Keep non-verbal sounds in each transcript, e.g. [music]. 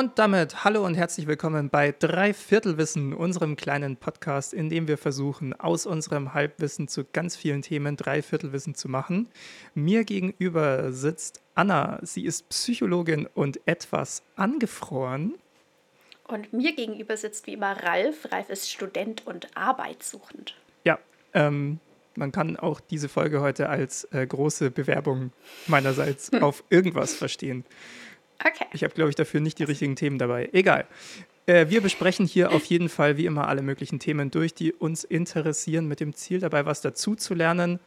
Und damit hallo und herzlich willkommen bei Dreiviertelwissen, unserem kleinen Podcast, in dem wir versuchen, aus unserem Halbwissen zu ganz vielen Themen Dreiviertelwissen zu machen. Mir gegenüber sitzt Anna. Sie ist Psychologin und etwas angefroren. Und mir gegenüber sitzt wie immer Ralf. Ralf ist Student und arbeitssuchend. Ja, ähm, man kann auch diese Folge heute als äh, große Bewerbung meinerseits [laughs] auf irgendwas verstehen. Okay. Ich habe, glaube ich, dafür nicht die richtigen Themen dabei. Egal. Äh, wir besprechen hier auf jeden Fall wie immer alle möglichen Themen durch, die uns interessieren, mit dem Ziel dabei, was dazu zu lernen.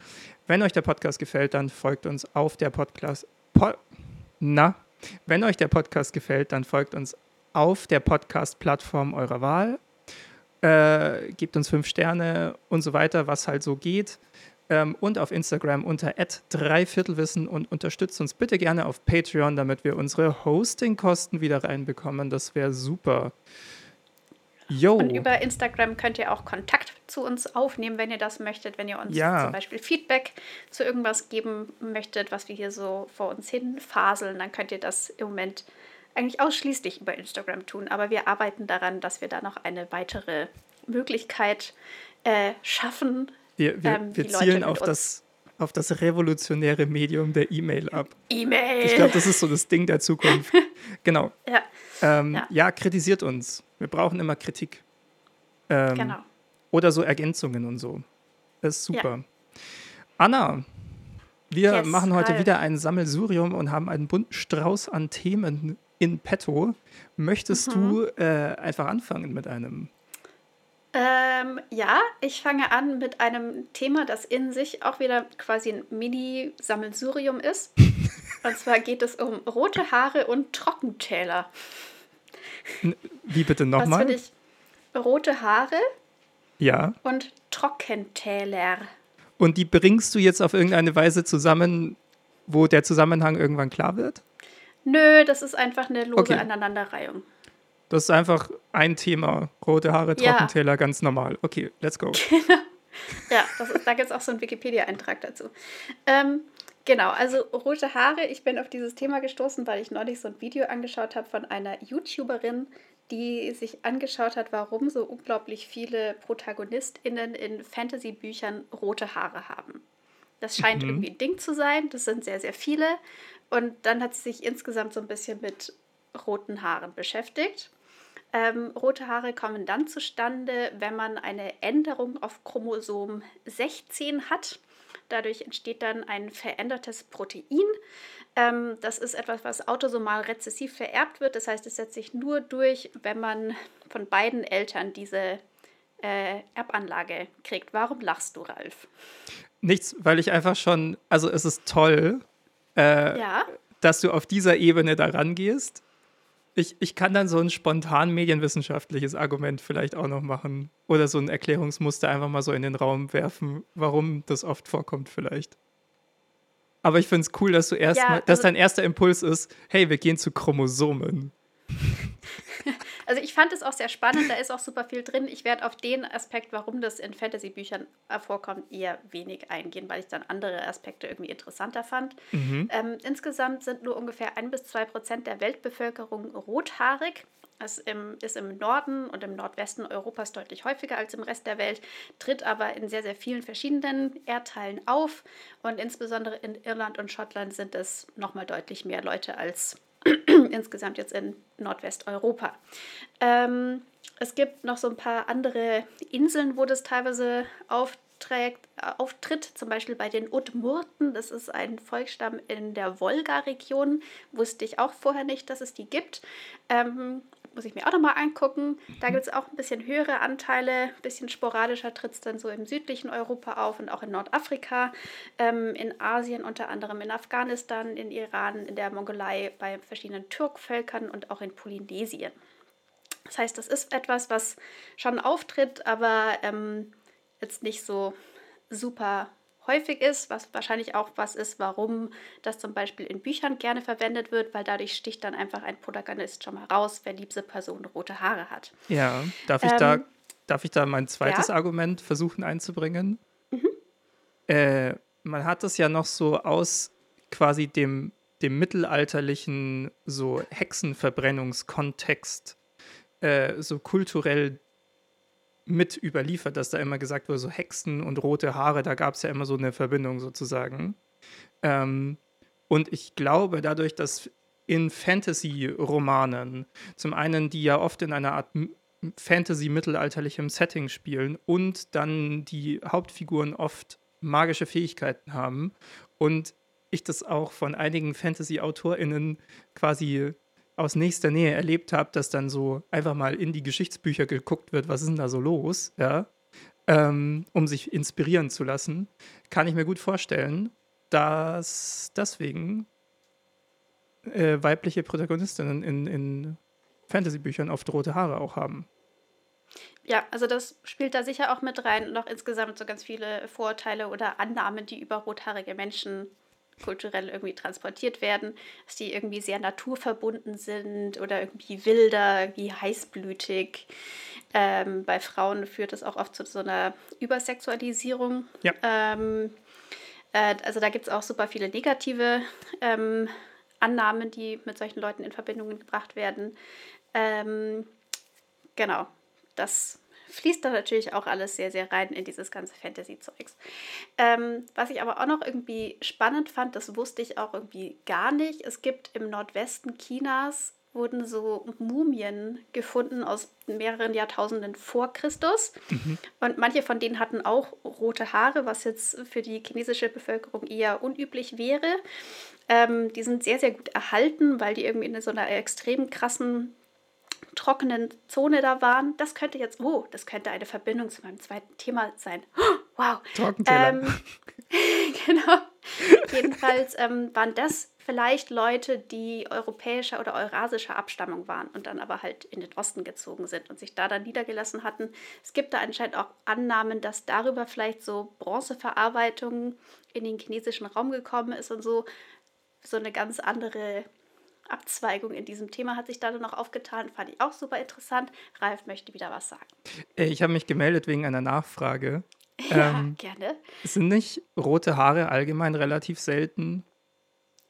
Wenn euch der Podcast gefällt, dann folgt uns auf der Podcast. Po Na, wenn euch der Podcast gefällt, dann folgt uns auf der Podcast-Plattform eurer Wahl. Äh, gebt uns fünf Sterne und so weiter, was halt so geht ähm, und auf Instagram unter dreiviertelwissen und unterstützt uns bitte gerne auf Patreon, damit wir unsere Hostingkosten wieder reinbekommen. Das wäre super. Yo. Und über Instagram könnt ihr auch Kontakt zu uns aufnehmen, wenn ihr das möchtet. Wenn ihr uns ja. zum Beispiel Feedback zu irgendwas geben möchtet, was wir hier so vor uns hin faseln, dann könnt ihr das im Moment eigentlich ausschließlich über Instagram tun. Aber wir arbeiten daran, dass wir da noch eine weitere Möglichkeit äh, schaffen, wir, wir, ähm, wir zielen auf das, auf das revolutionäre Medium der E-Mail ab. E-Mail. Ich glaube, das ist so das Ding der Zukunft. [laughs] genau. Ja. Ähm, ja. ja. kritisiert uns. Wir brauchen immer Kritik. Ähm, genau. Oder so Ergänzungen und so. Das ist super. Ja. Anna, wir yes, machen heute Ralf. wieder ein Sammelsurium und haben einen bunten Strauß an Themen in petto. Möchtest mhm. du äh, einfach anfangen mit einem ähm, ja, ich fange an mit einem Thema, das in sich auch wieder quasi ein Mini-Sammelsurium ist. und zwar geht es um rote Haare und Trockentäler. Wie bitte nochmal? Was ich? Rote Haare. Ja. Und Trockentäler. Und die bringst du jetzt auf irgendeine Weise zusammen, wo der Zusammenhang irgendwann klar wird? Nö, das ist einfach eine lose okay. Aneinanderreihung. Das ist einfach ein Thema. Rote Haare, Trockentäler, ja. ganz normal. Okay, let's go. [laughs] Genau. Ja, ist, da gibt es auch so einen Wikipedia-Eintrag dazu. Ähm, genau, also rote Haare. Ich bin auf dieses Thema gestoßen, weil ich neulich so ein Video angeschaut habe von einer YouTuberin, die sich angeschaut hat, warum so unglaublich viele ProtagonistInnen in Fantasy-Büchern rote Haare haben. Das scheint mhm. irgendwie ein Ding zu sein. Das sind sehr, sehr viele. Und dann hat sie sich insgesamt so ein bisschen mit roten Haaren beschäftigt. Ähm, rote Haare kommen dann zustande, wenn man eine Änderung auf Chromosom 16 hat. Dadurch entsteht dann ein verändertes Protein. Ähm, das ist etwas, was autosomal rezessiv vererbt wird. Das heißt, es setzt sich nur durch, wenn man von beiden Eltern diese äh, Erbanlage kriegt. Warum lachst du, Ralf? Nichts, weil ich einfach schon, also es ist toll, äh, ja? dass du auf dieser Ebene da rangehst ich, ich kann dann so ein spontan medienwissenschaftliches Argument vielleicht auch noch machen. Oder so ein Erklärungsmuster einfach mal so in den Raum werfen, warum das oft vorkommt, vielleicht. Aber ich finde es cool, dass du erstmal, ja, also dass dein erster Impuls ist, hey, wir gehen zu Chromosomen. [laughs] Also ich fand es auch sehr spannend, da ist auch super viel drin. Ich werde auf den Aspekt, warum das in Fantasy-Büchern vorkommt, eher wenig eingehen, weil ich dann andere Aspekte irgendwie interessanter fand. Mhm. Ähm, insgesamt sind nur ungefähr ein bis zwei Prozent der Weltbevölkerung rothaarig. Es im, ist im Norden und im Nordwesten Europas deutlich häufiger als im Rest der Welt, tritt aber in sehr, sehr vielen verschiedenen Erdteilen auf. Und insbesondere in Irland und Schottland sind es nochmal deutlich mehr Leute als [clears throat] insgesamt jetzt in Nordwesteuropa. Ähm, es gibt noch so ein paar andere Inseln, wo das teilweise aufträgt, äh, auftritt, zum Beispiel bei den Udmurten. Das ist ein Volksstamm in der Wolga-Region. Wusste ich auch vorher nicht, dass es die gibt. Ähm, muss ich mir auch nochmal angucken. Da gibt es auch ein bisschen höhere Anteile, ein bisschen sporadischer tritt es dann so im südlichen Europa auf und auch in Nordafrika, ähm, in Asien unter anderem in Afghanistan, in Iran, in der Mongolei, bei verschiedenen Türkvölkern und auch in Polynesien. Das heißt, das ist etwas, was schon auftritt, aber ähm, jetzt nicht so super häufig ist, was wahrscheinlich auch was ist, warum das zum Beispiel in Büchern gerne verwendet wird, weil dadurch sticht dann einfach ein Protagonist schon mal raus, wer diese Person rote Haare hat. Ja, darf ich, ähm, da, darf ich da mein zweites ja? Argument versuchen einzubringen? Mhm. Äh, man hat es ja noch so aus quasi dem dem mittelalterlichen so Hexenverbrennungskontext äh, so kulturell mit überliefert, dass da immer gesagt wurde, so Hexen und rote Haare, da gab es ja immer so eine Verbindung sozusagen. Ähm, und ich glaube, dadurch, dass in Fantasy-Romanen, zum einen, die ja oft in einer Art Fantasy-mittelalterlichem Setting spielen und dann die Hauptfiguren oft magische Fähigkeiten haben und ich das auch von einigen Fantasy-AutorInnen quasi aus nächster Nähe erlebt habe, dass dann so einfach mal in die Geschichtsbücher geguckt wird, was ist denn da so los, ja, ähm, um sich inspirieren zu lassen, kann ich mir gut vorstellen, dass deswegen äh, weibliche Protagonistinnen in, in Fantasy-Büchern oft rote Haare auch haben. Ja, also das spielt da sicher auch mit rein und auch insgesamt so ganz viele Vorurteile oder Annahmen, die über rothaarige Menschen kulturell irgendwie transportiert werden, dass die irgendwie sehr naturverbunden sind oder irgendwie wilder, wie heißblütig. Ähm, bei Frauen führt das auch oft zu so einer Übersexualisierung. Ja. Ähm, äh, also da gibt es auch super viele negative ähm, Annahmen, die mit solchen Leuten in Verbindung gebracht werden. Ähm, genau, das fließt da natürlich auch alles sehr, sehr rein in dieses ganze Fantasy-Zeugs. Ähm, was ich aber auch noch irgendwie spannend fand, das wusste ich auch irgendwie gar nicht. Es gibt im Nordwesten Chinas wurden so Mumien gefunden aus mehreren Jahrtausenden vor Christus. Mhm. Und manche von denen hatten auch rote Haare, was jetzt für die chinesische Bevölkerung eher unüblich wäre. Ähm, die sind sehr, sehr gut erhalten, weil die irgendwie in so einer extrem krassen trockenen Zone da waren. Das könnte jetzt, oh, das könnte eine Verbindung zu meinem zweiten Thema sein. Oh, wow. Ähm, [laughs] genau. Jedenfalls ähm, waren das vielleicht Leute, die europäischer oder eurasischer Abstammung waren und dann aber halt in den Osten gezogen sind und sich da dann niedergelassen hatten. Es gibt da anscheinend auch Annahmen, dass darüber vielleicht so Bronzeverarbeitung in den chinesischen Raum gekommen ist und so so eine ganz andere Abzweigung in diesem Thema hat sich da dann noch aufgetan. Fand ich auch super interessant. Ralf möchte wieder was sagen. Äh, ich habe mich gemeldet wegen einer Nachfrage. [laughs] Ja, ähm, gerne. Sind nicht rote Haare allgemein relativ selten?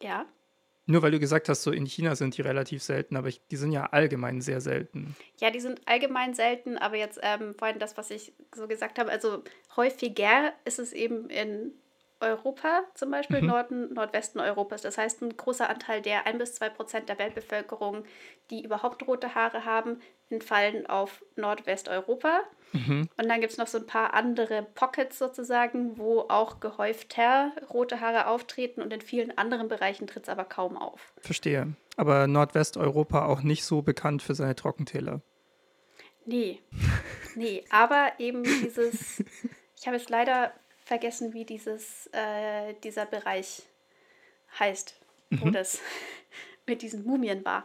Ja. Nur weil du gesagt hast, so in China sind die relativ selten, aber ich, die sind ja allgemein sehr selten. Ja, die sind allgemein selten, aber jetzt ähm, vorhin das, was ich so gesagt habe, also häufiger ist es eben in Europa zum Beispiel, mhm. Norden, Nordwesten Europas. Das heißt, ein großer Anteil der 1 bis 2 Prozent der Weltbevölkerung, die überhaupt rote Haare haben, entfallen auf Nordwesteuropa. Mhm. Und dann gibt es noch so ein paar andere Pockets sozusagen, wo auch gehäufter rote Haare auftreten und in vielen anderen Bereichen tritt es aber kaum auf. Verstehe. Aber Nordwesteuropa auch nicht so bekannt für seine Trockentäler. Nee. Nee, aber eben dieses, ich habe es leider vergessen, wie dieses, äh, dieser Bereich heißt, mhm. wo das [laughs] mit diesen Mumien war.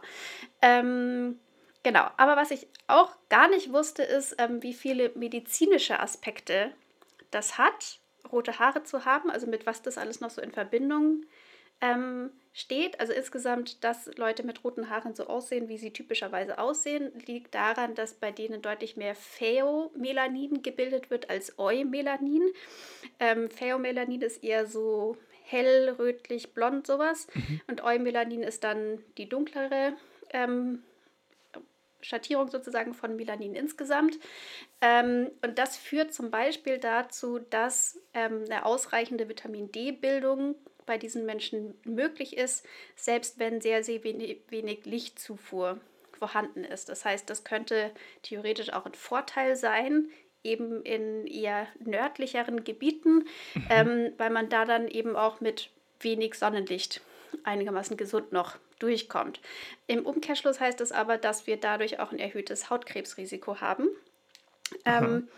Ähm, genau, aber was ich auch gar nicht wusste, ist, ähm, wie viele medizinische Aspekte das hat, rote Haare zu haben, also mit was das alles noch so in Verbindung ähm, steht. Also insgesamt, dass Leute mit roten Haaren so aussehen, wie sie typischerweise aussehen, liegt daran, dass bei denen deutlich mehr Pheomelanin gebildet wird als Eumelanin. Ähm, Pheomelanin ist eher so hell, rötlich, blond, sowas. Mhm. Und Eumelanin ist dann die dunklere ähm, Schattierung sozusagen von Melanin insgesamt. Ähm, und das führt zum Beispiel dazu, dass ähm, eine ausreichende Vitamin D-Bildung bei diesen Menschen möglich ist, selbst wenn sehr, sehr wenig, wenig Lichtzufuhr vorhanden ist. Das heißt, das könnte theoretisch auch ein Vorteil sein, eben in eher nördlicheren Gebieten, mhm. ähm, weil man da dann eben auch mit wenig Sonnenlicht einigermaßen gesund noch durchkommt. Im Umkehrschluss heißt es aber, dass wir dadurch auch ein erhöhtes Hautkrebsrisiko haben. Ähm,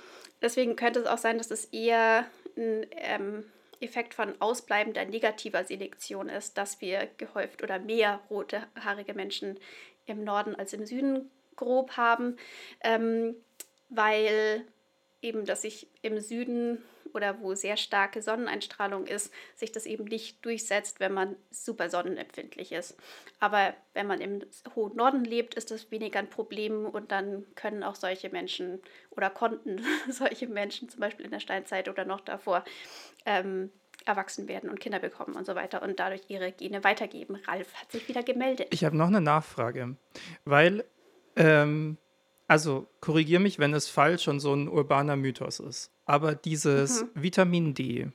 deswegen könnte es auch sein, dass es eher ein ähm, Effekt von ausbleibender negativer Selektion ist, dass wir gehäuft oder mehr rothaarige Menschen im Norden als im Süden grob haben, ähm, weil eben, dass sich im Süden oder wo sehr starke Sonneneinstrahlung ist, sich das eben nicht durchsetzt, wenn man super sonnenempfindlich ist. Aber wenn man im hohen Norden lebt, ist das weniger ein Problem und dann können auch solche Menschen oder konnten [laughs] solche Menschen zum Beispiel in der Steinzeit oder noch davor ähm, erwachsen werden und Kinder bekommen und so weiter und dadurch ihre Gene weitergeben. Ralf hat sich wieder gemeldet. Ich habe noch eine Nachfrage, weil, ähm, also korrigiere mich, wenn es falsch und so ein urbaner Mythos ist, aber dieses mhm. Vitamin D,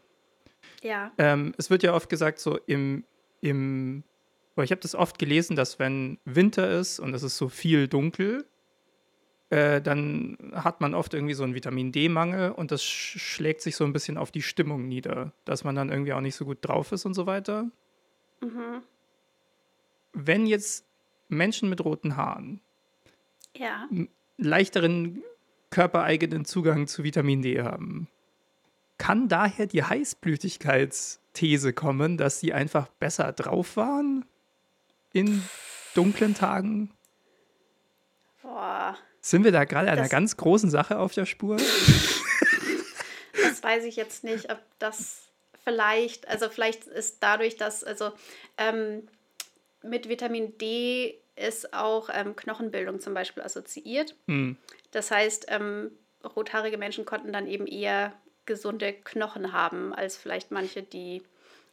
ja. Ähm, es wird ja oft gesagt, so im, im ich habe das oft gelesen, dass wenn Winter ist und es ist so viel dunkel, äh, dann hat man oft irgendwie so einen Vitamin D-Mangel und das sch schlägt sich so ein bisschen auf die Stimmung nieder, dass man dann irgendwie auch nicht so gut drauf ist und so weiter. Mhm. Wenn jetzt Menschen mit roten Haaren ja. Leichteren körpereigenen Zugang zu Vitamin D haben, kann daher die Heißblütigkeitsthese kommen, dass sie einfach besser drauf waren in dunklen Tagen? Boah. Sind wir da gerade einer ganz großen Sache auf der Spur? [laughs] [laughs] das weiß ich jetzt nicht, ob das vielleicht, also vielleicht ist dadurch, dass, also ähm, mit Vitamin D ist auch ähm, Knochenbildung zum Beispiel assoziiert. Mhm. Das heißt, ähm, rothaarige Menschen konnten dann eben eher gesunde Knochen haben, als vielleicht manche, die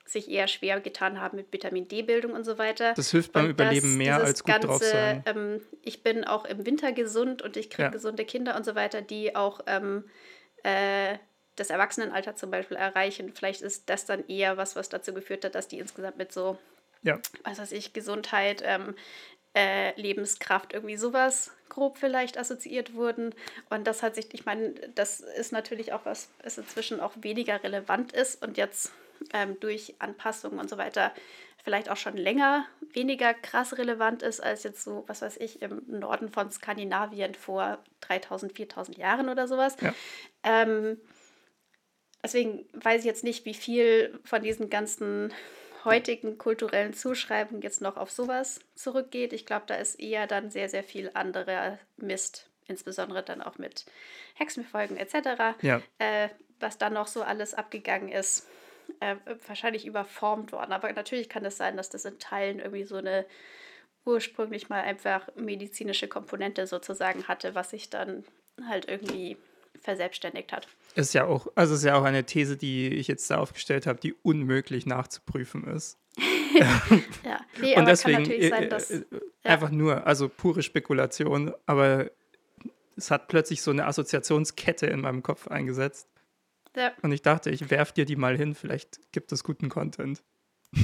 sich eher schwer getan haben mit Vitamin D-Bildung und so weiter. Das hilft beim und Überleben das, mehr als gut ganze, drauf sein. Ähm, ich bin auch im Winter gesund und ich kriege ja. gesunde Kinder und so weiter, die auch ähm, äh, das Erwachsenenalter zum Beispiel erreichen. Vielleicht ist das dann eher was, was dazu geführt hat, dass die insgesamt mit so, ja. was weiß ich, Gesundheit, ähm, äh, Lebenskraft, irgendwie sowas grob vielleicht assoziiert wurden. Und das hat sich, ich meine, das ist natürlich auch was, was inzwischen auch weniger relevant ist und jetzt ähm, durch Anpassungen und so weiter vielleicht auch schon länger weniger krass relevant ist als jetzt so, was weiß ich, im Norden von Skandinavien vor 3000, 4000 Jahren oder sowas. Ja. Ähm, deswegen weiß ich jetzt nicht, wie viel von diesen ganzen heutigen kulturellen Zuschreibungen jetzt noch auf sowas zurückgeht. Ich glaube, da ist eher dann sehr, sehr viel anderer Mist, insbesondere dann auch mit Hexenfolgen etc., ja. äh, was dann noch so alles abgegangen ist äh, wahrscheinlich überformt worden. Aber natürlich kann es sein, dass das in Teilen irgendwie so eine ursprünglich mal einfach medizinische Komponente sozusagen hatte, was sich dann halt irgendwie verselbstständigt hat. Ist ja auch, also ist ja auch eine These, die ich jetzt da aufgestellt habe, die unmöglich nachzuprüfen ist. [laughs] ja, nee, und deswegen kann natürlich sein, dass, äh, einfach nur, also pure Spekulation, aber es hat plötzlich so eine Assoziationskette in meinem Kopf eingesetzt. Ja. Und ich dachte, ich werf dir die mal hin, vielleicht gibt es guten Content. [laughs]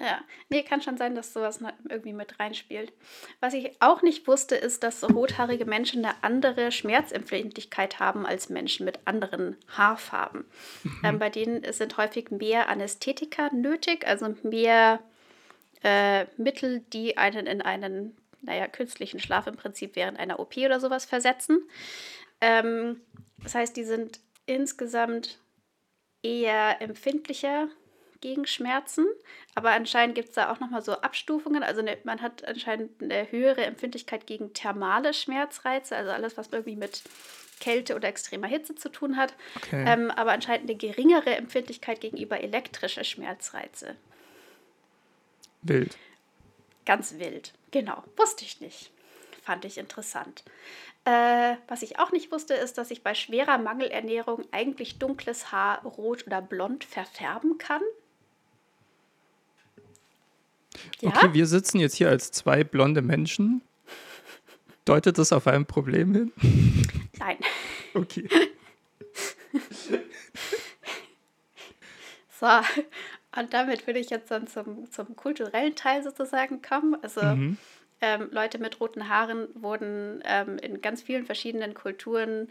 ja, nee, kann schon sein, dass sowas irgendwie mit reinspielt. Was ich auch nicht wusste, ist, dass so rothaarige Menschen eine andere Schmerzempfindlichkeit haben als Menschen mit anderen Haarfarben. Mhm. Ähm, bei denen sind häufig mehr Anästhetika nötig, also mehr äh, Mittel, die einen in einen, naja, künstlichen Schlaf im Prinzip während einer OP oder sowas versetzen. Ähm, das heißt, die sind insgesamt eher empfindlicher gegen Schmerzen, aber anscheinend gibt es da auch nochmal so Abstufungen. Also ne, man hat anscheinend eine höhere Empfindlichkeit gegen thermale Schmerzreize, also alles, was irgendwie mit Kälte oder extremer Hitze zu tun hat, okay. ähm, aber anscheinend eine geringere Empfindlichkeit gegenüber elektrische Schmerzreize. Wild. Ganz wild, genau. Wusste ich nicht. Fand ich interessant. Äh, was ich auch nicht wusste, ist, dass ich bei schwerer Mangelernährung eigentlich dunkles Haar rot oder blond verfärben kann. Ja? Okay, wir sitzen jetzt hier als zwei blonde Menschen. Deutet das auf ein Problem hin? Nein. Okay. [laughs] so, und damit würde ich jetzt dann zum, zum kulturellen Teil sozusagen kommen. Also mhm. Ähm, Leute mit roten Haaren wurden ähm, in ganz vielen verschiedenen Kulturen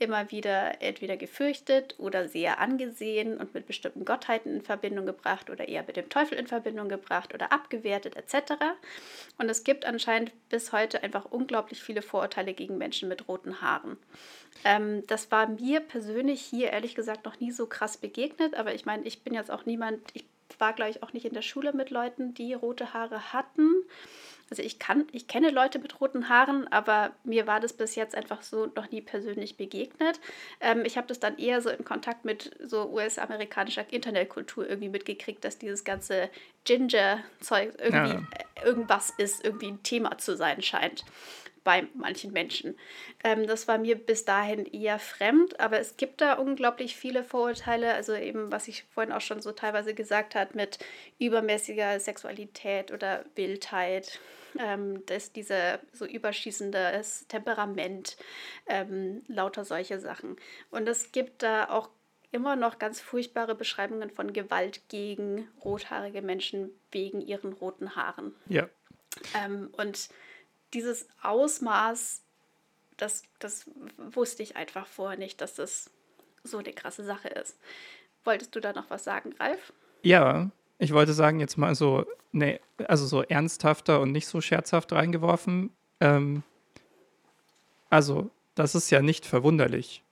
immer wieder entweder gefürchtet oder sehr angesehen und mit bestimmten Gottheiten in Verbindung gebracht oder eher mit dem Teufel in Verbindung gebracht oder abgewertet etc. Und es gibt anscheinend bis heute einfach unglaublich viele Vorurteile gegen Menschen mit roten Haaren. Ähm, das war mir persönlich hier ehrlich gesagt noch nie so krass begegnet, aber ich meine, ich bin jetzt auch niemand, ich war glaube ich auch nicht in der Schule mit Leuten, die rote Haare hatten. Also ich kann, ich kenne Leute mit roten Haaren, aber mir war das bis jetzt einfach so noch nie persönlich begegnet. Ähm, ich habe das dann eher so in Kontakt mit so US-amerikanischer Internetkultur irgendwie mitgekriegt, dass dieses ganze Ginger-Zeug irgendwie ja. irgendwas ist, irgendwie ein Thema zu sein scheint. Bei manchen Menschen. Ähm, das war mir bis dahin eher fremd, aber es gibt da unglaublich viele Vorurteile. Also eben, was ich vorhin auch schon so teilweise gesagt habe, mit übermäßiger Sexualität oder Wildheit, ähm, dass diese so überschießendes Temperament, ähm, lauter solche Sachen. Und es gibt da auch immer noch ganz furchtbare Beschreibungen von Gewalt gegen rothaarige Menschen wegen ihren roten Haaren. Ja. Ähm, und dieses Ausmaß, das, das wusste ich einfach vorher nicht, dass das so eine krasse Sache ist. Wolltest du da noch was sagen, Ralf? Ja, ich wollte sagen, jetzt mal so, nee, also so ernsthafter und nicht so scherzhaft reingeworfen. Ähm, also, das ist ja nicht verwunderlich.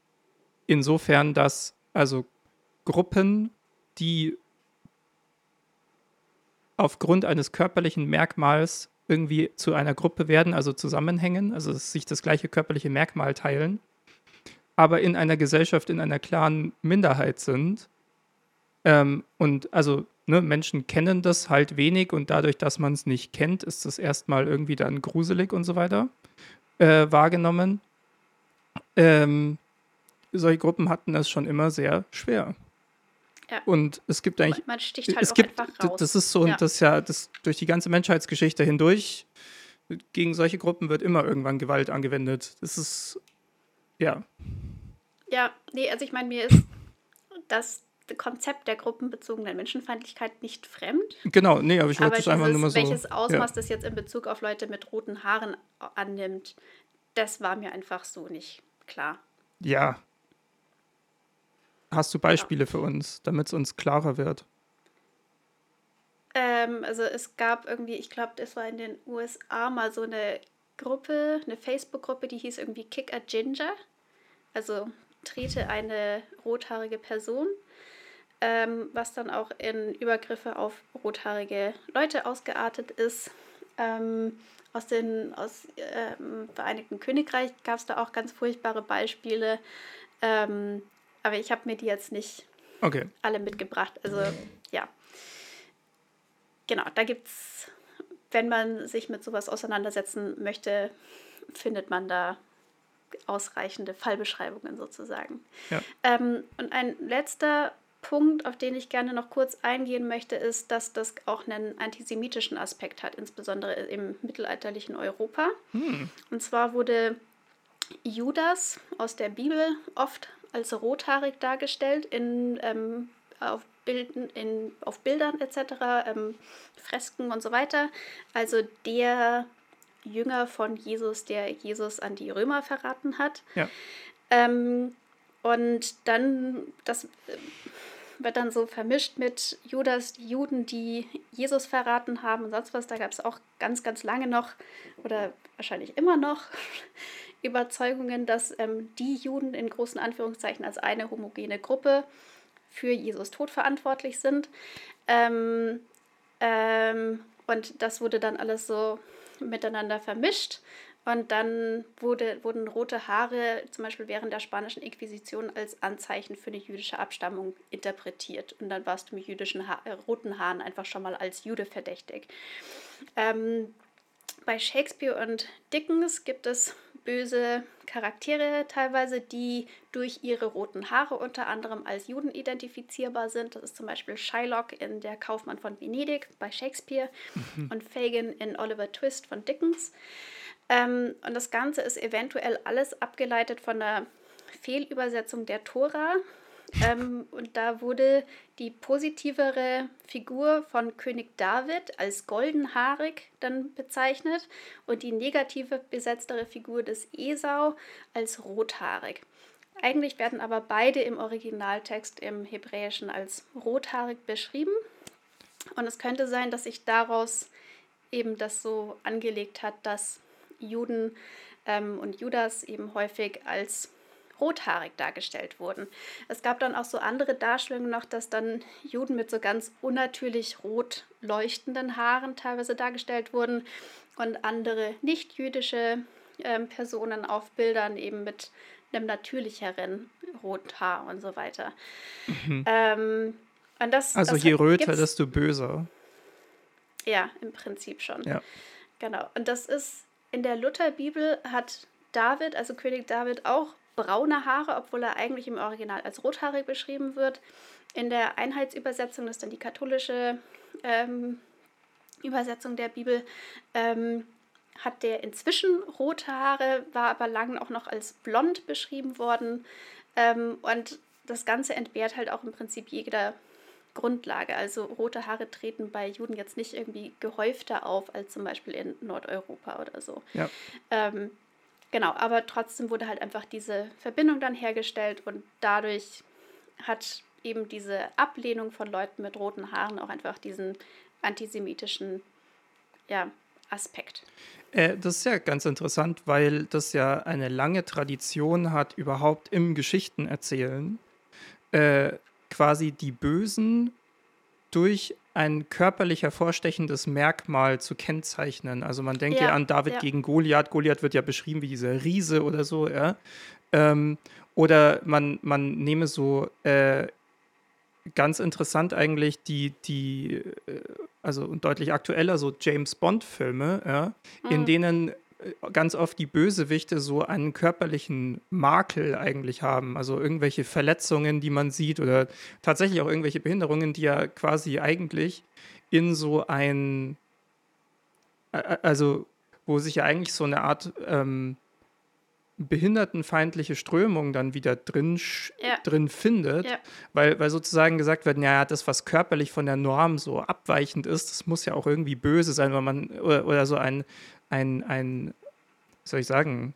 Insofern, dass also Gruppen, die aufgrund eines körperlichen Merkmals irgendwie zu einer Gruppe werden, also zusammenhängen, also sich das gleiche körperliche Merkmal teilen, aber in einer Gesellschaft in einer klaren Minderheit sind. Ähm, und also ne, Menschen kennen das halt wenig und dadurch, dass man es nicht kennt, ist es erstmal irgendwie dann gruselig und so weiter äh, wahrgenommen. Ähm, solche Gruppen hatten es schon immer sehr schwer. Ja. Und es gibt eigentlich. Man sticht halt es auch gibt, einfach raus. Das ist so, Ja. und das ja, das durch die ganze Menschheitsgeschichte hindurch, gegen solche Gruppen wird immer irgendwann Gewalt angewendet. Das ist, ja, Ja, nee, also ich meine, mir ist das Konzept der gruppenbezogenen Menschenfeindlichkeit nicht fremd. genau, nee, aber ich wollte es einfach nur mal so. welches Ausmaß das jetzt in Bezug auf Leute mit roten Haaren annimmt, das war mir einfach so nicht klar. Ja. Ja. Hast du Beispiele für uns, damit es uns klarer wird? Ähm, also es gab irgendwie, ich glaube, das war in den USA mal so eine Gruppe, eine Facebook-Gruppe, die hieß irgendwie Kick a Ginger. Also trete eine rothaarige Person, ähm, was dann auch in Übergriffe auf rothaarige Leute ausgeartet ist. Ähm, aus dem aus, ähm, Vereinigten Königreich gab es da auch ganz furchtbare Beispiele. Ähm, aber ich habe mir die jetzt nicht Okay. alle mitgebracht. Also ja. Genau, da gibt's, wenn man sich mit sowas auseinandersetzen möchte, findet man da ausreichende Fallbeschreibungen sozusagen. Ja. Ähm, und ein letzter Punkt, auf den ich gerne noch kurz eingehen möchte, ist, dass das auch einen antisemitischen Aspekt hat, insbesondere im mittelalterlichen Europa. Hm. Und zwar wurde Judas aus der Bibel oft als rothaarig dargestellt in, ähm, auf, Bilden, in, auf Bildern etc., ähm, Fresken und so weiter. Also der Jünger von Jesus, der Jesus an die Römer verraten hat. Ja. Ähm, und dann, das äh, wird dann so vermischt mit Judas, die Juden, die Jesus verraten haben und sonst was. Da gab es auch ganz, ganz lange noch oder wahrscheinlich immer noch Überzeugungen, dass ähm, die Juden in großen Anführungszeichen als eine homogene Gruppe für Jesus Tod verantwortlich sind. Ähm, ähm, und das wurde dann alles so miteinander vermischt. Und dann wurde, wurden rote Haare zum Beispiel während der spanischen Inquisition als Anzeichen für eine jüdische Abstammung interpretiert. Und dann warst du mit jüdischen ha äh, roten Haaren einfach schon mal als Jude verdächtig. Ähm, bei Shakespeare und Dickens gibt es böse Charaktere teilweise, die durch ihre roten Haare unter anderem als Juden identifizierbar sind. Das ist zum Beispiel Shylock in Der Kaufmann von Venedig bei Shakespeare und Fagin in Oliver Twist von Dickens. Ähm, und das Ganze ist eventuell alles abgeleitet von der Fehlübersetzung der Tora. Ähm, und da wurde die positivere Figur von König David als goldenhaarig dann bezeichnet und die negative besetztere Figur des Esau als rothaarig. Eigentlich werden aber beide im Originaltext im Hebräischen als rothaarig beschrieben. Und es könnte sein, dass sich daraus eben das so angelegt hat, dass Juden ähm, und Judas eben häufig als rothaarig dargestellt wurden. Es gab dann auch so andere Darstellungen noch, dass dann Juden mit so ganz unnatürlich rot leuchtenden Haaren teilweise dargestellt wurden und andere nicht-jüdische ähm, Personen auf Bildern eben mit einem natürlicheren Rothaar und so weiter. Ähm, und das, Also das je röter, desto böser. Ja, im Prinzip schon. Ja. Genau. Und das ist in der Lutherbibel hat David, also König David, auch braune Haare, obwohl er eigentlich im Original als rothaarig beschrieben wird. In der Einheitsübersetzung, das ist dann die katholische ähm, Übersetzung der Bibel, ähm, hat der inzwischen rote Haare, war aber lang auch noch als blond beschrieben worden. Ähm, und das Ganze entbehrt halt auch im Prinzip jeder Grundlage. Also rote Haare treten bei Juden jetzt nicht irgendwie gehäufter auf als zum Beispiel in Nordeuropa oder so. Ja. Ähm, genau, aber trotzdem wurde halt einfach diese Verbindung dann hergestellt und dadurch hat eben diese Ablehnung von Leuten mit roten Haaren auch einfach diesen antisemitischen ja, Aspekt. Äh, das ist ja ganz interessant, weil das ja eine lange Tradition hat, überhaupt im Geschichtenerzählen äh, quasi die Bösen durch ein körperlich hervorstechendes Merkmal zu kennzeichnen. Also man denkt ja, ja an David ja. gegen Goliath. Goliath wird ja beschrieben wie dieser Riese oder so, ja. Ähm, oder man, man nehme so äh, ganz interessant eigentlich die, die äh, also deutlich aktueller, so James Bond-Filme, ja, mhm. in denen ganz oft die Bösewichte so einen körperlichen Makel eigentlich haben. Also irgendwelche Verletzungen, die man sieht oder tatsächlich auch irgendwelche Behinderungen, die ja quasi eigentlich in so ein, also wo sich ja eigentlich so eine Art ähm, behindertenfeindliche Strömung dann wieder drin, ja. drin findet, ja. weil, weil sozusagen gesagt wird, ja, das, was körperlich von der Norm so abweichend ist, das muss ja auch irgendwie böse sein, weil man, oder, oder so ein, ein, ein, soll ich sagen,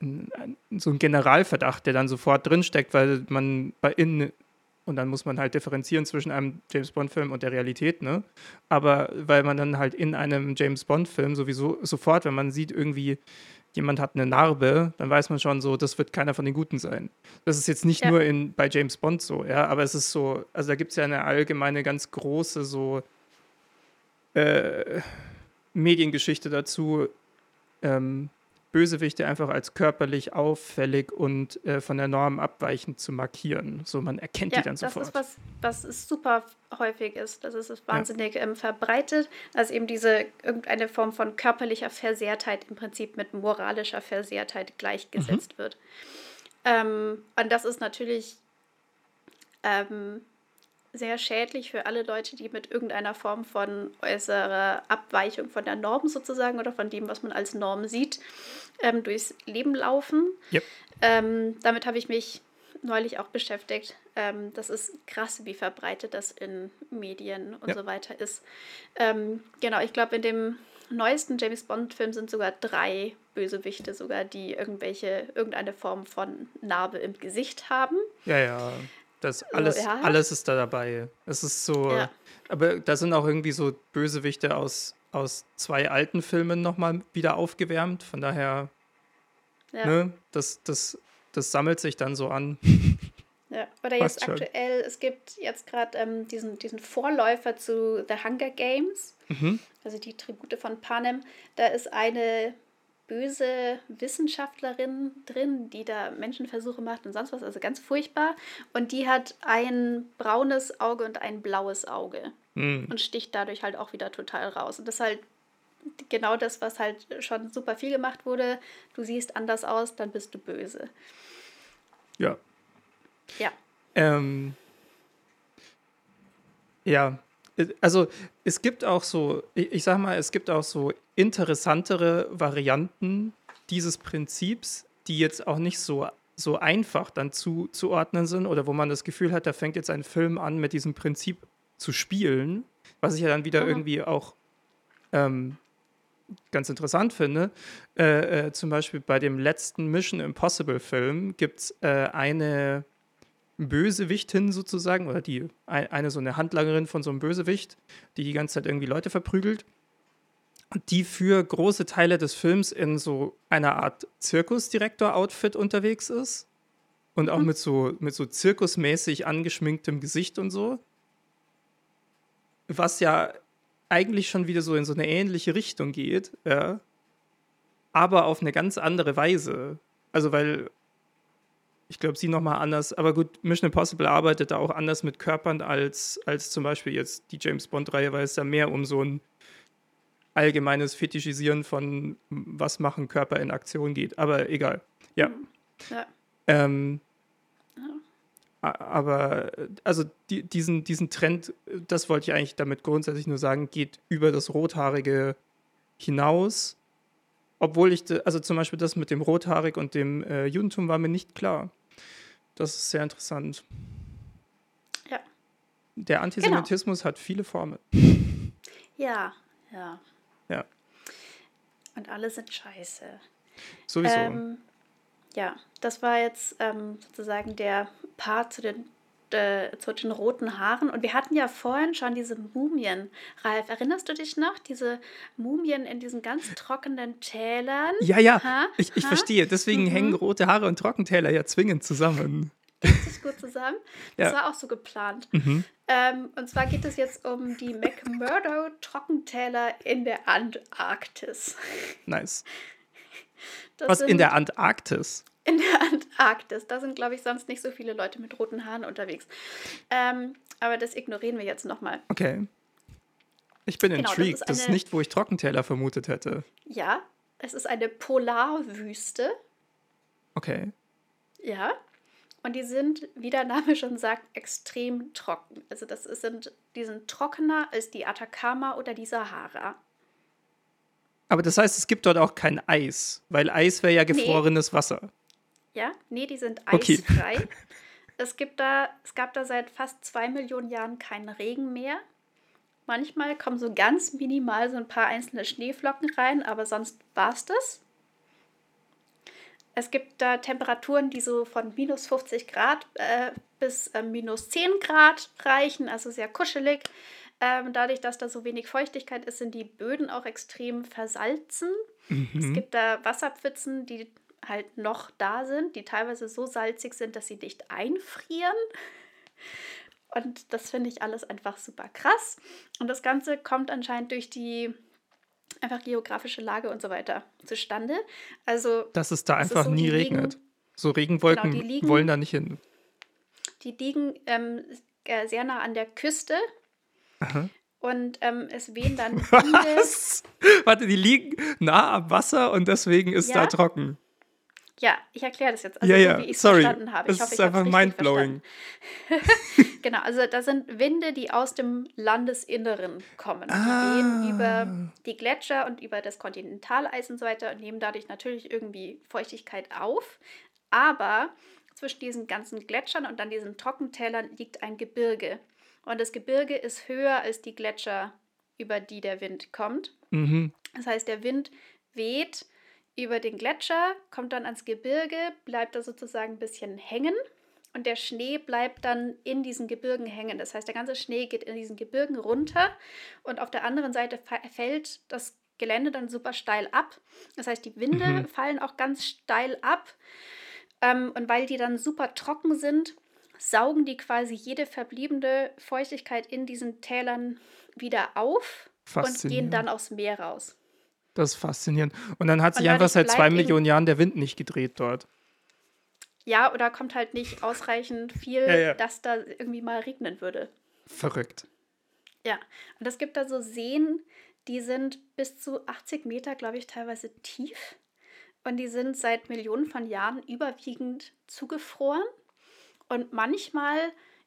ein, ein, so ein Generalverdacht, der dann sofort drinsteckt, weil man bei in und dann muss man halt differenzieren zwischen einem James Bond-Film und der Realität, ne? Aber weil man dann halt in einem James Bond-Film sowieso sofort, wenn man sieht, irgendwie jemand hat eine Narbe, dann weiß man schon so, das wird keiner von den Guten sein. Das ist jetzt nicht ja. nur in, bei James Bond so, ja, aber es ist so, also da gibt es ja eine allgemeine, ganz große so äh, Mediengeschichte dazu, ähm, Bösewichte einfach als körperlich auffällig und äh, von der Norm abweichend zu markieren. So, man erkennt ja, die dann sofort. Das ist was, was super häufig ist. Das ist wahnsinnig ja. ähm, verbreitet, dass eben diese irgendeine Form von körperlicher Versehrtheit im Prinzip mit moralischer Versehrtheit gleichgesetzt mhm. wird. Ähm, und das ist natürlich ähm, sehr schädlich für alle Leute, die mit irgendeiner Form von äußerer Abweichung von der Norm sozusagen oder von dem, was man als Norm sieht, ähm, durchs Leben laufen. Yep. Ähm, damit habe ich mich neulich auch beschäftigt. Ähm, das ist krass, wie verbreitet das in Medien und yep. so weiter ist. Ähm, genau, ich glaube, in dem neuesten James Bond-Film sind sogar drei Bösewichte sogar, die irgendwelche, irgendeine Form von Narbe im Gesicht haben. Ja, ja. Das alles, so, ja. alles ist da dabei. Es ist so, ja. aber da sind auch irgendwie so Bösewichte aus, aus zwei alten Filmen nochmal wieder aufgewärmt. Von daher, ja. ne, das, das, das sammelt sich dann so an. Ja, oder jetzt Passt aktuell, schon. es gibt jetzt gerade ähm, diesen, diesen Vorläufer zu The Hunger Games, mhm. also die Tribute von Panem. Da ist eine böse Wissenschaftlerin drin, die da Menschenversuche macht und sonst was, also ganz furchtbar. Und die hat ein braunes Auge und ein blaues Auge mhm. und sticht dadurch halt auch wieder total raus. Und das ist halt genau das, was halt schon super viel gemacht wurde. Du siehst anders aus, dann bist du böse. Ja. Ja. Ähm, ja, also es gibt auch so, ich sag mal, es gibt auch so interessantere Varianten dieses Prinzips, die jetzt auch nicht so, so einfach dann zuzuordnen sind oder wo man das Gefühl hat, da fängt jetzt ein Film an, mit diesem Prinzip zu spielen, was ich ja dann wieder mhm. irgendwie auch ähm, ganz interessant finde. Äh, äh, zum Beispiel bei dem letzten Mission Impossible Film gibt es äh, eine Bösewichtin sozusagen, oder die eine so eine Handlangerin von so einem Bösewicht, die die ganze Zeit irgendwie Leute verprügelt, die für große Teile des Films in so einer Art Zirkusdirektor-Outfit unterwegs ist und auch mhm. mit so mit so zirkusmäßig angeschminktem Gesicht und so, was ja eigentlich schon wieder so in so eine ähnliche Richtung geht, ja, aber auf eine ganz andere Weise. Also weil ich glaube, sie nochmal anders. Aber gut, Mission Impossible arbeitet da auch anders mit Körpern als, als zum Beispiel jetzt die James Bond-Reihe, weil es da mehr um so ein allgemeines Fetischisieren von was machen Körper in Aktion geht. Aber egal. Ja. Ja. Ähm, a- Aber also die, diesen, diesen Trend, das wollte ich eigentlich damit grundsätzlich nur sagen, geht über das Rothaarige hinaus. Obwohl ich, also zum Beispiel das mit dem Rothaarig und dem äh, Judentum war mir nicht klar. Das ist sehr interessant. Ja. Der Antisemitismus hat viele Formen. Ja, ja. Ja. Und alle sind scheiße. Sowieso. Ähm, ja, das war jetzt ähm, sozusagen der Part zu den, äh, zu den roten Haaren. Und wir hatten ja vorhin schon diese Mumien. Ralf, erinnerst du dich noch? Diese Mumien in diesen ganz trockenen Tälern. ja, ja, Ha? ich, ich Ha? verstehe. Deswegen Mhm. hängen rote Haare und Trockentäler ja zwingend zusammen. Richtig gut zusammen. [laughs] Das Ja. war auch so geplant. Mhm. Ähm, und zwar geht es jetzt um die McMurdo-Trockentäler in der Antarktis. Nice. Das Was in der Antarktis? In der Antarktis. Da sind, glaube ich, sonst nicht so viele Leute mit roten Haaren unterwegs. Ähm, aber das ignorieren wir jetzt nochmal. Okay. Ich bin Genau, das intrigued. ist Das ist eine- nicht, wo ich Trockentäler vermutet hätte. Ja, es ist eine Polarwüste. Okay. Ja. Und die sind, wie der Name schon sagt, extrem trocken. Also das ist, sind, die sind trockener als die Atacama oder die Sahara. Aber das heißt, es gibt dort auch kein Eis, weil Eis wäre ja gefrorenes Wasser. Ja, nee, die sind Okay. eisfrei. [laughs] es, gibt da, es gab da seit fast zwei Millionen Jahren keinen Regen mehr. Manchmal kommen so ganz minimal so ein paar einzelne Schneeflocken rein, aber sonst war es das. Es gibt da Temperaturen, die so von minus 50 Grad äh, bis äh, minus 10 Grad reichen, also sehr kuschelig. Ähm, dadurch, dass da so wenig Feuchtigkeit ist, sind die Böden auch extrem versalzen. Es Mhm. gibt da Wasserpfützen, die halt noch da sind, die teilweise so salzig sind, dass sie nicht einfrieren. Und das finde ich alles einfach super krass. Und das Ganze kommt anscheinend durch die einfach geografische Lage und so weiter zustande. Also Dass es da Es einfach so, nie die liegen- regnet. So Regenwolken Genau, liegen- wollen da nicht hin. die liegen ähm, äh, sehr nah an der Küste Aha. und ähm, es wehen dann. [laughs] Was? Warte, die liegen nah am Wasser und deswegen ist da Ja. trocken. Ja, ich erkläre das jetzt, also ja, so ja, wie ich es verstanden habe. Ich Es hoffe, ist ich einfach mindblowing. [laughs] Genau, also da sind Winde, die aus dem Landesinneren kommen. Die Ah. gehen über die Gletscher und über das Kontinentaleis und so weiter und nehmen dadurch natürlich irgendwie Feuchtigkeit auf. Aber zwischen diesen ganzen Gletschern und dann diesen Trockentälern liegt ein Gebirge. Und das Gebirge ist höher als die Gletscher, über die der Wind kommt. Mhm. Das heißt, der Wind weht über den Gletscher, kommt dann ans Gebirge, bleibt da sozusagen ein bisschen hängen und der Schnee bleibt dann in diesen Gebirgen hängen. Das heißt, der ganze Schnee geht in diesen Gebirgen runter und auf der anderen Seite fällt das Gelände dann super steil ab. Das heißt, die Winde Mhm. fallen auch ganz steil ab. Ähm, und weil die dann super trocken sind, saugen die quasi jede verbliebene Feuchtigkeit in diesen Tälern wieder auf und gehen dann aufs Meer raus. Das ist faszinierend. Und dann hat sich einfach seit zwei Millionen Jahren der Wind nicht gedreht dort. Ja, oder kommt halt nicht ausreichend viel, Ja, ja. dass da irgendwie mal regnen würde. Verrückt. Ja, und es gibt da so Seen, die sind bis zu 80 Meter, glaube ich, teilweise tief. Und die sind seit Millionen von Jahren überwiegend zugefroren. Und manchmal,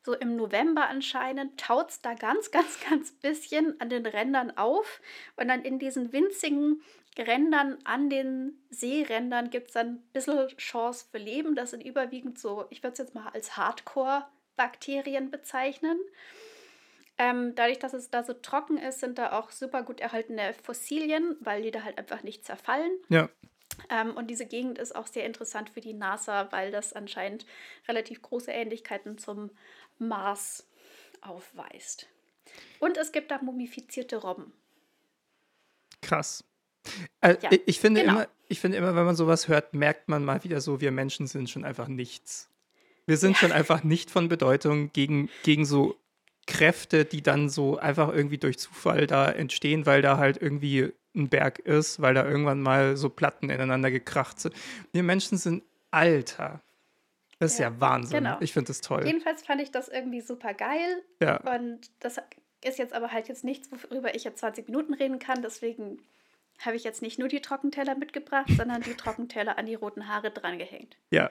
so im November anscheinend, taut es da ganz, [laughs] ganz, ganz bisschen an den Rändern auf. Und dann in diesen winzigen Rändern an den Seerändern gibt es dann ein bisschen Chance für Leben. Das sind überwiegend so, ich würde es jetzt mal als Hardcore-Bakterien bezeichnen. Ähm, dadurch, dass es da so trocken ist, sind da auch super gut erhaltene Fossilien, weil die da halt einfach nicht zerfallen. Ja. Ähm, und diese Gegend ist auch sehr interessant für die NASA, weil das anscheinend relativ große Ähnlichkeiten zum Mars aufweist. Und es gibt da mumifizierte Robben. Krass. Äh, Ja, ich- finde genau. immer, ich finde immer, wenn man sowas hört, merkt man mal wieder so, wir Menschen sind schon einfach nichts. Wir sind schon einfach nicht von Bedeutung gegen, gegen so Kräfte, die dann so einfach irgendwie durch Zufall da entstehen, weil da halt irgendwie ein Berg ist, weil da irgendwann mal so Platten ineinander gekracht sind. Wir Menschen sind Alter. Das ist ja, Ja, Wahnsinn. genau. Ich finde das toll. Jedenfalls fand ich das irgendwie super geil Ja. und das ist jetzt aber halt jetzt nichts, worüber ich jetzt 20 Minuten reden kann. Deswegen habe ich jetzt nicht nur die Trockenteller mitgebracht, [laughs] sondern die Trockenteller an die roten Haare drangehängt. Ja,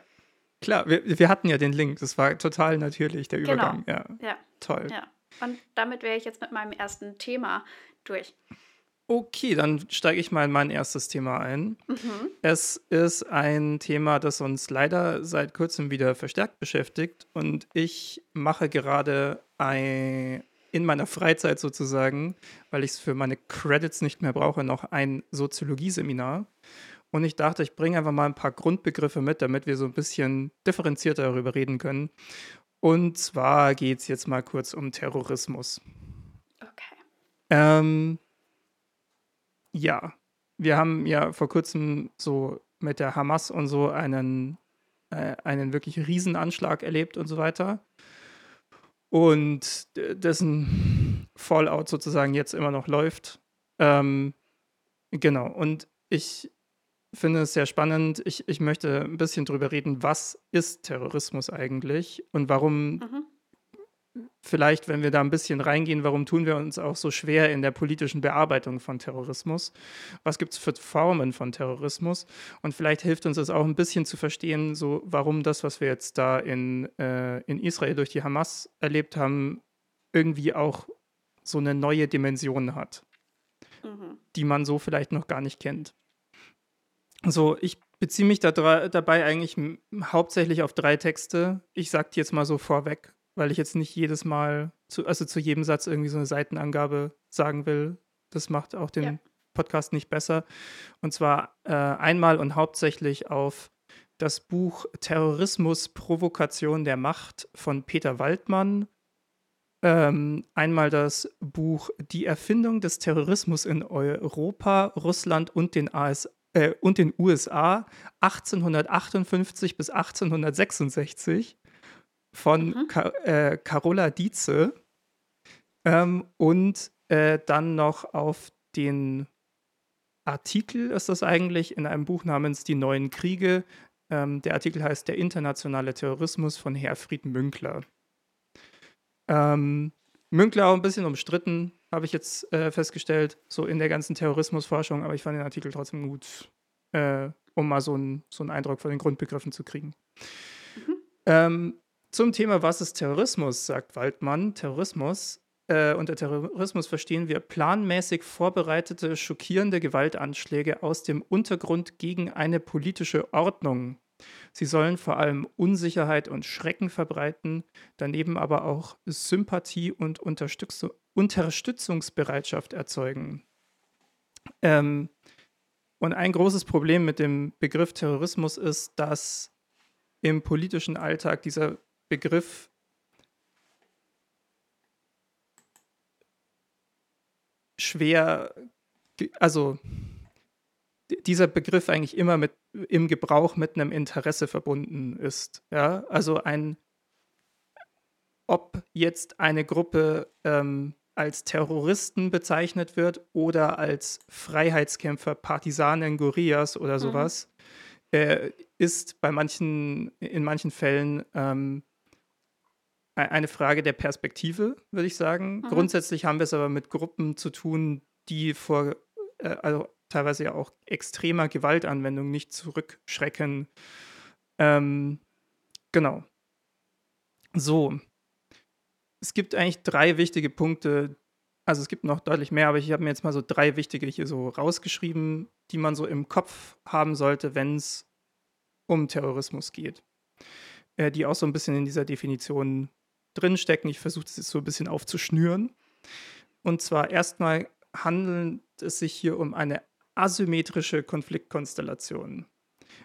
klar. Wir, wir hatten ja den Link. Das war total natürlich, der genau. Übergang. Genau. Ja. ja. Toll. Ja. Und damit wäre ich jetzt mit meinem ersten Thema durch. Okay, dann steige ich mal in mein erstes Thema ein. Mhm. Es ist ein Thema, das uns leider seit kurzem wieder verstärkt beschäftigt und ich mache gerade ein, in meiner Freizeit sozusagen, weil ich es für meine Credits nicht mehr brauche, noch ein Soziologie-Seminar. Und ich dachte, ich bringe einfach mal ein paar Grundbegriffe mit, damit wir so ein bisschen differenzierter darüber reden können. Und zwar geht es jetzt mal kurz um Terrorismus. Okay. Ähm, ja, wir haben ja vor kurzem so mit der Hamas und so einen, äh, einen wirklich Riesenanschlag erlebt und so weiter. Und dessen Fallout sozusagen jetzt immer noch läuft. Ähm, genau, und ich finde es sehr spannend. Ich, ich möchte ein bisschen drüber reden, was ist Terrorismus eigentlich und warum mhm vielleicht, wenn wir da ein bisschen reingehen, warum tun wir uns auch so schwer in der politischen Bearbeitung von Terrorismus? Was gibt es für Formen von Terrorismus? Und vielleicht hilft uns das auch ein bisschen zu verstehen, so warum das, was wir jetzt da in, äh, in Israel durch die Hamas erlebt haben, irgendwie auch so eine neue Dimension hat, mhm. die man so vielleicht noch gar nicht kennt. So, ich beziehe mich da dabei eigentlich hauptsächlich auf drei Texte. Ich sage die jetzt mal so vorweg weil ich jetzt nicht jedes Mal, zu, also zu jedem Satz irgendwie so eine Seitenangabe sagen will. Das macht auch den ja. Podcast nicht besser. Und zwar äh, einmal und hauptsächlich auf das Buch Terrorismus, Provokation der Macht von Peter Waldmann. Ähm, einmal das Buch Die Erfindung des Terrorismus in Europa, Russland und den, AS, äh, und den USA 1858 bis 1866 von mhm. Ka äh, Carola Dietze ähm, und äh, dann noch auf den Artikel ist das eigentlich in einem Buch namens Die neuen Kriege. Ähm, der Artikel heißt Der internationale Terrorismus von Herfried Münkler. Ähm, Münkler auch ein bisschen umstritten, habe ich jetzt äh, festgestellt, so in der ganzen Terrorismusforschung, aber ich fand den Artikel trotzdem gut, äh, um mal so, ein, so einen Eindruck von den Grundbegriffen zu kriegen. Mhm. Ähm, zum Thema Was ist Terrorismus, sagt Waldmann. Terrorismus. Äh, unter Terrorismus verstehen wir planmäßig vorbereitete, schockierende Gewaltanschläge aus dem Untergrund gegen eine politische Ordnung. Sie sollen vor allem Unsicherheit und Schrecken verbreiten, daneben aber auch Sympathie und Unterstütz Unterstützungsbereitschaft erzeugen. Ähm, und ein großes Problem mit dem Begriff Terrorismus ist, dass im politischen Alltag dieser Begriff schwer, also dieser Begriff eigentlich immer mit im Gebrauch mit einem Interesse verbunden ist. Ja, also ein, ob jetzt eine Gruppe ähm, als Terroristen bezeichnet wird oder als Freiheitskämpfer, Partisanen, Gorillas oder mhm. sowas, mhm. äh, ist bei manchen, in manchen Fällen ähm, eine Frage der Perspektive, würde ich sagen. Mhm. Grundsätzlich haben wir es aber mit Gruppen zu tun, die vor, äh, also teilweise ja auch extremer Gewaltanwendung nicht zurückschrecken. Ähm, genau. So. Es gibt eigentlich drei wichtige Punkte. Also es gibt noch deutlich mehr, aber ich habe mir jetzt mal so drei wichtige hier so rausgeschrieben, die man so im Kopf haben sollte, wenn es um Terrorismus geht. Äh, die auch so ein bisschen in dieser Definition drinstecken. Ich versuche das jetzt so ein bisschen aufzuschnüren. Und zwar erstmal handelt es sich hier um eine asymmetrische Konfliktkonstellation.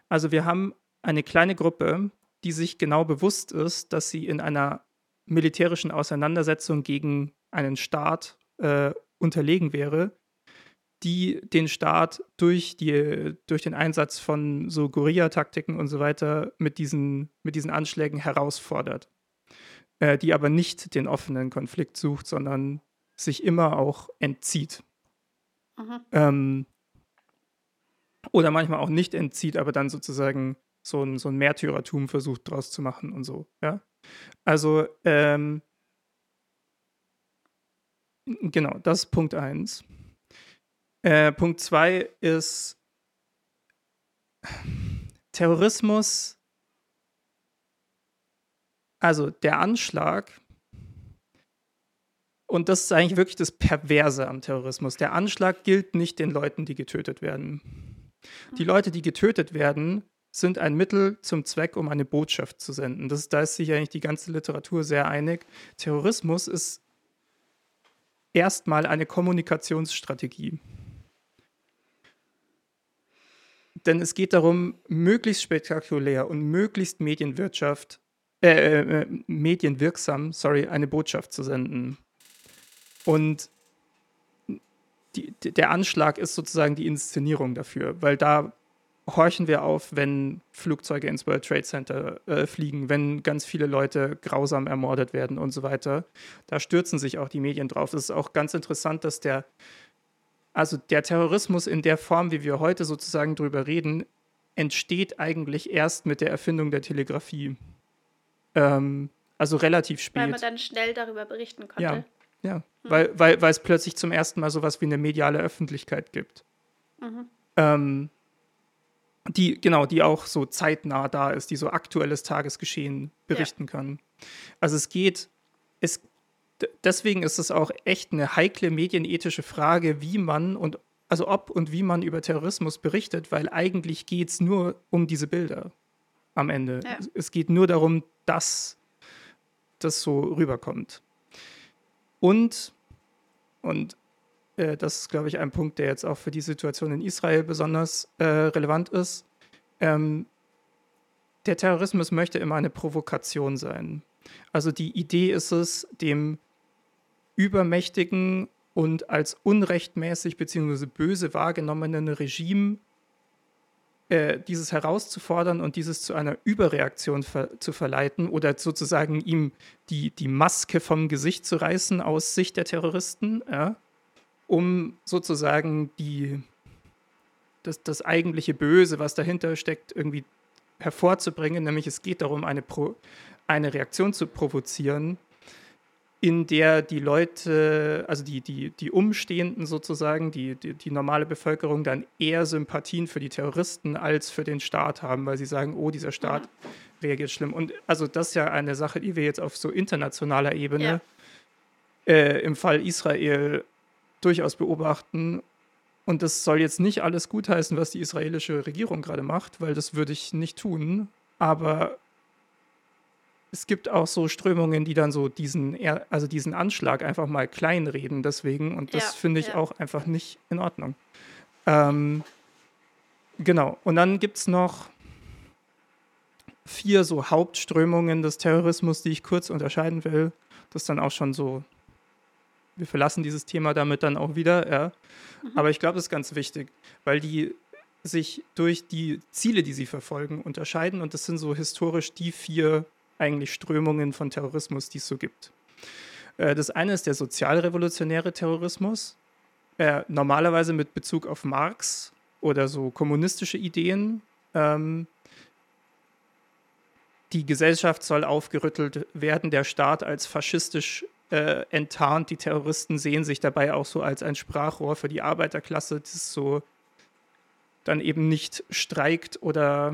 Also wir haben eine kleine Gruppe, die sich genau bewusst ist, dass sie in einer militärischen Auseinandersetzung gegen einen Staat äh, unterlegen wäre, die den Staat durch, die, durch den Einsatz von so Guerilla-Taktiken und so weiter mit diesen, mit diesen Anschlägen herausfordert äh, die aber nicht den offenen Konflikt sucht, sondern sich immer auch entzieht. Mhm. Ähm, oder manchmal auch nicht entzieht, aber dann sozusagen so ein, so ein Märtyrertum versucht draus zu machen und so, ja. Also, ähm, Genau, das ist Punkt 1. Äh, Punkt 2 ist Terrorismus. Also der Anschlag und das ist eigentlich wirklich das Perverse am Terrorismus. Der Anschlag gilt nicht den Leuten, die getötet werden. Die Leute, die getötet werden, sind ein Mittel zum Zweck, um eine Botschaft zu senden. Das, da ist sich eigentlich die ganze Literatur sehr einig. Terrorismus ist erstmal eine Kommunikationsstrategie. Denn es geht darum, möglichst spektakulär und möglichst Medienwirtschaft, äh, äh, äh medienwirksam, sorry, eine Botschaft zu senden. Und die, der Anschlag ist sozusagen die Inszenierung dafür, weil da horchen wir auf, wenn Flugzeuge ins World Trade Center äh, fliegen, wenn ganz viele Leute grausam ermordet werden und so weiter. Da stürzen sich auch die Medien drauf. Es ist auch ganz interessant, dass der, also der Terrorismus in der Form, wie wir heute sozusagen drüber reden, entsteht eigentlich erst mit der Erfindung der Telegrafie. Ähm, also relativ spät. Weil man dann schnell darüber berichten konnte. Ja. Ja, mhm. weil, weil, weil es plötzlich zum ersten Mal sowas wie eine mediale Öffentlichkeit gibt. Mhm. Ähm, die, genau, die auch so zeitnah da ist, die so aktuelles Tagesgeschehen berichten ja. kann. Also es geht, es, deswegen ist es auch echt eine heikle medienethische Frage, wie man und also ob und wie man über Terrorismus berichtet, weil eigentlich geht es nur um diese Bilder am Ende. Ja. Es geht nur darum, dass das so rüberkommt. Und, und äh, das ist, glaube ich, ein Punkt, der jetzt auch für die Situation in Israel besonders äh, relevant ist, ähm, der Terrorismus möchte immer eine Provokation sein. Also die Idee ist es, dem übermächtigen und als unrechtmäßig bzw. böse wahrgenommenen Regime äh, dieses herauszufordern und dieses zu einer Überreaktion ver zu verleiten oder sozusagen ihm die, die Maske vom Gesicht zu reißen aus Sicht der Terroristen, ja, um sozusagen die, das, das eigentliche Böse, was dahinter steckt, irgendwie hervorzubringen. Nämlich es geht darum, eine, Pro, eine Reaktion zu provozieren, in der die Leute, also die, die, die Umstehenden sozusagen, die, die, die, normale Bevölkerung dann eher Sympathien für die Terroristen als für den Staat haben, weil sie sagen, oh, dieser Staat ja. reagiert schlimm. Und also das ist ja eine Sache, die wir jetzt auf so internationaler Ebene ja. äh, im Fall Israel durchaus beobachten. Und das soll jetzt nicht alles gutheißen, was die israelische Regierung gerade macht, weil das würde ich nicht tun. Aber es gibt auch so Strömungen, die dann so diesen, also diesen Anschlag einfach mal kleinreden deswegen. Und das ja, finde ich ja. auch einfach nicht in Ordnung. Ähm, genau. Und dann gibt es noch vier so Hauptströmungen des Terrorismus, die ich kurz unterscheiden will. Das ist dann auch schon so, wir verlassen dieses Thema damit dann auch wieder, ja. Mhm. Aber ich glaube, das ist ganz wichtig, weil die sich durch die Ziele, die sie verfolgen, unterscheiden. Und das sind so historisch die vier eigentlich Strömungen von Terrorismus, die es so gibt. Äh, das eine ist der sozialrevolutionäre Terrorismus, normalerweise mit Bezug auf Marx oder so kommunistische Ideen. Ähm, die Gesellschaft soll aufgerüttelt werden, der Staat als faschistisch äh, enttarnt, die Terroristen sehen sich dabei auch so als ein Sprachrohr für die Arbeiterklasse, das so dann eben nicht streikt oder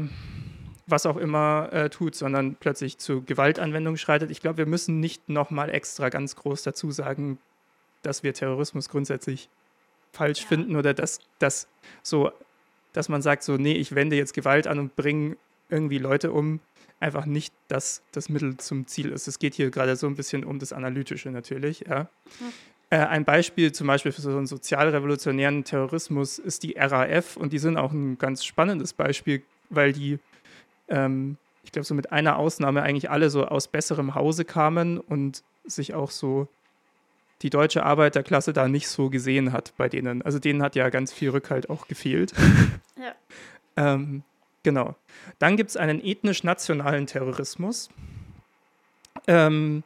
was auch immer äh, tut, sondern plötzlich zu Gewaltanwendung schreitet. Ich glaube, wir müssen nicht nochmal extra ganz groß dazu sagen, dass wir Terrorismus grundsätzlich falsch ja. finden oder dass, dass so, dass man sagt, so, nee, ich wende jetzt Gewalt an und bringe irgendwie Leute um, einfach nicht, dass das Mittel zum Ziel ist. Es geht hier gerade so ein bisschen um das Analytische natürlich, ja. Mhm. Äh, ein Beispiel zum Beispiel für so einen sozialrevolutionären Terrorismus ist die RAF und die sind auch ein ganz spannendes Beispiel, weil die ähm, ich glaube, so mit einer Ausnahme eigentlich alle so aus besserem Hause kamen und sich auch so die deutsche Arbeiterklasse da nicht so gesehen hat bei denen. Also denen hat ja ganz viel Rückhalt auch gefehlt. [laughs] Ja. ähm, genau. Dann gibt es einen ethnisch-nationalen Terrorismus, ähm,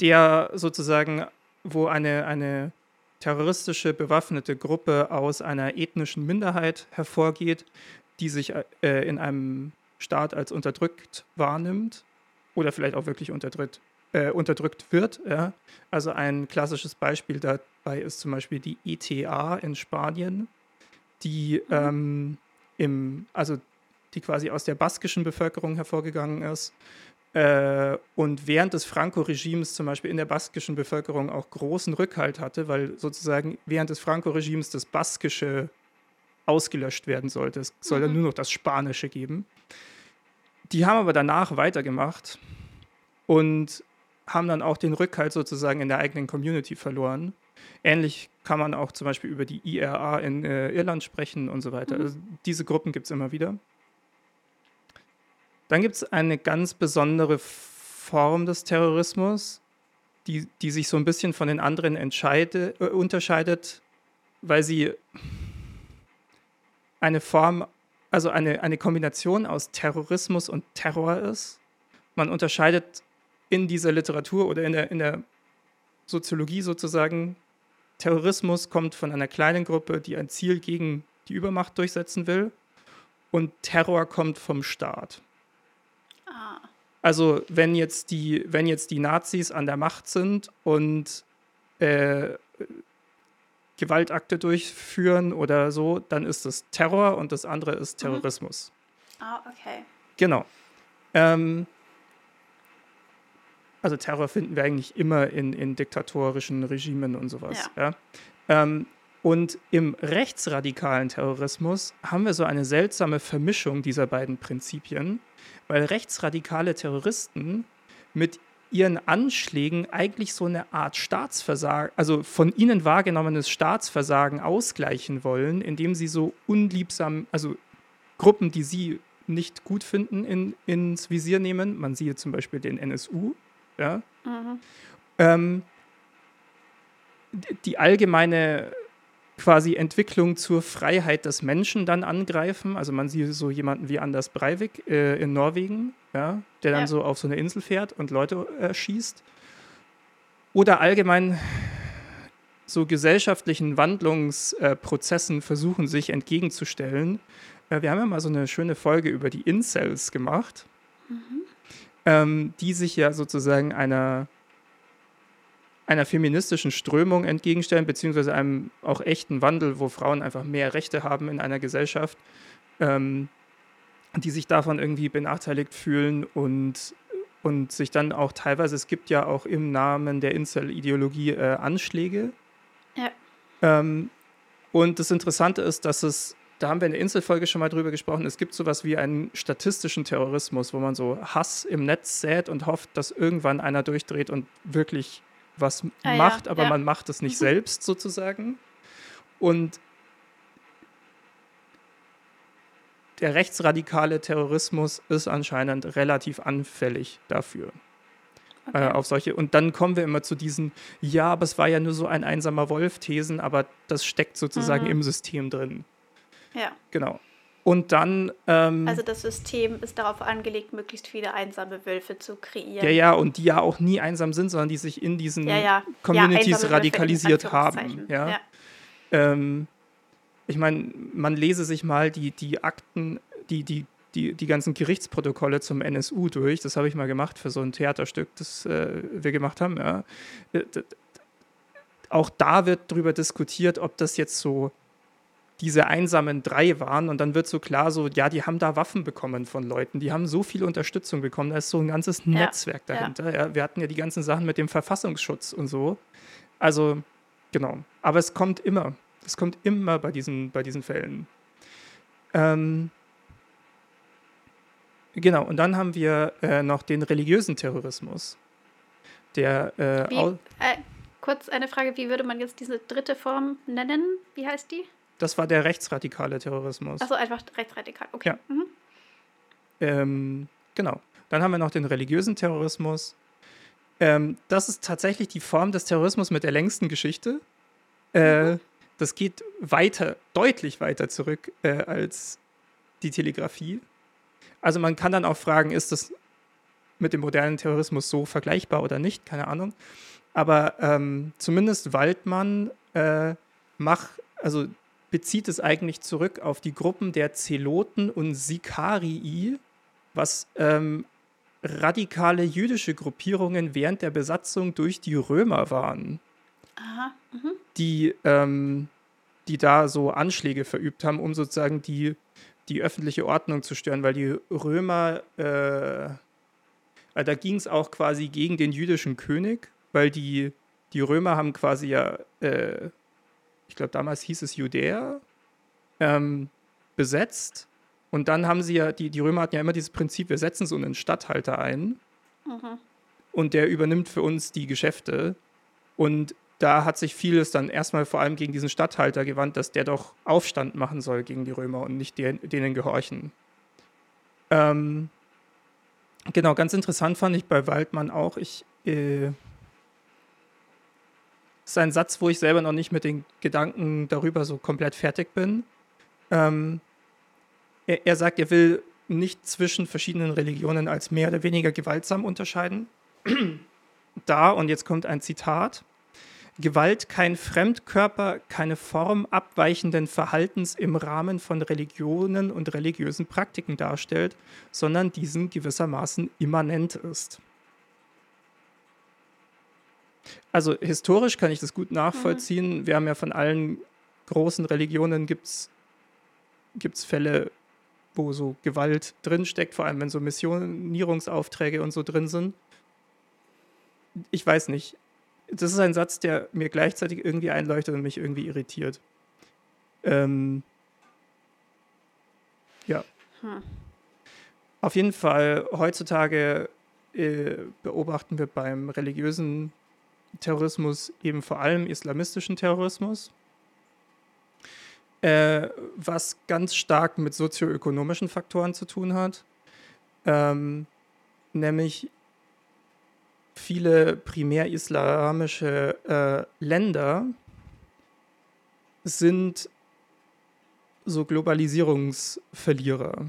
der sozusagen, wo eine, eine terroristische bewaffnete Gruppe aus einer ethnischen Minderheit hervorgeht, die sich äh, in einem Staat als unterdrückt wahrnimmt oder vielleicht auch wirklich unterdrückt, äh, unterdrückt wird. Ja? Also ein klassisches Beispiel dabei ist zum Beispiel die ETA in Spanien, die ähm, im, also die quasi aus der baskischen Bevölkerung hervorgegangen ist äh, und während des Franco-Regimes zum Beispiel in der baskischen Bevölkerung auch großen Rückhalt hatte, weil sozusagen während des Franco-Regimes das Baskische ausgelöscht werden sollte. Es soll dann mhm. nur noch das Spanische geben. Die haben aber danach weitergemacht und haben dann auch den Rückhalt sozusagen in der eigenen Community verloren. Ähnlich kann man auch zum Beispiel über die IRA in äh, Irland sprechen und so weiter. Mhm. Also diese Gruppen gibt es immer wieder. Dann gibt es eine ganz besondere Form des Terrorismus, die, die sich so ein bisschen von den anderen äh, unterscheidet, weil sie eine Form, also eine, eine Kombination aus Terrorismus und Terror ist. Man unterscheidet in dieser Literatur oder in der, in der Soziologie sozusagen, Terrorismus kommt von einer kleinen Gruppe, die ein Ziel gegen die Übermacht durchsetzen will, und Terror kommt vom Staat. Ah. Also wenn jetzt, die, wenn jetzt die Nazis an der Macht sind und äh, Gewaltakte durchführen oder so, dann ist das Terror und das andere ist mhm. Terrorismus. Mhm. Ah, okay. Genau. Ähm, also Terror finden wir eigentlich immer in, in diktatorischen Regimen und sowas. Ja. ja? Ähm, und im rechtsradikalen Terrorismus haben wir so eine seltsame Vermischung dieser beiden Prinzipien, weil rechtsradikale Terroristen mit ihren Anschlägen eigentlich so eine Art Staatsversagen, also von ihnen wahrgenommenes Staatsversagen ausgleichen wollen, indem sie so unliebsam, also Gruppen, die sie nicht gut finden, in, ins Visier nehmen. Man sieht zum Beispiel den NSU, ja. Mhm. Ähm, die allgemeine quasi Entwicklung zur Freiheit des Menschen dann angreifen. Also man sieht so jemanden wie Anders Breivik äh, in Norwegen, ja, der dann ja. so auf so eine Insel fährt und Leute äh, schießt. Oder allgemein so gesellschaftlichen Wandlungsprozessen äh, versuchen, sich entgegenzustellen. Äh, wir haben ja mal so eine schöne Folge über die Incels gemacht, mhm. ähm, die sich ja sozusagen einer einer feministischen Strömung entgegenstellen, beziehungsweise einem auch echten Wandel, wo Frauen einfach mehr Rechte haben in einer Gesellschaft, ähm, die sich davon irgendwie benachteiligt fühlen und, und sich dann auch teilweise, es gibt ja auch im Namen der Incel-Ideologie äh, Anschläge. Ja. Ähm, und das Interessante ist, dass es, da haben wir in der Inselfolge schon mal drüber gesprochen, es gibt sowas wie einen statistischen Terrorismus, wo man so Hass im Netz sät und hofft, dass irgendwann einer durchdreht und wirklich was ah, macht, ja, aber ja. man macht es nicht mhm. selbst sozusagen. Und der rechtsradikale Terrorismus ist anscheinend relativ anfällig dafür. Äh, okay. Äh, auf solche. Und dann kommen wir immer zu diesen, ja, aber es war ja nur so ein einsamer Wolf-Thesen, aber das steckt sozusagen mhm. im System drin. Ja. Genau. Und dann. Ähm, also das System ist darauf angelegt, möglichst viele einsame Wölfe zu kreieren. Ja, ja, und die ja auch nie einsam sind, sondern die sich in diesen ja, ja. Communities ja, radikalisiert haben. Ja. Ähm, ich meine, man lese sich mal die, die Akten, die, die, die, die ganzen Gerichtsprotokolle zum NSU durch. Das habe ich mal gemacht für so ein Theaterstück, das äh, wir gemacht haben. Ja. Äh, auch da wird darüber diskutiert, ob das jetzt so diese einsamen drei waren und dann wird so klar, so, ja, die haben da Waffen bekommen von Leuten, die haben so viel Unterstützung bekommen, da ist so ein ganzes ja. Netzwerk dahinter. Ja. ja. wir hatten ja die ganzen Sachen mit dem Verfassungsschutz und so. Also, genau. Aber es kommt immer. Es kommt immer bei diesen, bei diesen Fällen. Ähm, genau, und dann haben wir äh, noch den religiösen Terrorismus. Der äh, wie, äh, kurz eine Frage, wie würde man jetzt diese dritte Form nennen? Wie heißt die? Das war der rechtsradikale Terrorismus. Achso, einfach rechtsradikal, okay. Ja. Mhm. Ähm, genau. Dann haben wir noch den religiösen Terrorismus. Ähm, das ist tatsächlich die Form des Terrorismus mit der längsten Geschichte. Äh, mhm. Das geht weiter, deutlich weiter zurück äh, als die Telegrafie. Also man kann dann auch fragen, ist das mit dem modernen Terrorismus so vergleichbar oder nicht? Keine Ahnung. Aber ähm, zumindest Waldmann äh, macht, also bezieht es eigentlich zurück auf die Gruppen der Zeloten und Sikarii, was ähm, radikale jüdische Gruppierungen während der Besatzung durch die Römer waren. Aha. Mhm. Die, ähm, die da so Anschläge verübt haben, um sozusagen die, die öffentliche Ordnung zu stören, weil die Römer, äh, da ging es auch quasi gegen den jüdischen König, weil die, die Römer haben quasi ja, äh, ich glaube damals hieß es Judäa, ähm, besetzt. Und dann haben sie ja, die, die Römer hatten ja immer dieses Prinzip, wir setzen so einen Statthalter ein Mhm. und der übernimmt für uns die Geschäfte. Und da hat sich vieles dann erstmal vor allem gegen diesen Statthalter gewandt, dass der doch Aufstand machen soll gegen die Römer und nicht den, denen gehorchen. Ähm, genau, ganz interessant fand ich bei Waldmann auch, ich, äh, ist ein Satz, wo ich selber noch nicht mit den Gedanken darüber so komplett fertig bin. Ähm, er, er sagt, er will nicht zwischen verschiedenen Religionen als mehr oder weniger gewaltsam unterscheiden. [clears throat] da, und jetzt kommt ein Zitat, Gewalt kein Fremdkörper, keine Form abweichenden Verhaltens im Rahmen von Religionen und religiösen Praktiken darstellt, sondern diesen gewissermaßen immanent ist. Also historisch kann ich das gut nachvollziehen. Wir haben ja von allen großen Religionen gibt es Fälle, wo so Gewalt drinsteckt, vor allem wenn so Missionierungsaufträge und so drin sind. Ich weiß nicht. Das ist ein Satz, der mir gleichzeitig irgendwie einleuchtet und mich irgendwie irritiert. Ähm, ja. Hm. Auf jeden Fall, heutzutage äh, beobachten wir beim religiösen Terrorismus eben vor allem islamistischen Terrorismus, äh, was ganz stark mit sozioökonomischen Faktoren zu tun hat. Ähm, nämlich viele primär islamische äh, Länder sind so Globalisierungsverlierer.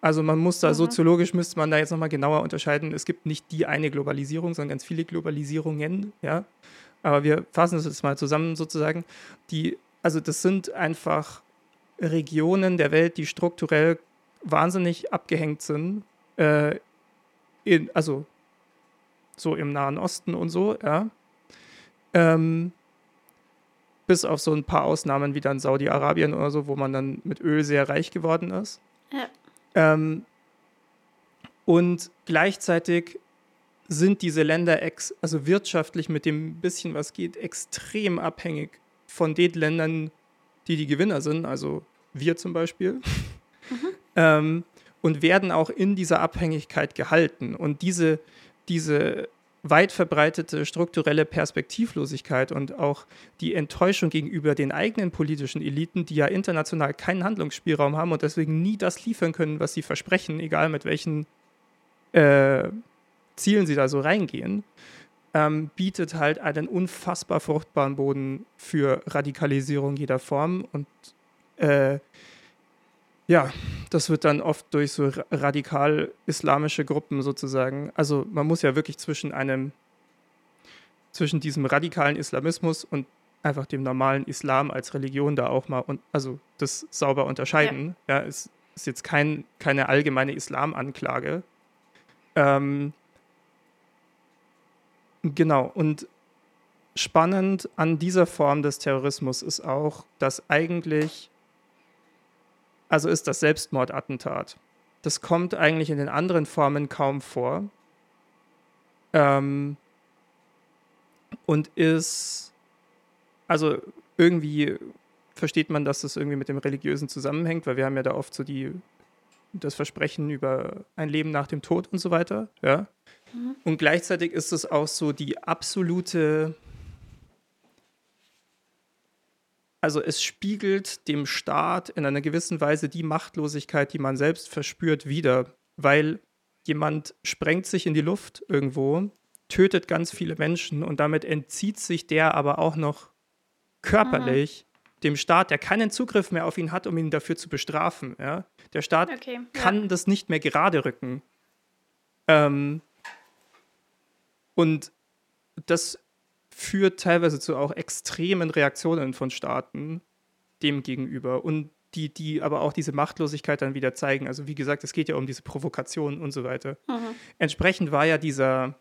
Also man muss da Mhm. soziologisch müsste man da jetzt nochmal genauer unterscheiden. Es gibt nicht die eine Globalisierung, sondern ganz viele Globalisierungen, ja. Aber wir fassen das jetzt mal zusammen sozusagen. Die, also das sind einfach Regionen der Welt, die strukturell wahnsinnig abgehängt sind. Äh, in, also so im Nahen Osten und so, ja. Ähm, bis auf so ein paar Ausnahmen wie dann Saudi-Arabien oder so, wo man dann mit Öl sehr reich geworden ist. Ja. Ähm, und gleichzeitig sind diese Länder ex also wirtschaftlich mit dem bisschen, was geht, extrem abhängig von den Ländern, die die Gewinner sind, also wir zum Beispiel, [laughs] ähm, und werden auch in dieser Abhängigkeit gehalten. Und diese, diese weit verbreitete strukturelle Perspektivlosigkeit und auch die Enttäuschung gegenüber den eigenen politischen Eliten, die ja international keinen Handlungsspielraum haben und deswegen nie das liefern können, was sie versprechen, egal mit welchen äh, Zielen sie da so reingehen, ähm, bietet halt einen unfassbar fruchtbaren Boden für Radikalisierung jeder Form und äh, ja, das wird dann oft durch so ra- radikal islamische Gruppen sozusagen. Also man muss ja wirklich zwischen einem, zwischen diesem radikalen Islamismus und einfach dem normalen Islam als Religion da auch mal und also das sauber unterscheiden. Ja, es ist jetzt kein, keine allgemeine Islamanklage. Ähm, genau, und spannend an dieser Form des Terrorismus ist auch, dass eigentlich also ist das Selbstmordattentat. Das kommt eigentlich in den anderen Formen kaum vor. Ähm, und ist, also irgendwie versteht man, dass das irgendwie mit dem Religiösen zusammenhängt, weil wir haben ja da oft so die, das Versprechen über ein Leben nach dem Tod und so weiter. Ja? Und gleichzeitig ist es auch so die absolute also es spiegelt dem Staat in einer gewissen Weise die Machtlosigkeit, die man selbst verspürt, wider, weil jemand sprengt sich in die Luft irgendwo, tötet ganz viele Menschen und damit entzieht sich der aber auch noch körperlich dem Staat, der keinen Zugriff mehr auf ihn hat, um ihn dafür zu bestrafen. Ja? Der Staat Okay. kann das nicht mehr gerade rücken. Ähm, und das führt teilweise zu auch extremen Reaktionen von Staaten dem gegenüber. Und die, die aber auch diese Machtlosigkeit dann wieder zeigen. Also wie gesagt, es geht ja um diese Provokation und so weiter. Mhm. Entsprechend war ja dieser,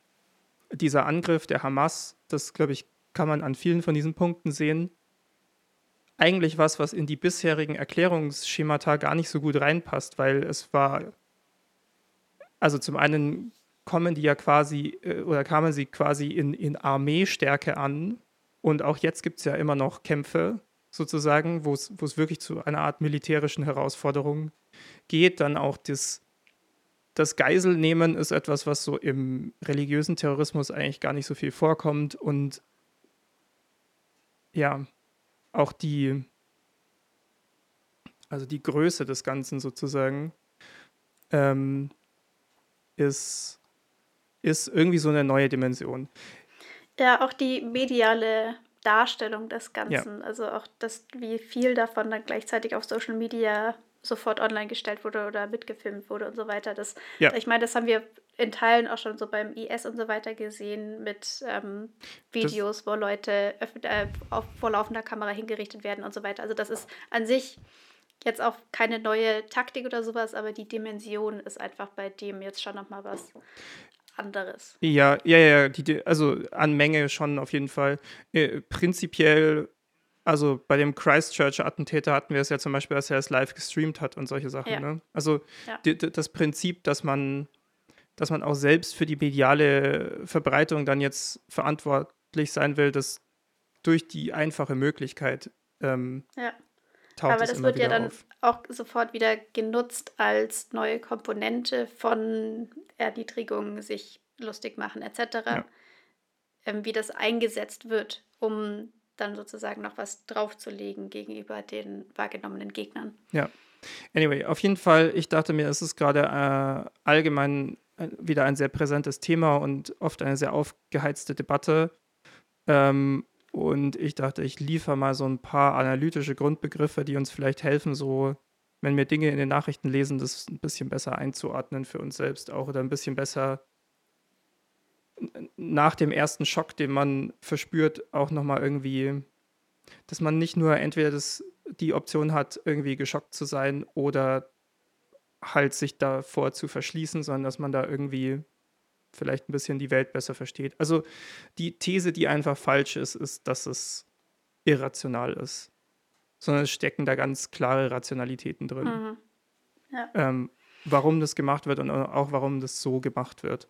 dieser Angriff der Hamas, das glaube ich, kann man an vielen von diesen Punkten sehen, eigentlich was, was in die bisherigen Erklärungsschemata gar nicht so gut reinpasst, weil es war, also zum einen kommen die ja quasi, äh, oder kamen sie quasi in, in Armeestärke an und auch jetzt gibt es ja immer noch Kämpfe sozusagen, wo es wirklich zu einer Art militärischen Herausforderung geht. Dann auch das, das Geiselnehmen ist etwas, was so im religiösen Terrorismus eigentlich gar nicht so viel vorkommt und ja, auch die, also die Größe des Ganzen sozusagen, ähm, ist, ist irgendwie so eine neue Dimension. Ja, auch die mediale Darstellung des Ganzen, ja. also auch das, wie viel davon dann gleichzeitig auf Social Media sofort online gestellt wurde oder mitgefilmt wurde und so weiter. Das, ja. Ich meine, das haben wir in Teilen auch schon so beim IS und so weiter gesehen mit ähm, Videos, das, wo Leute äh, auf, vor laufender Kamera hingerichtet werden und so weiter. Also das ist an sich jetzt auch keine neue Taktik oder sowas, aber die Dimension ist einfach bei dem jetzt schon nochmal was anderes. Ja, ja, ja, die, also an Menge schon auf jeden Fall. Äh, prinzipiell also bei dem Christchurch-Attentäter hatten wir es ja zum Beispiel, dass er es live gestreamt hat und solche Sachen. Ja. Ne? Also ja. die, das Prinzip, dass man dass man auch selbst für die mediale Verbreitung dann jetzt verantwortlich sein will, das durch die einfache Möglichkeit ähm, ja. Taucht Aber das wird ja dann auf. auch sofort wieder genutzt als neue Komponente von Erniedrigung, sich lustig machen etc., ja. ähm, wie das eingesetzt wird, um dann sozusagen noch was draufzulegen gegenüber den wahrgenommenen Gegnern. Ja. Anyway, auf jeden Fall, ich dachte mir, es ist gerade äh, allgemein wieder ein sehr präsentes Thema und oft eine sehr aufgeheizte Debatte. Ähm, und ich dachte, ich liefere mal so ein paar analytische Grundbegriffe, die uns vielleicht helfen, so, wenn wir Dinge in den Nachrichten lesen, das ein bisschen besser einzuordnen für uns selbst auch oder ein bisschen besser nach dem ersten Schock, den man verspürt, auch nochmal irgendwie, dass man nicht nur entweder das, die Option hat, irgendwie geschockt zu sein oder halt sich davor zu verschließen, sondern dass man da irgendwie vielleicht ein bisschen die Welt besser versteht. Also die These, die einfach falsch ist, ist, dass es irrational ist, sondern es stecken da ganz klare Rationalitäten drin. Mhm. Ja. Ähm, warum das gemacht wird und auch warum das so gemacht wird.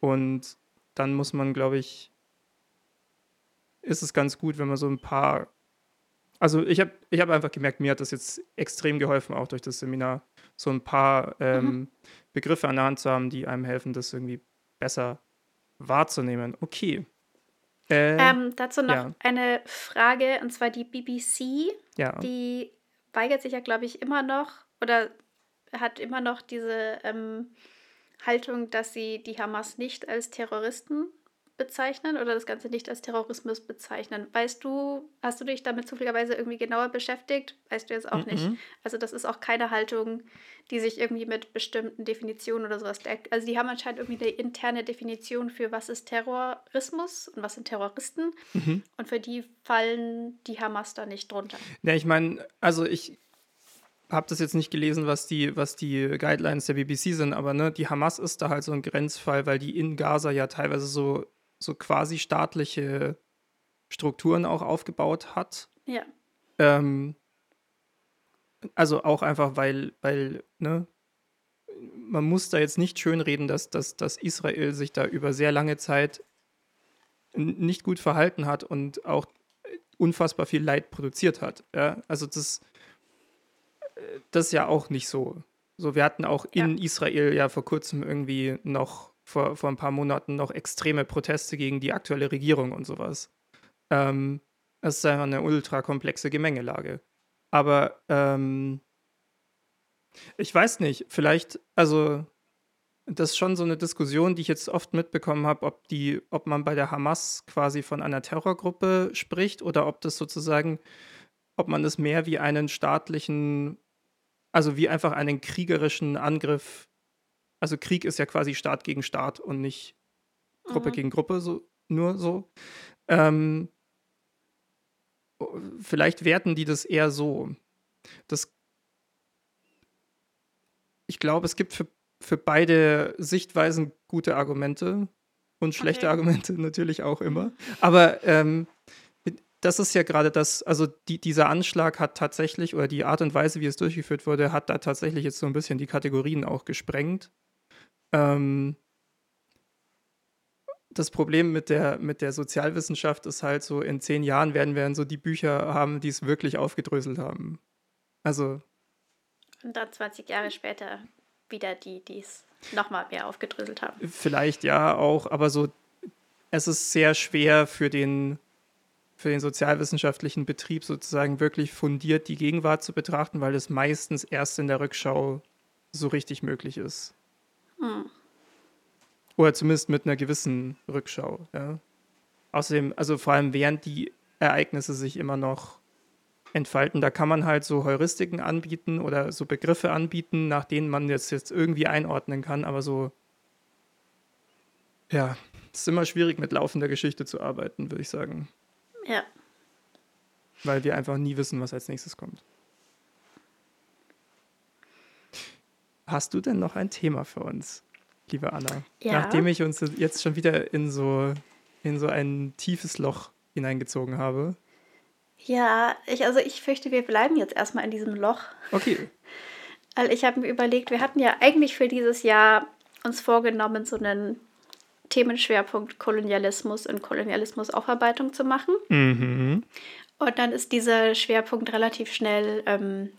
Und dann muss man, glaube ich, ist es ganz gut, wenn man so ein paar also ich habe ich hab einfach gemerkt, mir hat das jetzt extrem geholfen, auch durch das Seminar, so ein paar ähm, mhm. Begriffe an der Hand zu haben, die einem helfen, das irgendwie besser wahrzunehmen. Okay. Äh, ähm, dazu noch ja. eine Frage, und zwar die BBC. Ja. Die weigert sich ja, glaube ich, immer noch oder hat immer noch diese ähm, Haltung, dass sie die Hamas nicht als Terroristen bezeichnen oder das Ganze nicht als Terrorismus bezeichnen. Weißt du, hast du dich damit zufälligerweise irgendwie genauer beschäftigt? Weißt du jetzt auch mm -mm. nicht. Also das ist auch keine Haltung, die sich irgendwie mit bestimmten Definitionen oder sowas deckt. Also die haben anscheinend irgendwie eine interne Definition für was ist Terrorismus und was sind Terroristen. Mhm. Und für die fallen die Hamas da nicht drunter. Ja, ich meine, also ich habe das jetzt nicht gelesen, was die, was die Guidelines der BBC sind, aber ne, die Hamas ist da halt so ein Grenzfall, weil die in Gaza ja teilweise so so quasi staatliche Strukturen auch aufgebaut hat. Ja. Ähm, also auch einfach, weil, weil, ne, man muss da jetzt nicht schönreden, dass, dass, dass Israel sich da über sehr lange Zeit nicht gut verhalten hat und auch unfassbar viel Leid produziert hat. Ja? Also das, das ist ja auch nicht so. So, wir hatten auch in ja. Israel ja vor kurzem irgendwie noch vor, vor ein paar Monaten noch extreme Proteste gegen die aktuelle Regierung und sowas. Ähm, es ist einfach eine ultra komplexe Gemengelage. Aber ähm, ich weiß nicht, vielleicht, also das ist schon so eine Diskussion, die ich jetzt oft mitbekommen habe, ob die, ob man bei der Hamas quasi von einer Terrorgruppe spricht oder ob das sozusagen, ob man es mehr wie einen staatlichen, also wie einfach einen kriegerischen Angriff also Krieg ist ja quasi Staat gegen Staat und nicht Gruppe mhm. gegen Gruppe, so, nur so. Ähm, vielleicht werten die das eher so. das ich glaube, es gibt für, für beide Sichtweisen gute Argumente und schlechte okay. Argumente [laughs] natürlich auch immer. Aber ähm, das ist ja gerade das, also die, dieser Anschlag hat tatsächlich, oder die Art und Weise, wie es durchgeführt wurde, hat da tatsächlich jetzt so ein bisschen die Kategorien auch gesprengt. Ähm, das Problem mit der, mit der Sozialwissenschaft ist halt so, in zehn Jahren werden wir dann so die Bücher haben, die es wirklich aufgedröselt haben. Also. Und dann 20 Jahre später wieder die, die es nochmal mehr aufgedröselt haben. Vielleicht ja auch, aber so, es ist sehr schwer für den, für den sozialwissenschaftlichen Betrieb sozusagen wirklich fundiert die Gegenwart zu betrachten, weil es meistens erst in der Rückschau so richtig möglich ist. Hm. Oder zumindest mit einer gewissen Rückschau. Ja. Außerdem, also vor allem während die Ereignisse sich immer noch entfalten, da kann man halt so Heuristiken anbieten oder so Begriffe anbieten, nach denen man jetzt, jetzt irgendwie einordnen kann, aber so, ja, es ist immer schwierig mit laufender Geschichte zu arbeiten, würde ich sagen. Ja. Weil wir einfach nie wissen, was als nächstes kommt. Hast du denn noch ein Thema für uns? liebe Anna. Ja. Nachdem ich uns jetzt schon wieder in so, in so ein tiefes Loch hineingezogen habe. Ja, ich, also ich fürchte, wir bleiben jetzt erstmal in diesem Loch. Okay. [laughs] Weil ich habe mir überlegt, wir hatten ja eigentlich für dieses Jahr uns vorgenommen, so einen Themenschwerpunkt Kolonialismus und Kolonialismusaufarbeitung zu machen. Mhm. Und dann ist dieser Schwerpunkt relativ schnell ähm,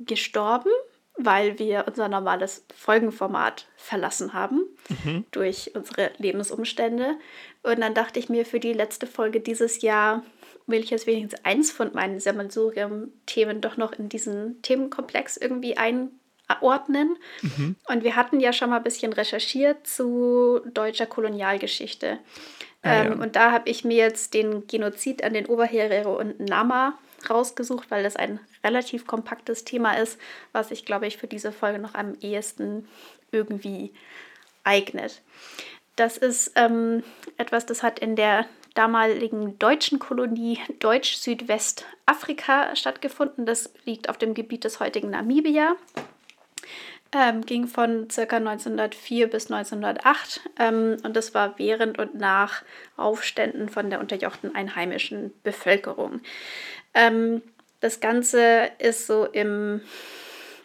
gestorben weil wir unser normales Folgenformat verlassen haben mhm. durch unsere Lebensumstände. Und dann dachte ich mir, für die letzte Folge dieses Jahr will ich jetzt wenigstens eins von meinen Sammelsurium-Themen doch noch in diesen Themenkomplex irgendwie einordnen. Mhm. Und wir hatten ja schon mal ein bisschen recherchiert zu deutscher Kolonialgeschichte. Ah, ähm, ja. Und da habe ich mir jetzt den Genozid an den Oberherero und Nama rausgesucht, weil das ein relativ kompaktes Thema ist, was sich, glaube ich, für diese Folge noch am ehesten irgendwie eignet. Das ist ähm, etwas, das hat in der damaligen deutschen Kolonie Deutsch-Südwestafrika stattgefunden. Das liegt auf dem Gebiet des heutigen Namibia. Ähm, ging von ca. 1904 bis 1908 ähm, und das war während und nach Aufständen von der unterjochten einheimischen Bevölkerung. Ähm, das Ganze ist so im,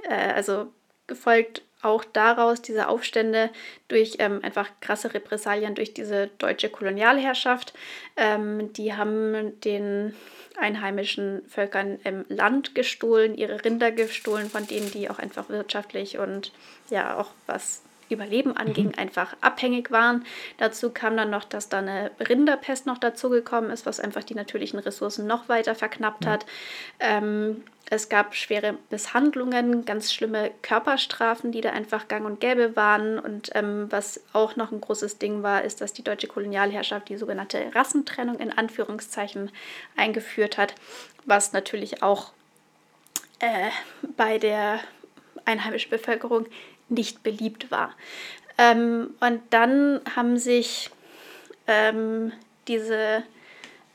äh, also gefolgt auch daraus, diese Aufstände durch ähm, einfach krasse Repressalien durch diese deutsche Kolonialherrschaft. Ähm, die haben den einheimischen Völkern im Land gestohlen, ihre Rinder gestohlen, von denen die auch einfach wirtschaftlich und ja auch was Überleben anging, mhm. einfach abhängig waren. Dazu kam dann noch, dass da eine Rinderpest noch dazugekommen ist, was einfach die natürlichen Ressourcen noch weiter verknappt ja. hat. Ähm, es gab schwere Misshandlungen, ganz schlimme Körperstrafen, die da einfach gang und gäbe waren. Und ähm, was auch noch ein großes Ding war, ist, dass die deutsche Kolonialherrschaft die sogenannte Rassentrennung in Anführungszeichen eingeführt hat, was natürlich auch äh, bei der einheimischen Bevölkerung nicht beliebt war. Ähm, und dann haben sich ähm, diese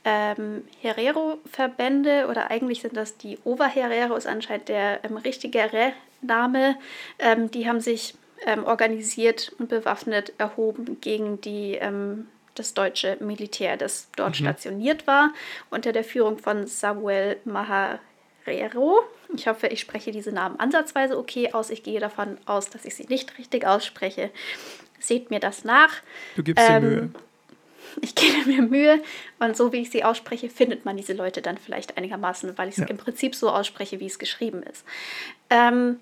ähm, Herero-Verbände oder eigentlich sind das die Oberherero, ist anscheinend der ähm, richtigere Name, ähm, die haben sich ähm, organisiert und bewaffnet erhoben gegen die ähm, das deutsche Militär, das dort mhm. stationiert war, unter der Führung von Samuel Maharero. Ich hoffe, ich spreche diese Namen ansatzweise okay aus. Ich gehe davon aus, dass ich sie nicht richtig ausspreche. Seht mir das nach. Du gibst ähm, dir Mühe. [laughs] Ich gebe mir Mühe und so wie ich sie ausspreche, findet man diese Leute dann vielleicht einigermaßen, weil ich es ja. im Prinzip so ausspreche, wie es geschrieben ist. Ähm,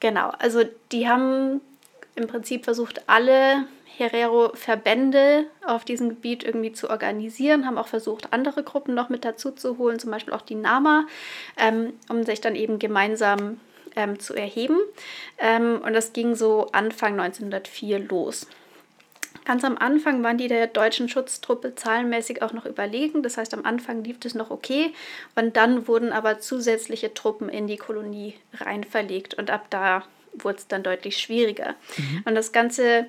genau, also die haben im Prinzip versucht, alle Herero-Verbände auf diesem Gebiet irgendwie zu organisieren, haben auch versucht, andere Gruppen noch mit dazu zu holen, zum Beispiel auch die Nama, ähm, um sich dann eben gemeinsam ähm, zu erheben. Ähm, und das ging so Anfang 1904 los. Ganz am Anfang waren die der deutschen Schutztruppe zahlenmäßig auch noch überlegen. Das heißt, am Anfang lief es noch okay. Und dann wurden aber zusätzliche Truppen in die Kolonie rein verlegt. Und ab da wurde es dann deutlich schwieriger. Mhm. Und das Ganze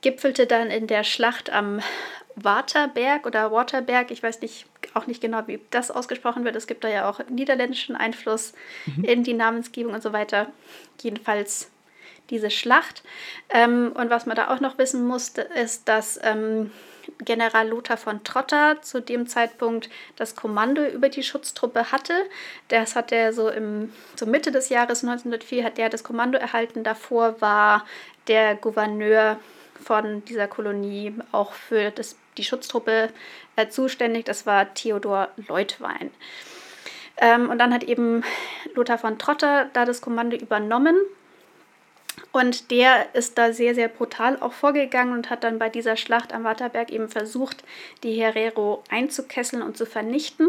gipfelte dann in der Schlacht am Waterberg oder Waterberg, ich weiß nicht auch nicht genau, wie das ausgesprochen wird. Es gibt da ja auch niederländischen Einfluss mhm. in die Namensgebung und so weiter. Jedenfalls diese Schlacht. Ähm, und was man da auch noch wissen musste, ist, dass ähm, General Lothar von Trotter zu dem Zeitpunkt das Kommando über die Schutztruppe hatte. Das hat er so im so Mitte des Jahres 1904 hat er das Kommando erhalten. Davor war der Gouverneur von dieser Kolonie auch für das, die Schutztruppe äh, zuständig. Das war Theodor Leutwein. Ähm, und dann hat eben Lothar von Trotter da das Kommando übernommen und der ist da sehr, sehr brutal auch vorgegangen und hat dann bei dieser Schlacht am Waterberg eben versucht, die Herero einzukesseln und zu vernichten.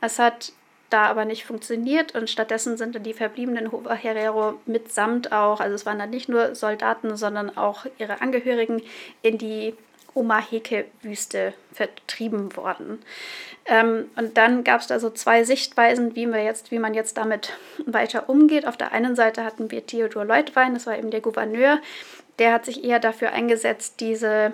Es hat da aber nicht funktioniert und stattdessen sind dann die verbliebenen Herero mitsamt auch, also es waren dann nicht nur Soldaten, sondern auch ihre Angehörigen in die Omaheke-Wüste vertrieben worden. Ähm, und dann gab es da so zwei Sichtweisen, wie, wir jetzt, wie man jetzt damit weiter umgeht. Auf der einen Seite hatten wir Theodor Leutwein, das war eben der Gouverneur, der hat sich eher dafür eingesetzt, diese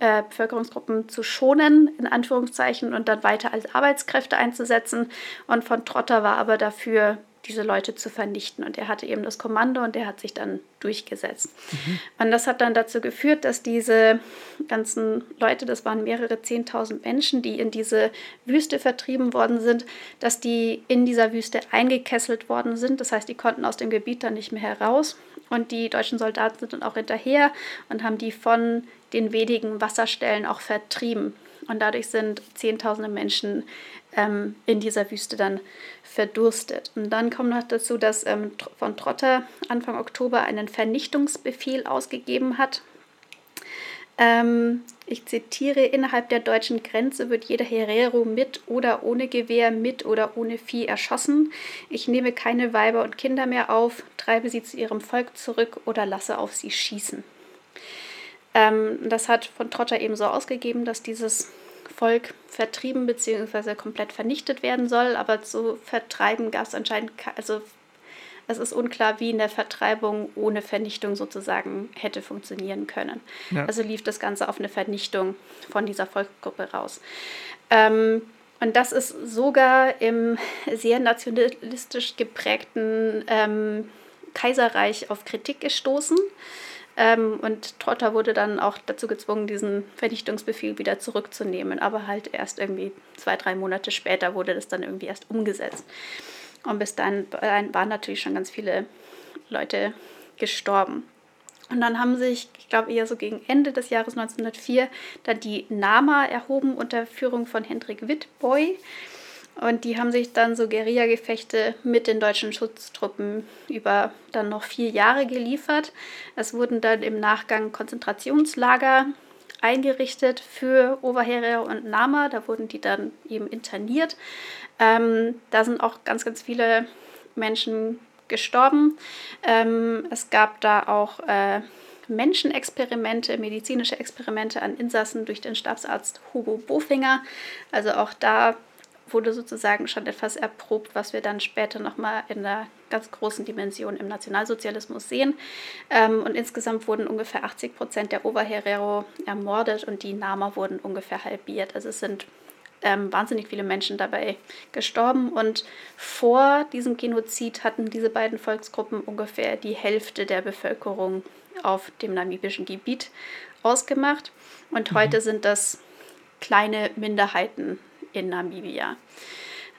äh, Bevölkerungsgruppen zu schonen, in Anführungszeichen, und dann weiter als Arbeitskräfte einzusetzen. Und von Trotter war aber dafür, diese Leute zu vernichten. Und er hatte eben das Kommando und der hat sich dann durchgesetzt. Mhm. Und das hat dann dazu geführt, dass diese ganzen Leute, das waren mehrere Zehntausend Menschen, die in diese Wüste vertrieben worden sind, dass die in dieser Wüste eingekesselt worden sind. Das heißt, die konnten aus dem Gebiet dann nicht mehr heraus. Und die deutschen Soldaten sind dann auch hinterher und haben die von den wenigen Wasserstellen auch vertrieben. Und dadurch sind Zehntausende Menschen ähm, in dieser Wüste dann verdurstet. Und dann kommt noch dazu, dass ähm, von Trotter Anfang Oktober einen Vernichtungsbefehl ausgegeben hat. Ähm, ich zitiere, innerhalb der deutschen Grenze wird jeder Herero mit oder ohne Gewehr, mit oder ohne Vieh erschossen. Ich nehme keine Weiber und Kinder mehr auf, treibe sie zu ihrem Volk zurück oder lasse auf sie schießen. Ähm, das hat von Trotter eben so ausgegeben, dass dieses Volk vertrieben bzw. komplett vernichtet werden soll. Aber zu vertreiben gab es anscheinend, also es ist unklar, wie eine Vertreibung ohne Vernichtung sozusagen hätte funktionieren können. Ja. Also lief das Ganze auf eine Vernichtung von dieser Volksgruppe raus. Ähm, und das ist sogar im sehr nationalistisch geprägten ähm, Kaiserreich auf Kritik gestoßen. Ähm, und Trotter wurde dann auch dazu gezwungen, diesen Vernichtungsbefehl wieder zurückzunehmen. Aber halt erst irgendwie zwei, drei Monate später wurde das dann irgendwie erst umgesetzt. Und bis dann waren natürlich schon ganz viele Leute gestorben. Und dann haben sich, ich glaube eher so gegen Ende des Jahres 1904, dann die Nama erhoben unter Führung von Hendrik Wittboy. Und die haben sich dann so Guerillagefechte mit den deutschen Schutztruppen über dann noch vier Jahre geliefert. Es wurden dann im Nachgang Konzentrationslager eingerichtet für Oberheere und Nama. Da wurden die dann eben interniert. Ähm, da sind auch ganz, ganz viele Menschen gestorben. Ähm, es gab da auch äh, Menschenexperimente, medizinische Experimente an Insassen durch den Stabsarzt Hugo Bofinger. Also auch da wurde sozusagen schon etwas erprobt, was wir dann später nochmal in der ganz großen Dimension im Nationalsozialismus sehen. Ähm, und insgesamt wurden ungefähr 80 Prozent der Oberherero ermordet und die Nama wurden ungefähr halbiert. Also es sind ähm, wahnsinnig viele Menschen dabei gestorben und vor diesem Genozid hatten diese beiden Volksgruppen ungefähr die Hälfte der Bevölkerung auf dem namibischen Gebiet ausgemacht. Und mhm. heute sind das kleine Minderheiten in Namibia.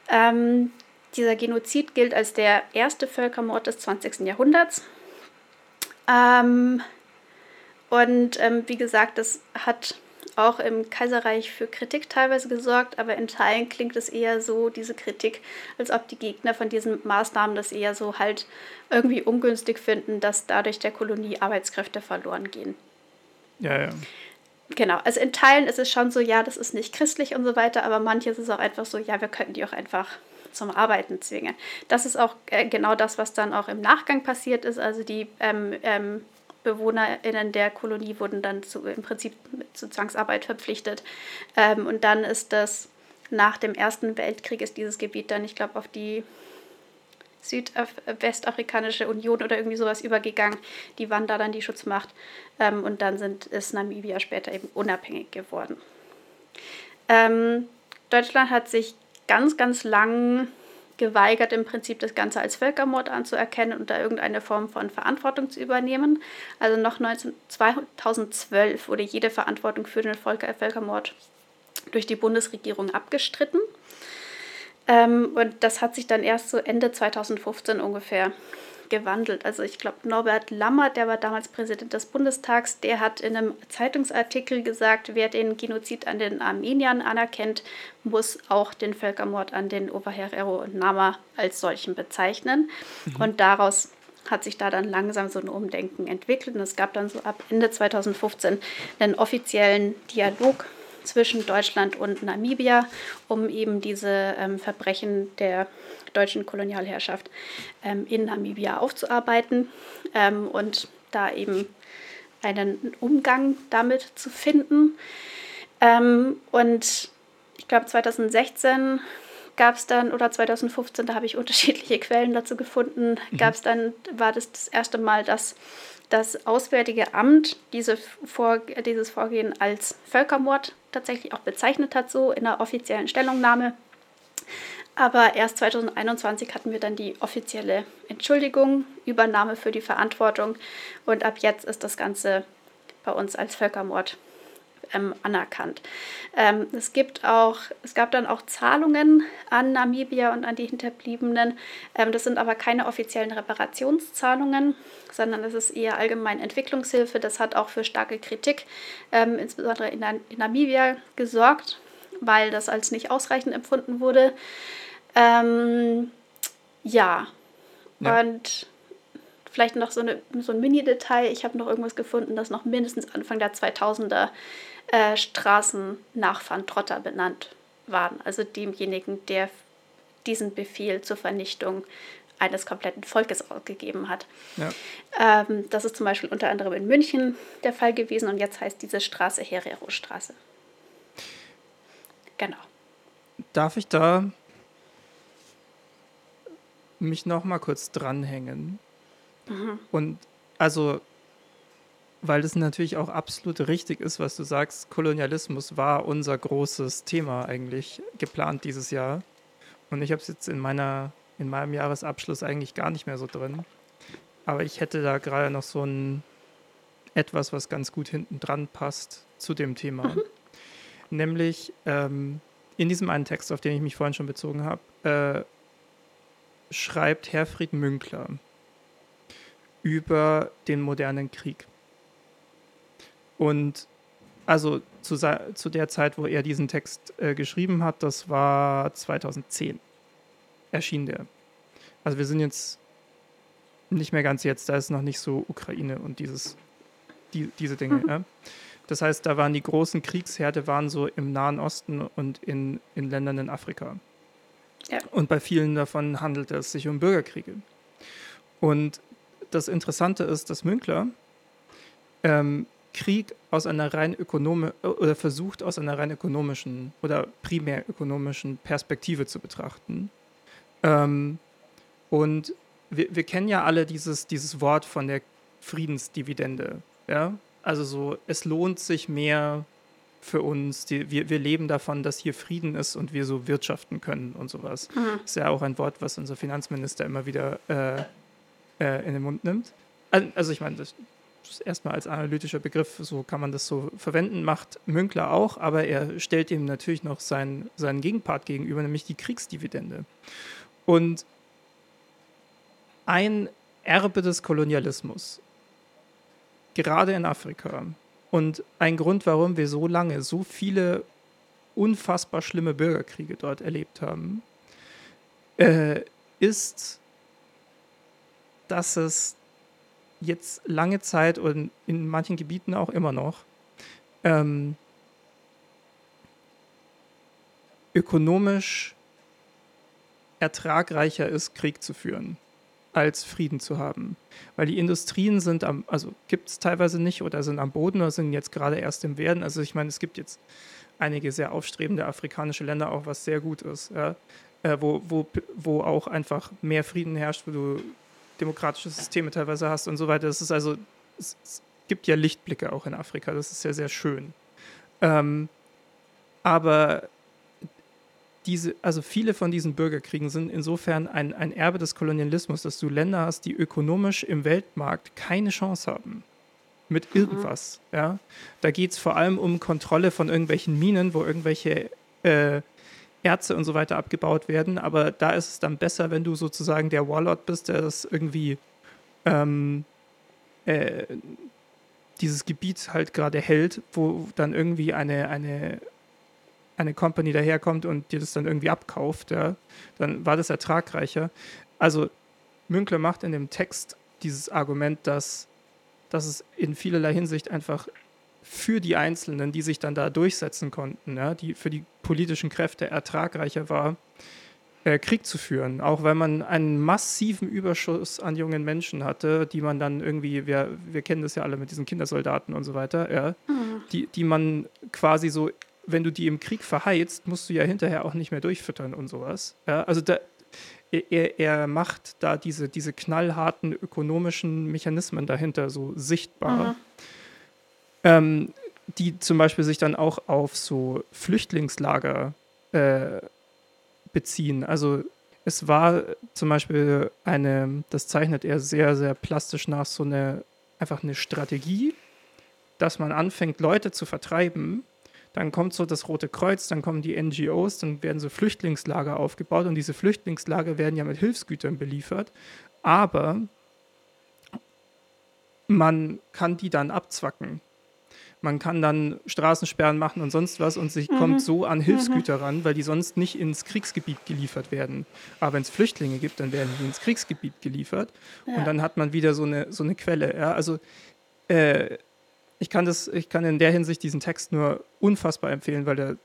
Ähm, dieser Genozid gilt als der erste Völkermord des 20. Jahrhunderts. Ähm, und ähm, wie gesagt, das hat auch im Kaiserreich für Kritik teilweise gesorgt, aber in Teilen klingt es eher so, diese Kritik, als ob die Gegner von diesen Maßnahmen das eher so halt irgendwie ungünstig finden, dass dadurch der Kolonie Arbeitskräfte verloren gehen. Ja, ja genau, also in Teilen ist es schon so, ja, das ist nicht christlich und so weiter, aber manches ist auch einfach so, ja, wir könnten die auch einfach zum Arbeiten zwingen. Das ist auch äh, genau das, was dann auch im Nachgang passiert ist. Also die ähm, ähm, BewohnerInnen der Kolonie wurden dann zu, im Prinzip zu Zwangsarbeit verpflichtet. Ähm, und dann ist das nach dem Ersten Weltkrieg ist dieses Gebiet dann, ich glaube, auf die Südwestafrikanische Union oder irgendwie sowas übergegangen. Die waren da dann die Schutzmacht ähm, und dann sind, ist Namibia später eben unabhängig geworden. Ähm, Deutschland hat sich ganz, ganz lang geweigert, im Prinzip das Ganze als Völkermord anzuerkennen und da irgendeine Form von Verantwortung zu übernehmen. Also noch 19, 2012 wurde jede Verantwortung für den Völkermord durch die Bundesregierung abgestritten. Ähm, und das hat sich dann erst so Ende 2015 ungefähr gewandelt. Also ich glaube, Norbert Lammert, der war damals Präsident des Bundestags, der hat in einem Zeitungsartikel gesagt, wer den Genozid an den Armeniern anerkennt, muss auch den Völkermord an den Oberherero und Nama als solchen bezeichnen. Mhm. Und daraus hat sich da dann langsam so ein Umdenken entwickelt. Und es gab dann so ab Ende 2015 einen offiziellen Dialog zwischen Deutschland und Namibia, um eben diese ähm, Verbrechen der deutschen Kolonialherrschaft ähm, in Namibia aufzuarbeiten ähm, und da eben einen Umgang damit zu finden. Ähm, und ich glaube 2016 gab es dann, oder 2015, da habe ich [laughs] unterschiedliche Quellen dazu gefunden, mhm. gab es dann, war das das erste Mal, dass das Auswärtige Amt diese Vor dieses Vorgehen als Völkermord tatsächlich auch bezeichnet hat, so in einer offiziellen Stellungnahme. Aber erst 2021 hatten wir dann die offizielle Entschuldigung, Übernahme für die Verantwortung und ab jetzt ist das Ganze bei uns als Völkermord ähm, anerkannt. Ähm, es, gibt auch, es gab dann auch Zahlungen an Namibia und an die Hinterbliebenen. Ähm, das sind aber keine offiziellen Reparationszahlungen, sondern es ist eher allgemein Entwicklungshilfe. Das hat auch für starke Kritik, ähm, insbesondere in, in Namibia, gesorgt, weil das als nicht ausreichend empfunden wurde. Ähm, ja. ja. Und vielleicht noch so, eine, so ein Mini-Detail. Ich habe noch irgendwas gefunden, das noch mindestens Anfang der 2000er äh, Straßen nach Van Trotter benannt waren. Also demjenigen, der diesen Befehl zur Vernichtung eines kompletten Volkes ausgegeben hat. Ja. Ähm, das ist zum Beispiel unter anderem in München der Fall gewesen und jetzt heißt diese Straße Herero-Straße. Genau. Darf ich da mich noch mal kurz dranhängen. Mhm. Und also, weil das natürlich auch absolut richtig ist, was du sagst, Kolonialismus war unser großes Thema eigentlich geplant dieses Jahr. Und ich habe es jetzt in meiner in meinem Jahresabschluss eigentlich gar nicht mehr so drin. Aber ich hätte da gerade noch so ein etwas, was ganz gut hinten dran passt zu dem Thema. Mhm. Nämlich ähm, in diesem einen Text, auf den ich mich vorhin schon bezogen habe, äh, schreibt Herfried Münkler über den modernen Krieg. Und also zu, zu der Zeit, wo er diesen Text äh, geschrieben hat, das war 2010, erschien der. Also wir sind jetzt nicht mehr ganz jetzt, da ist noch nicht so Ukraine und dieses, die, diese Dinge. Mhm. Ja. Das heißt, da waren die großen Kriegsherde waren so im Nahen Osten und in, in Ländern in Afrika. Ja. Und bei vielen davon handelte es sich um Bürgerkriege. Und das Interessante ist, dass Münkler ähm, Krieg aus einer rein ökonomischen oder versucht aus einer rein ökonomischen oder primär ökonomischen Perspektive zu betrachten. Ähm, und wir, wir kennen ja alle dieses, dieses Wort von der Friedensdividende. Ja? Also so, es lohnt sich mehr für uns. Die, wir, wir leben davon, dass hier Frieden ist und wir so wirtschaften können und sowas. Mhm. Ist ja auch ein Wort, was unser Finanzminister immer wieder äh, äh, in den Mund nimmt. Also ich meine, das ist erstmal als analytischer Begriff, so kann man das so verwenden, macht Münkler auch, aber er stellt ihm natürlich noch seinen, seinen Gegenpart gegenüber, nämlich die Kriegsdividende. Und ein Erbe des Kolonialismus, gerade in Afrika, und ein Grund, warum wir so lange so viele unfassbar schlimme Bürgerkriege dort erlebt haben, äh, ist, dass es jetzt lange Zeit und in manchen Gebieten auch immer noch ähm, ökonomisch ertragreicher ist, Krieg zu führen als Frieden zu haben. Weil die Industrien sind am, also gibt es teilweise nicht oder sind am Boden oder sind jetzt gerade erst im Werden. Also ich meine, es gibt jetzt einige sehr aufstrebende afrikanische Länder auch, was sehr gut ist, ja, äh, wo, wo, wo auch einfach mehr Frieden herrscht, wo du demokratische Systeme teilweise hast und so weiter. Das ist also, es, es gibt ja Lichtblicke auch in Afrika, das ist ja sehr schön. Ähm, aber diese, also viele von diesen Bürgerkriegen sind insofern ein, ein Erbe des Kolonialismus, dass du Länder hast, die ökonomisch im Weltmarkt keine Chance haben. Mit mhm. irgendwas. Ja? Da geht es vor allem um Kontrolle von irgendwelchen Minen, wo irgendwelche äh, Erze und so weiter abgebaut werden. Aber da ist es dann besser, wenn du sozusagen der Warlord bist, der das irgendwie ähm, äh, dieses Gebiet halt gerade hält, wo dann irgendwie eine, eine, eine Company daherkommt und dir das dann irgendwie abkauft, ja, dann war das ertragreicher. Also Münkler macht in dem Text dieses Argument, dass, dass es in vielerlei Hinsicht einfach für die Einzelnen, die sich dann da durchsetzen konnten, ja, die für die politischen Kräfte ertragreicher war, äh, Krieg zu führen, auch weil man einen massiven Überschuss an jungen Menschen hatte, die man dann irgendwie, wir, wir kennen das ja alle mit diesen Kindersoldaten und so weiter, ja, mhm. die, die man quasi so, wenn du die im Krieg verheizt, musst du ja hinterher auch nicht mehr durchfüttern und sowas. Ja, also da, er, er macht da diese, diese knallharten ökonomischen Mechanismen dahinter so sichtbar, mhm. Ähm, die zum Beispiel sich dann auch auf so Flüchtlingslager äh, beziehen. Also es war zum Beispiel eine, das zeichnet er sehr, sehr plastisch nach, so eine, einfach eine Strategie, dass man anfängt, Leute zu vertreiben. Dann kommt so das Rote Kreuz, dann kommen die NGOs, dann werden so Flüchtlingslager aufgebaut und diese Flüchtlingslager werden ja mit Hilfsgütern beliefert. Aber man kann die dann abzwacken man kann dann Straßensperren machen und sonst was und sich mhm. kommt so an Hilfsgüter mhm. ran, weil die sonst nicht ins Kriegsgebiet geliefert werden. Aber wenn es Flüchtlinge gibt, dann werden die ins Kriegsgebiet geliefert ja. und dann hat man wieder so eine, so eine Quelle. Ja? Also äh, ich, kann das, ich kann in der Hinsicht diesen Text nur unfassbar empfehlen, weil er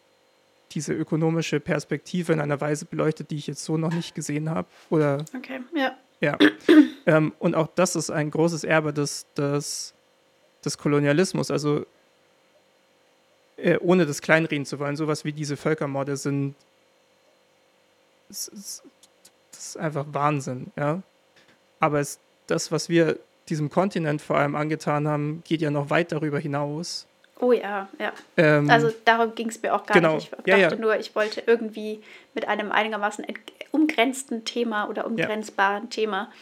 diese ökonomische Perspektive in einer Weise beleuchtet, die ich jetzt so noch nicht gesehen habe. Oder okay, ja. Ja. ähm, und auch das ist ein großes Erbe des, des, des Kolonialismus. Also äh, ohne das kleinreden zu wollen, sowas wie diese Völkermorde sind, das ist, das ist einfach Wahnsinn, ja. Aber es, das, was wir diesem Kontinent vor allem angetan haben, geht ja noch weit darüber hinaus. Oh ja, ja. Ähm, also darum ging es mir auch gar genau. nicht. Ich dachte ja, ja. nur, ich wollte irgendwie mit einem einigermaßen umgrenzten Thema oder umgrenzbaren ja. Thema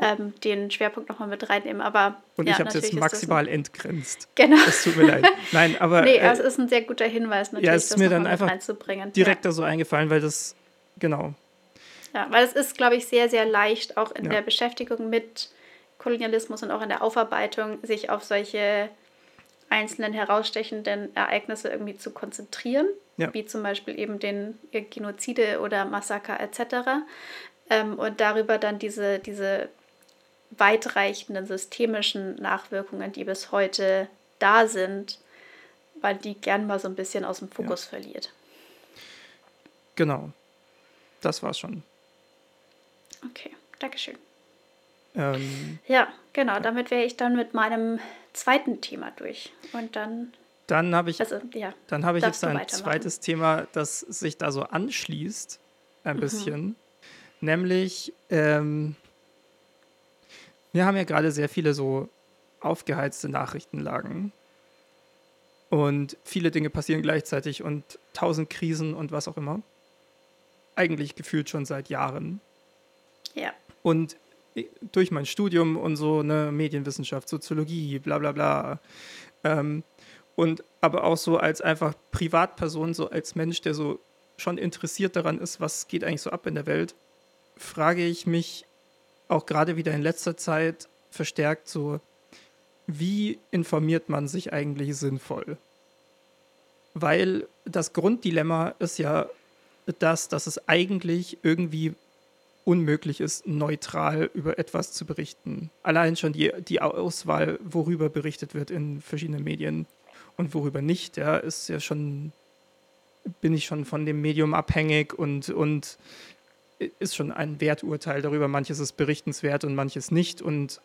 ähm, den Schwerpunkt nochmal mit reinnehmen. Aber, Und ja, ich habe es jetzt maximal ein, entgrenzt. Genau. Es tut mir leid. Nein, [laughs] aber. Nee, äh, es ist ein sehr guter Hinweis, natürlich, ja, es ist das mir dann einfach direkt da so eingefallen, weil das, genau. Ja, weil es ist, glaube ich, sehr, sehr leicht, auch in ja. der Beschäftigung mit Kolonialismus und auch in der Aufarbeitung, sich auf solche einzelnen herausstechenden Ereignisse irgendwie zu konzentrieren, ja. wie zum Beispiel eben den Genozide oder Massaker etc. Ähm, und darüber dann diese, diese weitreichenden systemischen Nachwirkungen, die bis heute da sind, weil die gern mal so ein bisschen aus dem Fokus ja. verliert. Genau. Das war's schon. Okay, Dankeschön. Ähm, ja, genau. Damit wäre ich dann mit meinem zweiten Thema durch. Und dann. Dann habe ich, also, ja, dann hab ich jetzt ein zweites Thema, das sich da so anschließt, ein mhm. bisschen. Nämlich ähm, wir haben ja gerade sehr viele so aufgeheizte Nachrichtenlagen. Und viele Dinge passieren gleichzeitig und tausend Krisen und was auch immer. Eigentlich gefühlt schon seit Jahren. Ja. Und durch mein Studium und so, ne, Medienwissenschaft, Soziologie, bla bla bla. Ähm, und aber auch so als einfach Privatperson, so als Mensch, der so schon interessiert daran ist, was geht eigentlich so ab in der Welt, frage ich mich auch gerade wieder in letzter Zeit verstärkt so, wie informiert man sich eigentlich sinnvoll? Weil das Grunddilemma ist ja das, dass es eigentlich irgendwie unmöglich ist, neutral über etwas zu berichten. Allein schon die, die Auswahl, worüber berichtet wird in verschiedenen Medien und worüber nicht, ja, ist ja schon, bin ich schon von dem Medium abhängig und, und ist schon ein Werturteil darüber. Manches ist berichtenswert und manches nicht. Und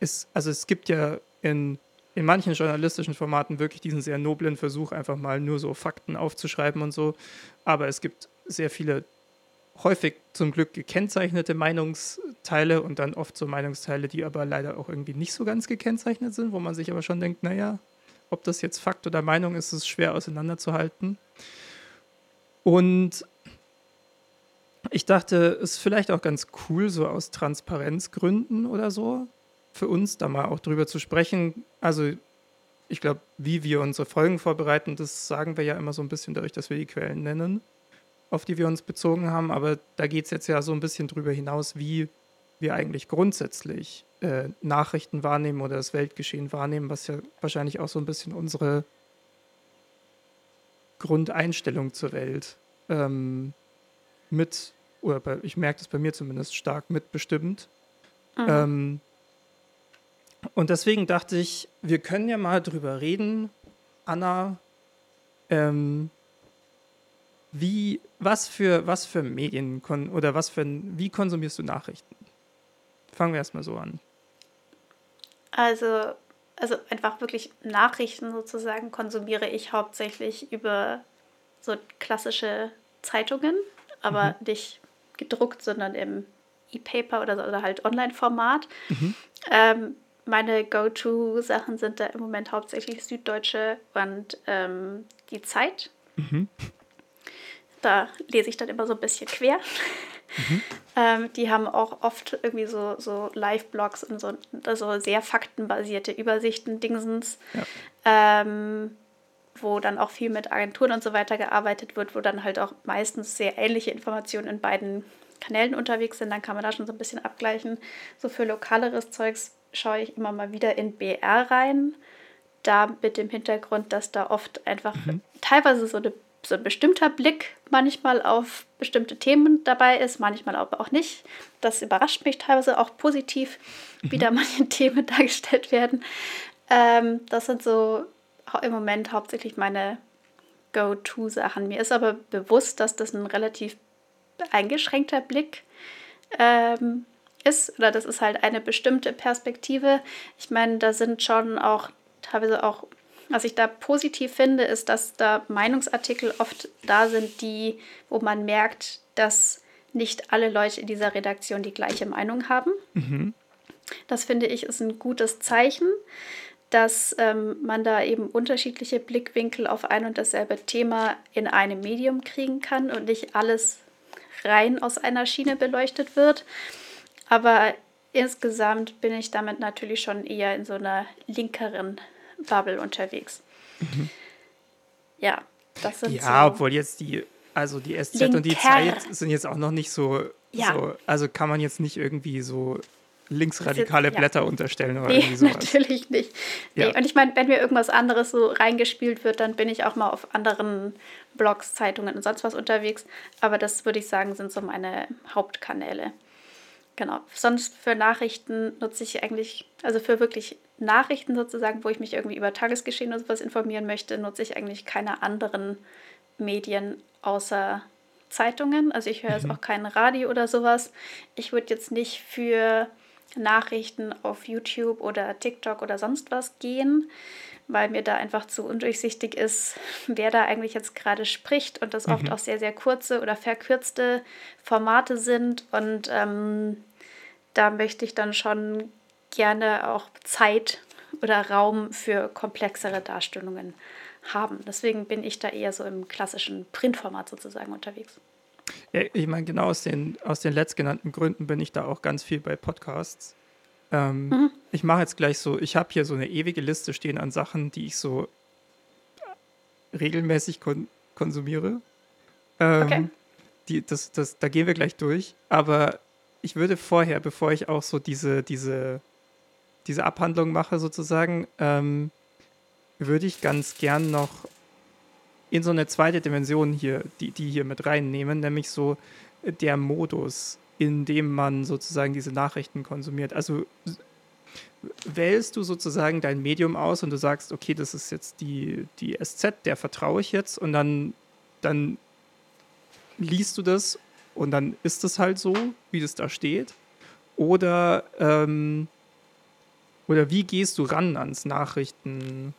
es, also es gibt ja in, in manchen journalistischen Formaten wirklich diesen sehr noblen Versuch, einfach mal nur so Fakten aufzuschreiben und so. Aber es gibt sehr viele häufig zum Glück gekennzeichnete Meinungsteile und dann oft so Meinungsteile, die aber leider auch irgendwie nicht so ganz gekennzeichnet sind, wo man sich aber schon denkt, naja, ob das jetzt Fakt oder Meinung ist, ist schwer auseinanderzuhalten. Und ich dachte, es ist vielleicht auch ganz cool, so aus Transparenzgründen oder so, für uns da mal auch drüber zu sprechen. Also ich glaube, wie wir unsere Folgen vorbereiten, das sagen wir ja immer so ein bisschen dadurch, dass wir die Quellen nennen, auf die wir uns bezogen haben. Aber da geht es jetzt ja so ein bisschen drüber hinaus, wie wir eigentlich grundsätzlich äh, Nachrichten wahrnehmen oder das Weltgeschehen wahrnehmen, was ja wahrscheinlich auch so ein bisschen unsere Grundeinstellung zur Welt ähm, mit, oder bei, ich merke das bei mir zumindest stark mitbestimmt. Mhm. Ähm, und deswegen dachte ich, wir können ja mal drüber reden, Anna, ähm, wie, was für, was für Medien oder was für, wie konsumierst du Nachrichten? Fangen wir erstmal so an. Also, also einfach wirklich Nachrichten sozusagen konsumiere ich hauptsächlich über so klassische Zeitungen, aber mhm. nicht gedruckt, sondern im E-Paper oder, so, oder halt Online-Format. Mhm. Ähm, meine Go-To-Sachen sind da im Moment hauptsächlich Süddeutsche und ähm, die Zeit. Mhm. Da lese ich dann immer so ein bisschen quer. Mhm. [laughs] ähm, die haben auch oft irgendwie so, so Live-Blogs und so also sehr faktenbasierte Übersichten, Dingsens. Ja. Ähm, wo dann auch viel mit Agenturen und so weiter gearbeitet wird, wo dann halt auch meistens sehr ähnliche Informationen in beiden Kanälen unterwegs sind. Dann kann man da schon so ein bisschen abgleichen. So für lokaleres Zeugs schaue ich immer mal wieder in BR rein. Da mit dem Hintergrund, dass da oft einfach mhm. teilweise so, eine, so ein bestimmter Blick manchmal auf bestimmte Themen dabei ist, manchmal aber auch nicht. Das überrascht mich teilweise auch positiv, mhm. wie da [laughs] manche Themen dargestellt werden. Ähm, das sind so im Moment hauptsächlich meine Go-To-Sachen. Mir ist aber bewusst, dass das ein relativ eingeschränkter Blick ähm, ist oder das ist halt eine bestimmte Perspektive. Ich meine, da sind schon auch teilweise auch, was ich da positiv finde, ist, dass da Meinungsartikel oft da sind, die, wo man merkt, dass nicht alle Leute in dieser Redaktion die gleiche Meinung haben. Mhm. Das finde ich ist ein gutes Zeichen, dass ähm, man da eben unterschiedliche Blickwinkel auf ein und dasselbe Thema in einem Medium kriegen kann und nicht alles rein aus einer Schiene beleuchtet wird. Aber insgesamt bin ich damit natürlich schon eher in so einer linkeren Bubble unterwegs. Mhm. Ja, das sind Ja, so obwohl jetzt die, also die SZ Linker. und die Zeit sind jetzt auch noch nicht so, ja. so, also kann man jetzt nicht irgendwie so linksradikale jetzt, Blätter unterstellen oder nee, irgendwie sowas. natürlich nicht. Nee. Ja. Und ich meine, wenn mir irgendwas anderes so reingespielt wird, dann bin ich auch mal auf anderen Blogs, Zeitungen und sonst was unterwegs. Aber das würde ich sagen, sind so meine Hauptkanäle. Genau. Sonst für Nachrichten nutze ich eigentlich, also für wirklich Nachrichten sozusagen, wo ich mich irgendwie über Tagesgeschehen oder sowas informieren möchte, nutze ich eigentlich keine anderen Medien außer Zeitungen. Also ich höre mhm. jetzt auch kein Radio oder sowas. Ich würde jetzt nicht für Nachrichten auf YouTube oder TikTok oder sonst was gehen weil mir da einfach zu undurchsichtig ist, wer da eigentlich jetzt gerade spricht und das mhm. oft auch sehr, sehr kurze oder verkürzte Formate sind. Und ähm, da möchte ich dann schon gerne auch Zeit oder Raum für komplexere Darstellungen haben. Deswegen bin ich da eher so im klassischen Printformat sozusagen unterwegs. Ja, ich meine, genau aus den, aus den letztgenannten Gründen bin ich da auch ganz viel bei Podcasts. Ähm, mhm. Ich mache jetzt gleich so, ich habe hier so eine ewige Liste stehen an Sachen, die ich so regelmäßig kon konsumiere. Ähm, okay. Die, das, das, da gehen wir gleich durch. Aber ich würde vorher, bevor ich auch so diese, diese, diese Abhandlung mache, sozusagen, ähm, würde ich ganz gern noch in so eine zweite Dimension hier, die, die hier mit reinnehmen, nämlich so der Modus, in dem man sozusagen diese Nachrichten konsumiert. Also wählst du sozusagen dein Medium aus und du sagst, okay, das ist jetzt die, die SZ, der vertraue ich jetzt und dann, dann liest du das und dann ist es halt so, wie das da steht. Oder, ähm, oder wie gehst du ran ans Nachrichtenlesen?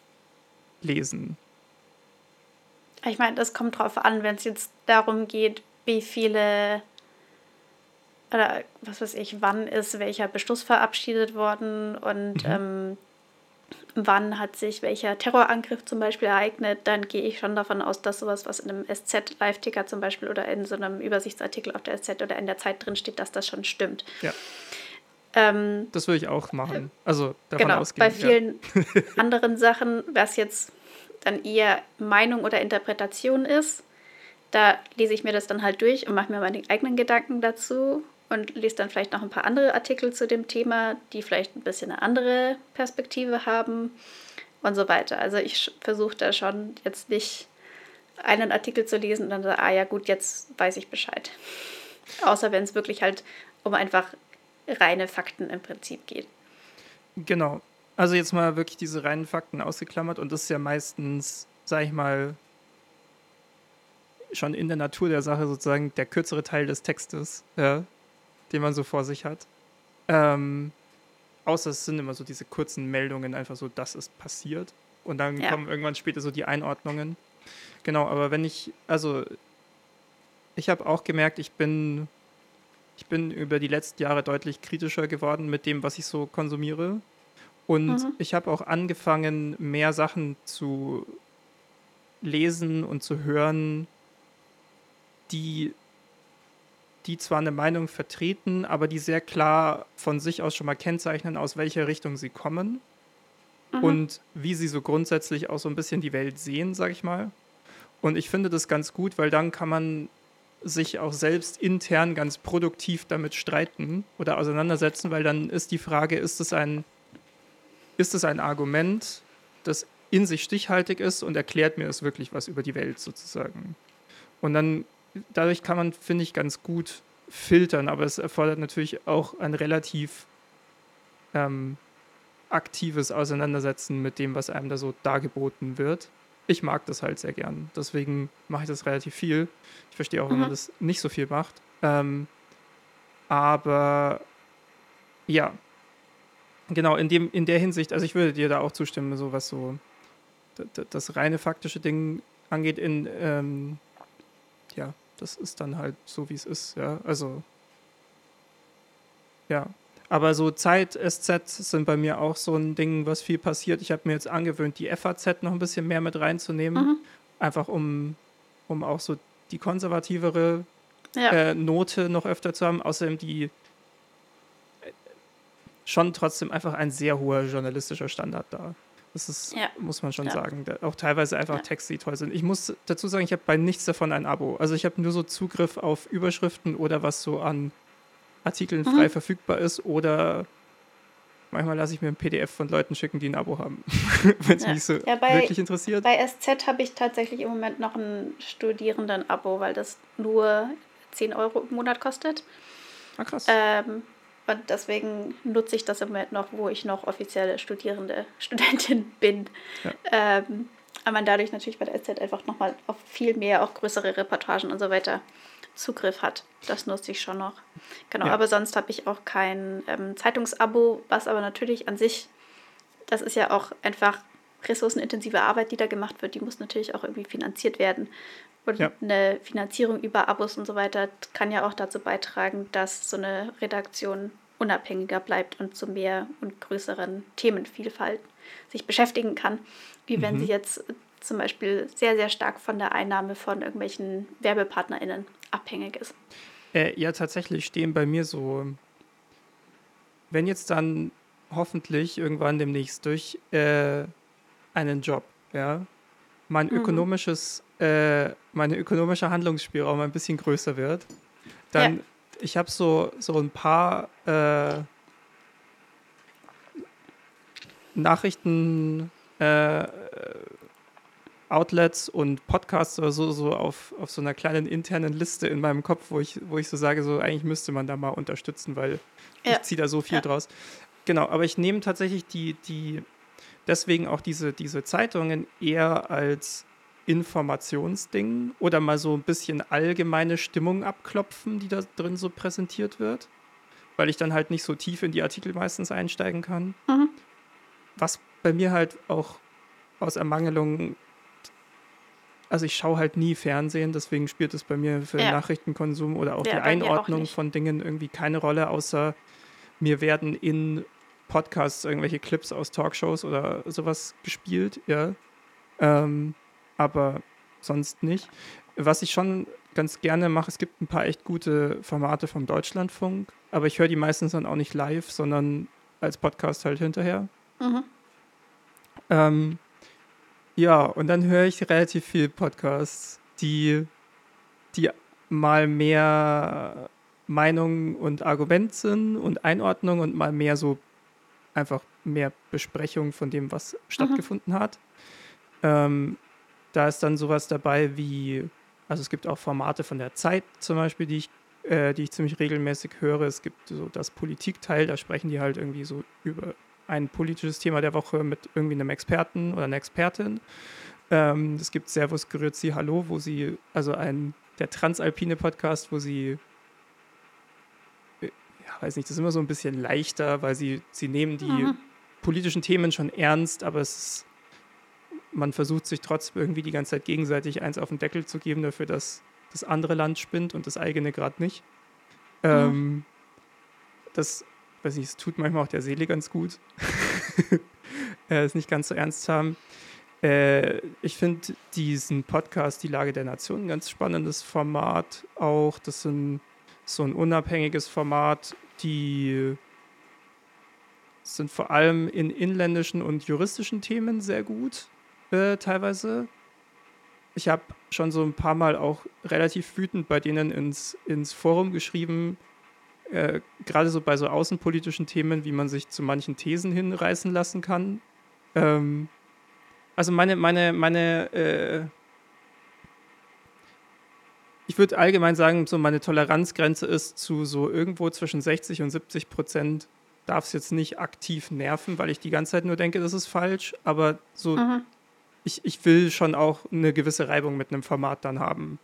Ich meine, das kommt drauf an, wenn es jetzt darum geht, wie viele oder was weiß ich, wann ist welcher Beschluss verabschiedet worden und mhm. ähm, wann hat sich welcher Terrorangriff zum Beispiel ereignet, dann gehe ich schon davon aus, dass sowas, was in einem SZ-Live-Ticker zum Beispiel oder in so einem Übersichtsartikel auf der SZ oder in der Zeit drin steht, dass das schon stimmt. Ja. Ähm, das würde ich auch machen. Also davon genau, ausgehen. Bei vielen ja. anderen Sachen, was jetzt dann eher Meinung oder Interpretation ist, da lese ich mir das dann halt durch und mache mir meine eigenen Gedanken dazu und lese dann vielleicht noch ein paar andere Artikel zu dem Thema, die vielleicht ein bisschen eine andere Perspektive haben und so weiter. Also ich versuche da schon jetzt nicht einen Artikel zu lesen und dann so, ah ja gut, jetzt weiß ich Bescheid. Außer wenn es wirklich halt um einfach reine Fakten im Prinzip geht. Genau. Also jetzt mal wirklich diese reinen Fakten ausgeklammert und das ist ja meistens, sag ich mal, schon in der Natur der Sache sozusagen der kürzere Teil des Textes. Ja den man so vor sich hat. Ähm, außer es sind immer so diese kurzen Meldungen, einfach so, das ist passiert. Und dann ja. kommen irgendwann später so die Einordnungen. Genau, aber wenn ich, also ich habe auch gemerkt, ich bin, ich bin über die letzten Jahre deutlich kritischer geworden mit dem, was ich so konsumiere. Und mhm. ich habe auch angefangen, mehr Sachen zu lesen und zu hören, die die zwar eine Meinung vertreten, aber die sehr klar von sich aus schon mal kennzeichnen, aus welcher Richtung sie kommen mhm. und wie sie so grundsätzlich auch so ein bisschen die Welt sehen, sag ich mal. Und ich finde das ganz gut, weil dann kann man sich auch selbst intern ganz produktiv damit streiten oder auseinandersetzen, weil dann ist die Frage, ist es ein, ist es ein Argument, das in sich stichhaltig ist und erklärt mir es wirklich was über die Welt sozusagen. Und dann dadurch kann man, finde ich, ganz gut filtern, aber es erfordert natürlich auch ein relativ ähm, aktives Auseinandersetzen mit dem, was einem da so dargeboten wird. Ich mag das halt sehr gern, deswegen mache ich das relativ viel. Ich verstehe auch, mhm. wenn man mhm. das nicht so viel macht. Ähm, aber ja, genau, in, dem, in der Hinsicht, also ich würde dir da auch zustimmen, so was so das, reine faktische Ding angeht, in ähm, ja, das ist dann halt so, wie es ist, ja. Also, ja. Aber so Zeit-SZ sind bei mir auch so ein Ding, was viel passiert. Ich habe mir jetzt angewöhnt, die FAZ noch ein bisschen mehr mit reinzunehmen. Mhm. Einfach um, um auch so die konservativere ja. äh, Note noch öfter zu haben. Außerdem die schon trotzdem einfach ein sehr hoher journalistischer Standard da. Das ist, ja. muss man schon ja. sagen. Auch teilweise einfach ja. Texte, die toll sind. Ich muss dazu sagen, ich habe bei nichts davon ein Abo. Also ich habe nur so Zugriff auf Überschriften oder was so an Artikeln mhm. frei verfügbar ist oder manchmal lasse ich mir ein PDF von Leuten schicken, die ein Abo haben, [laughs] wenn es mich so bei, wirklich interessiert. Bei SZ habe ich tatsächlich im Moment noch ein Studierenden-Abo, weil das nur 10 Euro im Monat kostet. Ah, krass. Ähm, und deswegen nutze ich das im Moment noch, wo ich noch offizielle Studierende, [laughs] Studentin bin. Ja. Ähm, aber man dadurch natürlich bei der SZ einfach nochmal auf viel mehr, auch größere Reportagen und so weiter Zugriff hat. Das nutze ich schon noch. Genau, ja. aber sonst habe ich auch kein ähm, Zeitungsabo, was aber natürlich an sich, das ist ja auch einfach ressourcenintensive Arbeit, die da gemacht wird, die muss natürlich auch irgendwie finanziert werden. Und ja. eine Finanzierung über Abos und so weiter kann ja auch dazu beitragen, dass so eine Redaktion unabhängiger bleibt und zu mehr und größeren Themenvielfalt sich beschäftigen kann, wie mhm. wenn sie jetzt zum Beispiel sehr, sehr stark von der Einnahme von irgendwelchen WerbepartnerInnen abhängig ist. Äh, ja, tatsächlich stehen bei mir so, wenn jetzt dann hoffentlich irgendwann demnächst durch äh, einen Job, ja, mein mhm. ökonomisches äh, mein ökonomischer Handlungsspielraum ein bisschen größer wird, dann ja. ich habe so, so ein paar äh, Nachrichten äh, Outlets und Podcasts oder so, so auf, auf so einer kleinen internen Liste in meinem Kopf, wo ich, wo ich so sage, so eigentlich müsste man da mal unterstützen, weil ja. ich ziehe da so viel ja. draus. Genau, aber ich nehme tatsächlich die, die, deswegen auch diese, diese Zeitungen eher als Informationsding oder mal so ein bisschen allgemeine Stimmung abklopfen, die da drin so präsentiert wird, weil ich dann halt nicht so tief in die Artikel meistens einsteigen kann. Mhm. Was bei mir halt auch aus Ermangelung, also ich schaue halt nie Fernsehen, deswegen spielt es bei mir für ja. Nachrichtenkonsum oder auch ja, die Einordnung auch von Dingen irgendwie keine Rolle, außer mir werden in Podcasts irgendwelche Clips aus Talkshows oder sowas gespielt, ja. Ähm, aber sonst nicht. Was ich schon ganz gerne mache, es gibt ein paar echt gute Formate vom Deutschlandfunk, aber ich höre die meistens dann auch nicht live, sondern als Podcast halt hinterher. Mhm. Ähm, ja, und dann höre ich relativ viel Podcasts, die, die mal mehr Meinung und Argument sind und Einordnung und mal mehr so einfach mehr Besprechung von dem, was mhm. stattgefunden hat. Ähm, da ist dann sowas dabei wie, also es gibt auch Formate von der Zeit zum Beispiel, die ich, äh, die ich ziemlich regelmäßig höre. Es gibt so das Politikteil, da sprechen die halt irgendwie so über ein politisches Thema der Woche mit irgendwie einem Experten oder einer Expertin. Ähm, es gibt Servus Grüezi Hallo, wo sie, also ein, der Transalpine Podcast, wo sie weiß nicht, das ist immer so ein bisschen leichter, weil sie, sie nehmen die mhm. politischen Themen schon ernst, aber es ist, man versucht sich trotzdem irgendwie die ganze Zeit gegenseitig eins auf den Deckel zu geben dafür, dass das andere Land spinnt und das eigene gerade nicht. Mhm. Ähm, das, weiß nicht, es tut manchmal auch der Seele ganz gut, [laughs] es nicht ganz so ernst haben. Äh, ich finde diesen Podcast Die Lage der Nation ein ganz spannendes Format auch. Das sind so ein unabhängiges Format, die sind vor allem in inländischen und juristischen Themen sehr gut, äh, teilweise. Ich habe schon so ein paar Mal auch relativ wütend bei denen ins, ins Forum geschrieben, äh, gerade so bei so außenpolitischen Themen, wie man sich zu manchen Thesen hinreißen lassen kann. Ähm, also meine, meine, meine äh, ich würde allgemein sagen, so meine Toleranzgrenze ist zu so irgendwo zwischen 60 und 70 Prozent darf es jetzt nicht aktiv nerven, weil ich die ganze Zeit nur denke, das ist falsch. Aber so, mhm. Ich, ich will schon auch eine gewisse Reibung mit einem Format dann haben,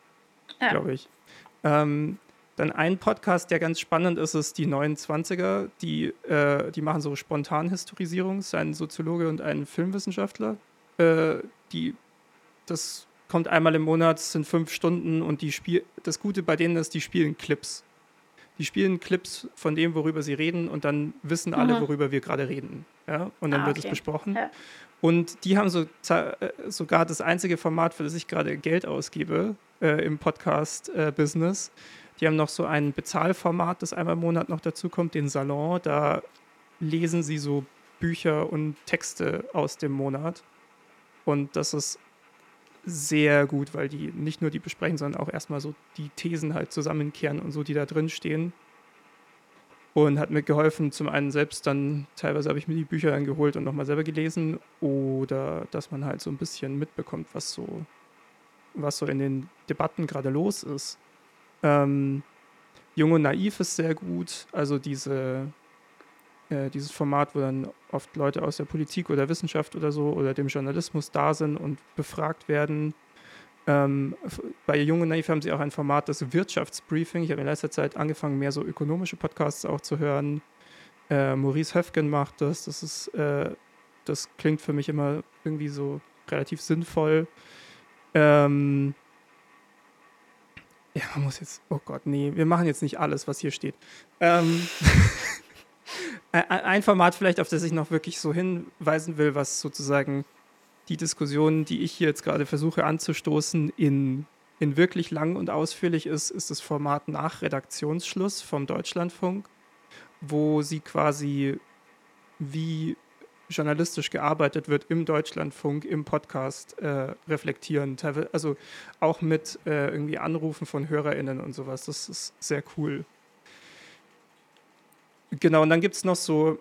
ja. glaube ich. Ähm, dann ein Podcast, der ganz spannend ist, ist die 29er. Die, äh, die machen so Spontanhistorisierung. Es ist ein Soziologe und ein Filmwissenschaftler. Äh, die das kommt einmal im Monat, sind fünf Stunden und die Spiel das Gute bei denen ist, die spielen Clips. Die spielen Clips von dem, worüber sie reden und dann wissen alle, mhm. worüber wir gerade reden. Ja? Und dann ah, wird es besprochen. Ja. Und die haben so, äh, sogar das einzige Format, für das ich gerade Geld ausgebe äh, im Podcast-Business. Äh, die haben noch so ein Bezahlformat, das einmal im Monat noch dazu kommt, den Salon. Da lesen sie so Bücher und Texte aus dem Monat. Und das ist sehr gut, weil die nicht nur die besprechen, sondern auch erstmal so die Thesen halt zusammenkehren und so, die da drin stehen. Und hat mir geholfen, zum einen selbst dann, teilweise habe ich mir die Bücher dann geholt und nochmal selber gelesen, oder dass man halt so ein bisschen mitbekommt, was so, was so in den Debatten gerade los ist. Ähm, Jung und Naiv ist sehr gut, also diese, äh, dieses Format, wo dann oft Leute aus der Politik oder Wissenschaft oder so oder dem Journalismus da sind und befragt werden. Ähm, bei Jung und Naiv haben sie auch ein Format, das Wirtschaftsbriefing. Ich habe in letzter Zeit angefangen, mehr so ökonomische Podcasts auch zu hören. Äh, Maurice Höfgen macht das. Das ist, äh, das klingt für mich immer irgendwie so relativ sinnvoll. Ähm, ja, man muss jetzt, oh Gott, nee, wir machen jetzt nicht alles, was hier steht. Ähm, [laughs] ein Format vielleicht, auf das ich noch wirklich so hinweisen will, was sozusagen die Diskussion, die ich hier jetzt gerade versuche anzustoßen, in, in wirklich lang und ausführlich ist, ist das Format nach Redaktionsschluss vom Deutschlandfunk, wo sie quasi wie journalistisch gearbeitet wird im Deutschlandfunk, im Podcast äh, reflektieren. Also auch mit äh, irgendwie Anrufen von HörerInnen und sowas. Das ist sehr cool. Genau, und dann gibt es noch so,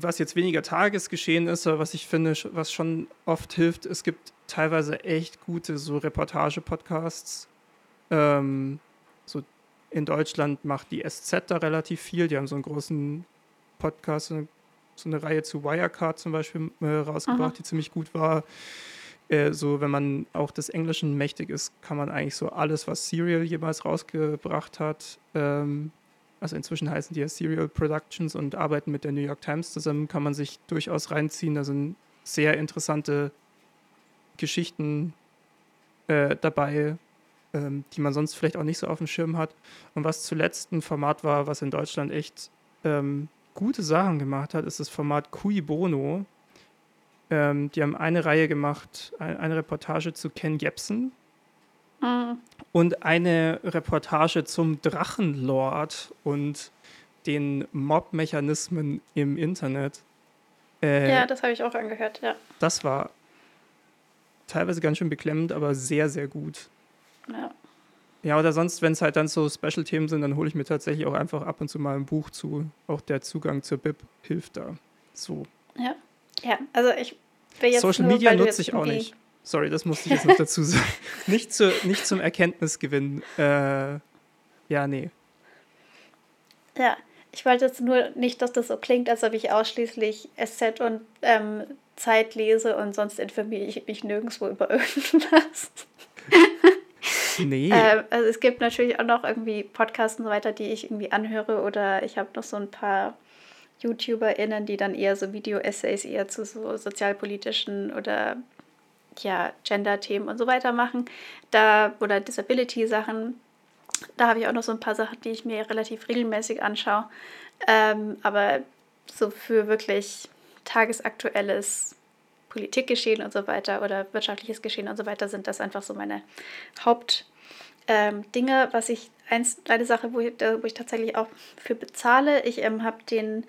was jetzt weniger Tagesgeschehen ist, aber was ich finde, was schon oft hilft, es gibt teilweise echt gute so Reportage-Podcasts. Ähm, so in Deutschland macht die SZ da relativ viel. Die haben so einen großen Podcast, so eine, so eine Reihe zu Wirecard zum Beispiel äh, rausgebracht, Aha. die ziemlich gut war. Äh, so, wenn man auch des Englischen mächtig ist, kann man eigentlich so alles, was Serial jemals rausgebracht hat, ähm, also inzwischen heißen die ja Serial Productions und arbeiten mit der New York Times zusammen, kann man sich durchaus reinziehen. Da sind sehr interessante Geschichten äh, dabei, ähm, die man sonst vielleicht auch nicht so auf dem Schirm hat. Und was zuletzt ein Format war, was in Deutschland echt ähm, gute Sachen gemacht hat, ist das Format Cui Bono. Ähm, die haben eine Reihe gemacht, eine Reportage zu Ken Jebsen mhm. und eine Reportage zum Drachenlord und den Mob-Mechanismen im Internet. Äh, ja, das habe ich auch angehört, ja. Das war teilweise ganz schön beklemmend, aber sehr, sehr gut. Ja. Ja, oder sonst, wenn es halt dann so Special-Themen sind, dann hole ich mir tatsächlich auch einfach ab und zu mal ein Buch zu. Auch der Zugang zur Bib hilft da. So. Ja, ja, also ich will jetzt Social nur, Media nutze ich auch nicht. Sorry, das musste ich jetzt noch dazu sagen. [laughs] nicht, zu, nicht zum Erkenntnisgewinn. Äh, ja, nee. Ja, ich wollte jetzt nur nicht, dass das so klingt, als ob ich ausschließlich SZ und ähm, Zeit lese und sonst informiere ich mich nirgendwo über irgendwas. [laughs] Nee. Äh, also es gibt natürlich auch noch irgendwie Podcasts und so weiter, die ich irgendwie anhöre oder ich habe noch so ein paar YouTuberInnen, die dann eher so Video-Essays eher zu so sozialpolitischen oder ja, Gender-Themen und so weiter machen. Da, oder Disability-Sachen. Da habe ich auch noch so ein paar Sachen, die ich mir relativ regelmäßig anschaue. Ähm, aber so für wirklich tagesaktuelles Politikgeschehen und so weiter oder wirtschaftliches Geschehen und so weiter sind das einfach so meine Hauptdinge. Ähm, was ich, eins, eine Sache, wo ich, wo ich tatsächlich auch für bezahle, ich ähm, habe den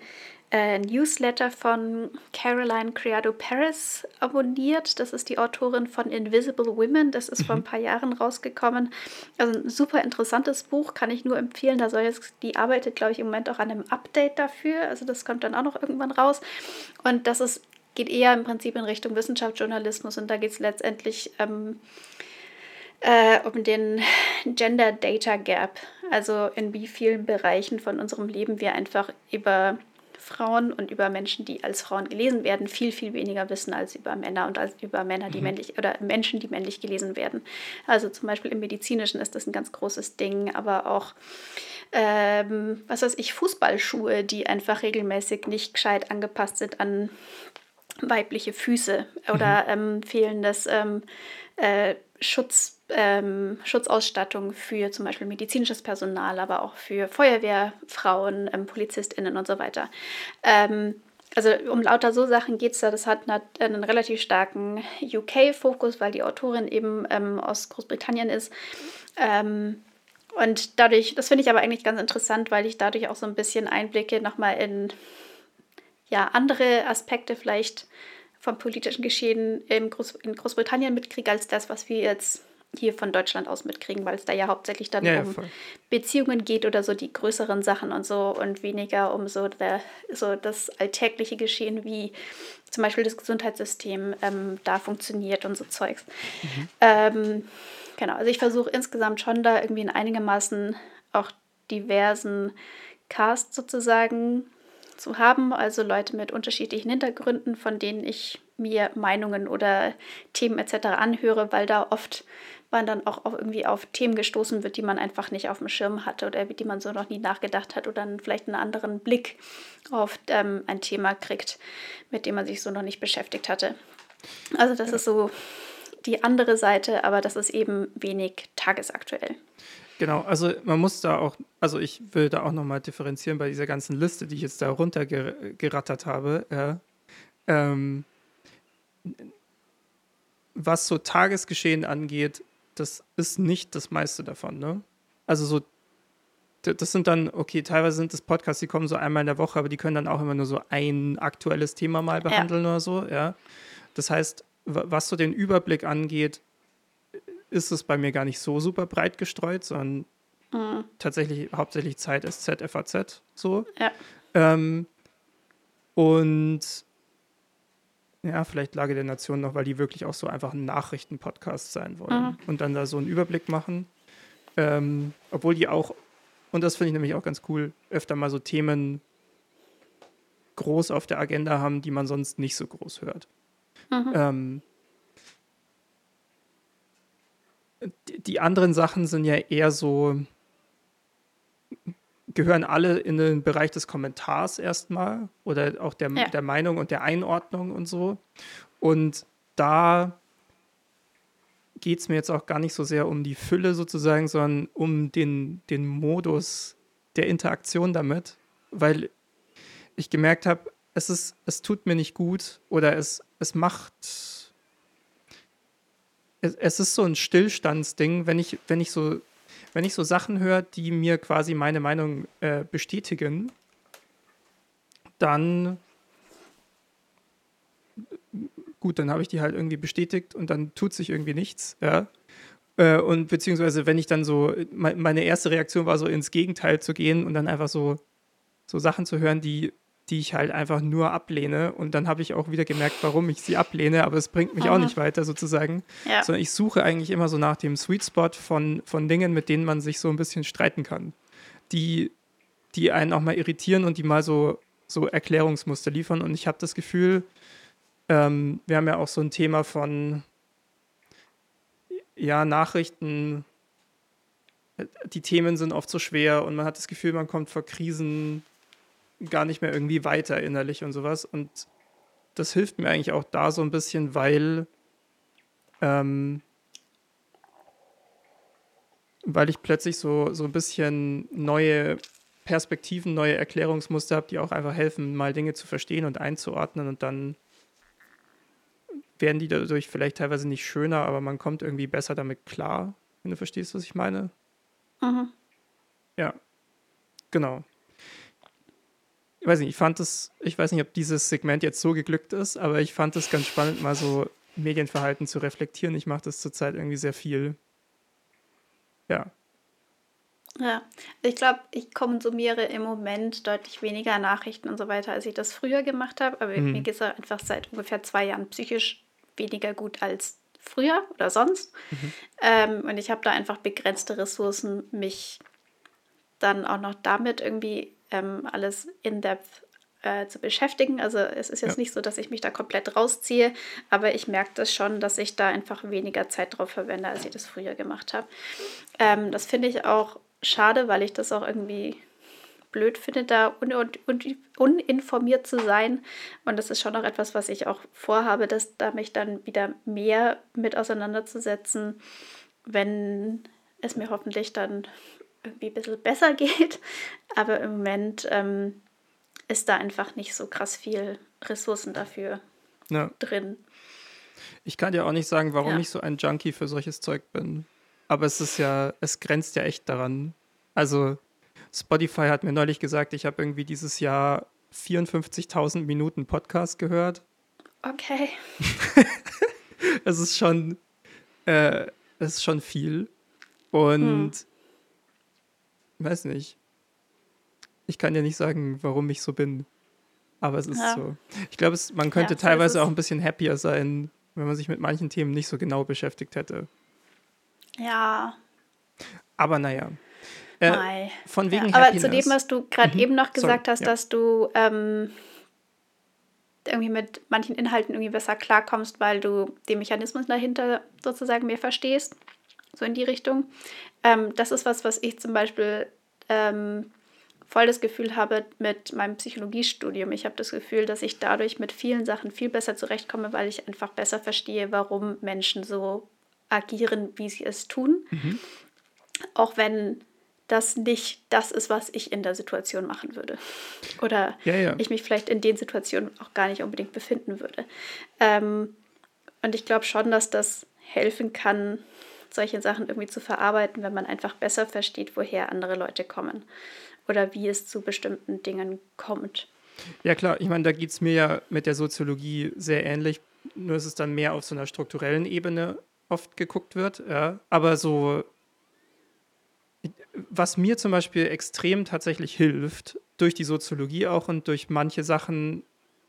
äh, Newsletter von Caroline Criado Paris abonniert. Das ist die Autorin von Invisible Women. Das ist mhm. vor ein paar Jahren rausgekommen. Also ein super interessantes Buch, kann ich nur empfehlen. Da soll jetzt, die arbeitet, glaube ich, im Moment auch an einem Update dafür. Also das kommt dann auch noch irgendwann raus. Und das ist geht eher im Prinzip in Richtung Wissenschaftsjournalismus und da geht es letztendlich ähm, äh, um den Gender Data Gap, also in wie vielen Bereichen von unserem Leben wir einfach über Frauen und über Menschen, die als Frauen gelesen werden, viel, viel weniger wissen als über Männer und als über Männer, die mhm. männlich oder Menschen, die männlich gelesen werden. Also zum Beispiel im Medizinischen ist das ein ganz großes Ding, aber auch ähm, was weiß ich, Fußballschuhe, die einfach regelmäßig nicht gescheit angepasst sind an weibliche Füße oder mhm. ähm, fehlendes ähm, äh, Schutz, ähm, Schutzausstattung für zum Beispiel medizinisches Personal, aber auch für Feuerwehrfrauen, ähm, PolizistInnen und so weiter. Ähm, also um lauter so Sachen geht es da. Das hat einen relativ starken UK-Fokus, weil die Autorin eben ähm, aus Großbritannien ist. Ähm, und dadurch, das finde ich aber eigentlich ganz interessant, weil ich dadurch auch so ein bisschen Einblicke nochmal in ja, andere Aspekte vielleicht vom politischen Geschehen in, Groß in Großbritannien mitkriege, als das, was wir jetzt hier von Deutschland aus mitkriegen, weil es da ja hauptsächlich dann ja, um Beziehungen geht oder so die größeren Sachen und so und weniger um so, der, so das alltägliche Geschehen, wie zum Beispiel das Gesundheitssystem ähm, da funktioniert und so Zeugs. Mhm. Ähm, genau, also ich versuche insgesamt schon da irgendwie in einigermaßen auch diversen Cast sozusagen zu haben, also Leute mit unterschiedlichen Hintergründen, von denen ich mir Meinungen oder Themen etc. anhöre, weil da oft man dann auch irgendwie auf Themen gestoßen wird, die man einfach nicht auf dem Schirm hatte oder die man so noch nie nachgedacht hat oder dann vielleicht einen anderen Blick auf ähm, ein Thema kriegt, mit dem man sich so noch nicht beschäftigt hatte. Also das ja. ist so die andere Seite, aber das ist eben wenig tagesaktuell. Genau, also man muss da auch, also ich will da auch nochmal differenzieren bei dieser ganzen Liste, die ich jetzt da runtergerattert habe. Ja. Ähm, was so Tagesgeschehen angeht, das ist nicht das meiste davon, ne? Also so, das sind dann, okay, teilweise sind das Podcasts, die kommen so einmal in der Woche, aber die können dann auch immer nur so ein aktuelles Thema mal behandeln ja. oder so, ja. Das heißt, was so den Überblick angeht, ist es bei mir gar nicht so super breit gestreut, sondern mhm. tatsächlich hauptsächlich Zeit SZ, FAZ so. Ja. Ähm, und ja, vielleicht Lage der Nation noch, weil die wirklich auch so einfach ein Nachrichtenpodcast sein wollen mhm. und dann da so einen Überblick machen. Ähm, obwohl die auch, und das finde ich nämlich auch ganz cool, öfter mal so Themen groß auf der Agenda haben, die man sonst nicht so groß hört. Mhm. Ähm, die anderen Sachen sind ja eher so, gehören alle in den Bereich des Kommentars erstmal oder auch der, ja. der Meinung und der Einordnung und so. Und da geht es mir jetzt auch gar nicht so sehr um die Fülle sozusagen, sondern um den, den Modus der Interaktion damit, weil ich gemerkt habe, es ist, es tut mir nicht gut oder es, es macht, es, es ist so ein Stillstandsding, wenn ich, wenn ich so, wenn ich so Sachen höre, die mir quasi meine Meinung äh, bestätigen, dann gut, dann habe ich die halt irgendwie bestätigt und dann tut sich irgendwie nichts, ja. Äh, und beziehungsweise, wenn ich dann so, meine erste Reaktion war so ins Gegenteil zu gehen und dann einfach so, so Sachen zu hören, die, die ich halt einfach nur ablehne. Und dann habe ich auch wieder gemerkt, warum ich sie ablehne, aber es bringt mich Aha. auch nicht weiter sozusagen. Ja. Sondern ich suche eigentlich immer so nach dem Sweet Spot von, von Dingen, mit denen man sich so ein bisschen streiten kann. Die, die einen auch mal irritieren und die mal so, so Erklärungsmuster liefern. Und ich habe das Gefühl, ähm, wir haben ja auch so ein Thema von ja, Nachrichten, die Themen sind oft so schwer und man hat das Gefühl, man kommt vor Krisen gar nicht mehr irgendwie weiter innerlich und sowas. Und das hilft mir eigentlich auch da so ein bisschen, weil, ähm, weil ich plötzlich so, so ein bisschen neue Perspektiven, neue Erklärungsmuster habe, die auch einfach helfen, mal Dinge zu verstehen und einzuordnen und dann werden die dadurch vielleicht teilweise nicht schöner, aber man kommt irgendwie besser damit klar, wenn du verstehst, was ich meine. Mhm. Ja, genau. Ich weiß nicht, ich fand es, ich weiß nicht, ob dieses Segment jetzt so geglückt ist, aber ich fand es ganz spannend, mal so Medienverhalten zu reflektieren. Ich mache das zurzeit irgendwie sehr viel. Ja. Ja, ich glaube, ich konsumiere im Moment deutlich weniger Nachrichten und so weiter, als ich das früher gemacht habe. Aber mhm. mir geht es einfach seit ungefähr zwei Jahren psychisch weniger gut als früher oder sonst. Mhm. Ähm, und ich habe da einfach begrenzte Ressourcen, mich dann auch noch damit irgendwie ähm, alles in depth äh, zu beschäftigen. Also es ist jetzt ja. nicht so, dass ich mich da komplett rausziehe, aber ich merke das schon, dass ich da einfach weniger Zeit drauf verwende, als ich das früher gemacht habe. Ähm, das finde ich auch schade, weil ich das auch irgendwie blöd finde, da un un uninformiert zu sein. Und das ist schon noch etwas, was ich auch vorhabe, dass da mich dann wieder mehr mit auseinanderzusetzen, wenn es mir hoffentlich dann irgendwie ein bisschen besser [laughs] geht. Aber im Moment ähm, ist da einfach nicht so krass viel Ressourcen dafür ja. drin. Ich kann dir auch nicht sagen, warum ja. ich so ein Junkie für solches Zeug bin. Aber es ist ja, es grenzt ja echt daran. Also Spotify hat mir neulich gesagt, ich habe irgendwie dieses Jahr 54.000 Minuten Podcast gehört. Okay. [laughs] es ist schon, äh, es ist schon viel. Und hm. Weiß nicht. Ich kann ja nicht sagen, warum ich so bin. Aber es ist ja. so. Ich glaube, man könnte ja, teilweise auch ein bisschen happier sein, wenn man sich mit manchen Themen nicht so genau beschäftigt hätte. Ja. Aber naja. Äh, von wegen ja, Aber zu dem, was du gerade mhm. eben noch gesagt Sorry, hast, ja. dass du ähm, irgendwie mit manchen Inhalten irgendwie besser klarkommst, weil du den Mechanismus dahinter sozusagen mehr verstehst, so in die Richtung. Ähm, das ist was, was ich zum Beispiel ähm, voll das Gefühl habe mit meinem Psychologiestudium. Ich habe das Gefühl, dass ich dadurch mit vielen Sachen viel besser zurechtkomme, weil ich einfach besser verstehe, warum Menschen so agieren, wie sie es tun. Mhm. Auch wenn das nicht das ist, was ich in der Situation machen würde. Oder ja, ja. ich mich vielleicht in den Situationen auch gar nicht unbedingt befinden würde. Ähm, und ich glaube schon, dass das helfen kann, solche Sachen irgendwie zu verarbeiten, wenn man einfach besser versteht, woher andere Leute kommen oder wie es zu bestimmten Dingen kommt. Ja klar, ich meine, da geht es mir ja mit der Soziologie sehr ähnlich, nur ist es dann mehr auf so einer strukturellen Ebene oft geguckt wird. Ja. Aber so was mir zum Beispiel extrem tatsächlich hilft, durch die Soziologie auch und durch manche Sachen,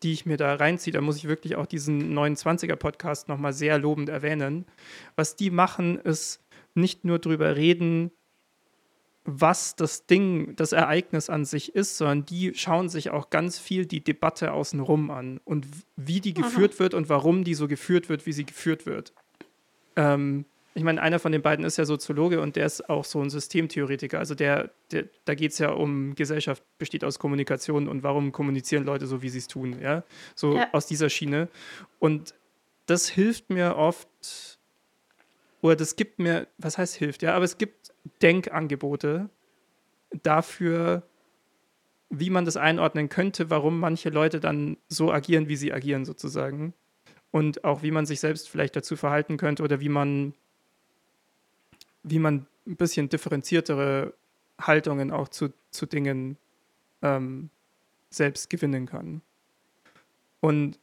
die ich mir da reinziehe, da muss ich wirklich auch diesen 29er-Podcast nochmal sehr lobend erwähnen. Was die machen, ist nicht nur drüber reden, was das Ding, das Ereignis an sich ist, sondern die schauen sich auch ganz viel die Debatte außenrum an und wie die geführt Aha. wird und warum die so geführt wird, wie sie geführt wird. Ähm, ich meine, einer von den beiden ist ja Soziologe und der ist auch so ein Systemtheoretiker. Also der, der da geht es ja um Gesellschaft besteht aus Kommunikation und warum kommunizieren Leute so, wie sie es tun, ja. So ja. aus dieser Schiene. Und das hilft mir oft, oder das gibt mir, was heißt hilft, ja, aber es gibt Denkangebote dafür, wie man das einordnen könnte, warum manche Leute dann so agieren, wie sie agieren, sozusagen. Und auch wie man sich selbst vielleicht dazu verhalten könnte oder wie man, wie man ein bisschen differenziertere Haltungen auch zu, zu Dingen ähm, selbst gewinnen kann. Und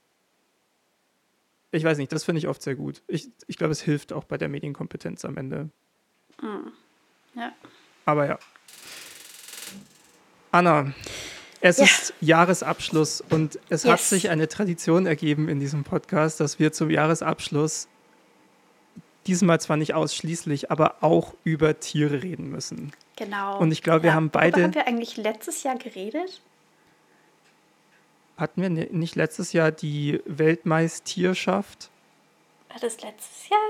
ich weiß nicht, das finde ich oft sehr gut. Ich, ich glaube, es hilft auch bei der Medienkompetenz am Ende. Mhm. Ja. Aber ja. Anna, es ja. ist Jahresabschluss und es yes. hat sich eine Tradition ergeben in diesem Podcast, dass wir zum Jahresabschluss diesmal zwar nicht ausschließlich, aber auch über Tiere reden müssen. Genau. Und ich glaube, wir ja. haben beide. Haben wir eigentlich letztes Jahr geredet? Hatten wir nicht letztes Jahr die Weltmeistierschaft? War das letztes Jahr?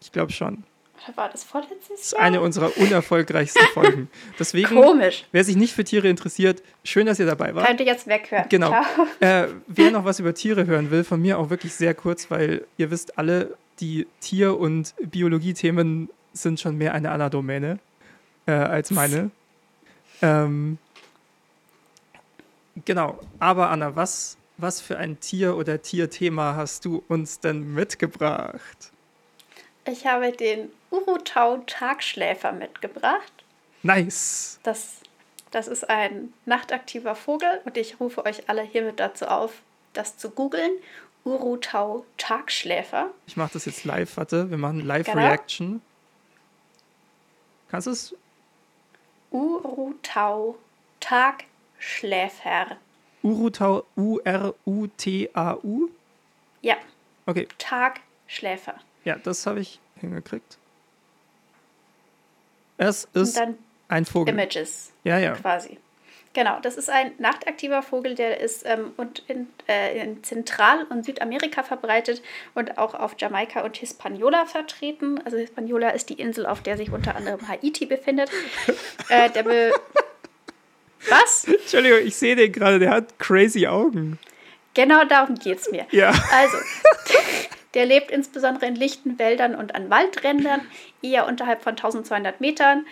Ich glaube schon. Oder war das vorletztes Jahr? Das ist eine unserer [laughs] unerfolgreichsten Folgen. Deswegen, Komisch. wer sich nicht für Tiere interessiert, schön, dass ihr dabei wart. Könnt ihr jetzt weghören. Genau. Äh, wer noch was über Tiere hören will, von mir auch wirklich sehr kurz, weil ihr wisst alle, die Tier- und Biologie-Themen sind schon mehr eine Anna-Domäne äh, als meine. Ähm, genau. Aber Anna, was, was für ein Tier- oder Tierthema hast du uns denn mitgebracht? Ich habe den Urutau-Tagschläfer mitgebracht. Nice. Das, das ist ein nachtaktiver Vogel und ich rufe euch alle hiermit dazu auf, das zu googeln. Urutau-Tagschläfer. Ich mache das jetzt live, warte, wir machen Live-Reaction. Genau. Kannst du es? Urutau-Tagschläfer. Urutau, U-R-U-T-A-U? Ja. Okay. Tagschläfer. Ja, das habe ich hingekriegt. Es ist ein Vogel. Images. Ja, ja. Quasi. Genau, das ist ein nachtaktiver Vogel, der ist ähm, und in, äh, in Zentral- und Südamerika verbreitet und auch auf Jamaika und Hispaniola vertreten. Also Hispaniola ist die Insel, auf der sich unter anderem Haiti befindet. [laughs] äh, der be Was? Entschuldigung, ich sehe den gerade, der hat crazy Augen. Genau darum geht es mir. Ja. Also, [laughs] der lebt insbesondere in lichten Wäldern und an Waldrändern, eher unterhalb von 1200 Metern.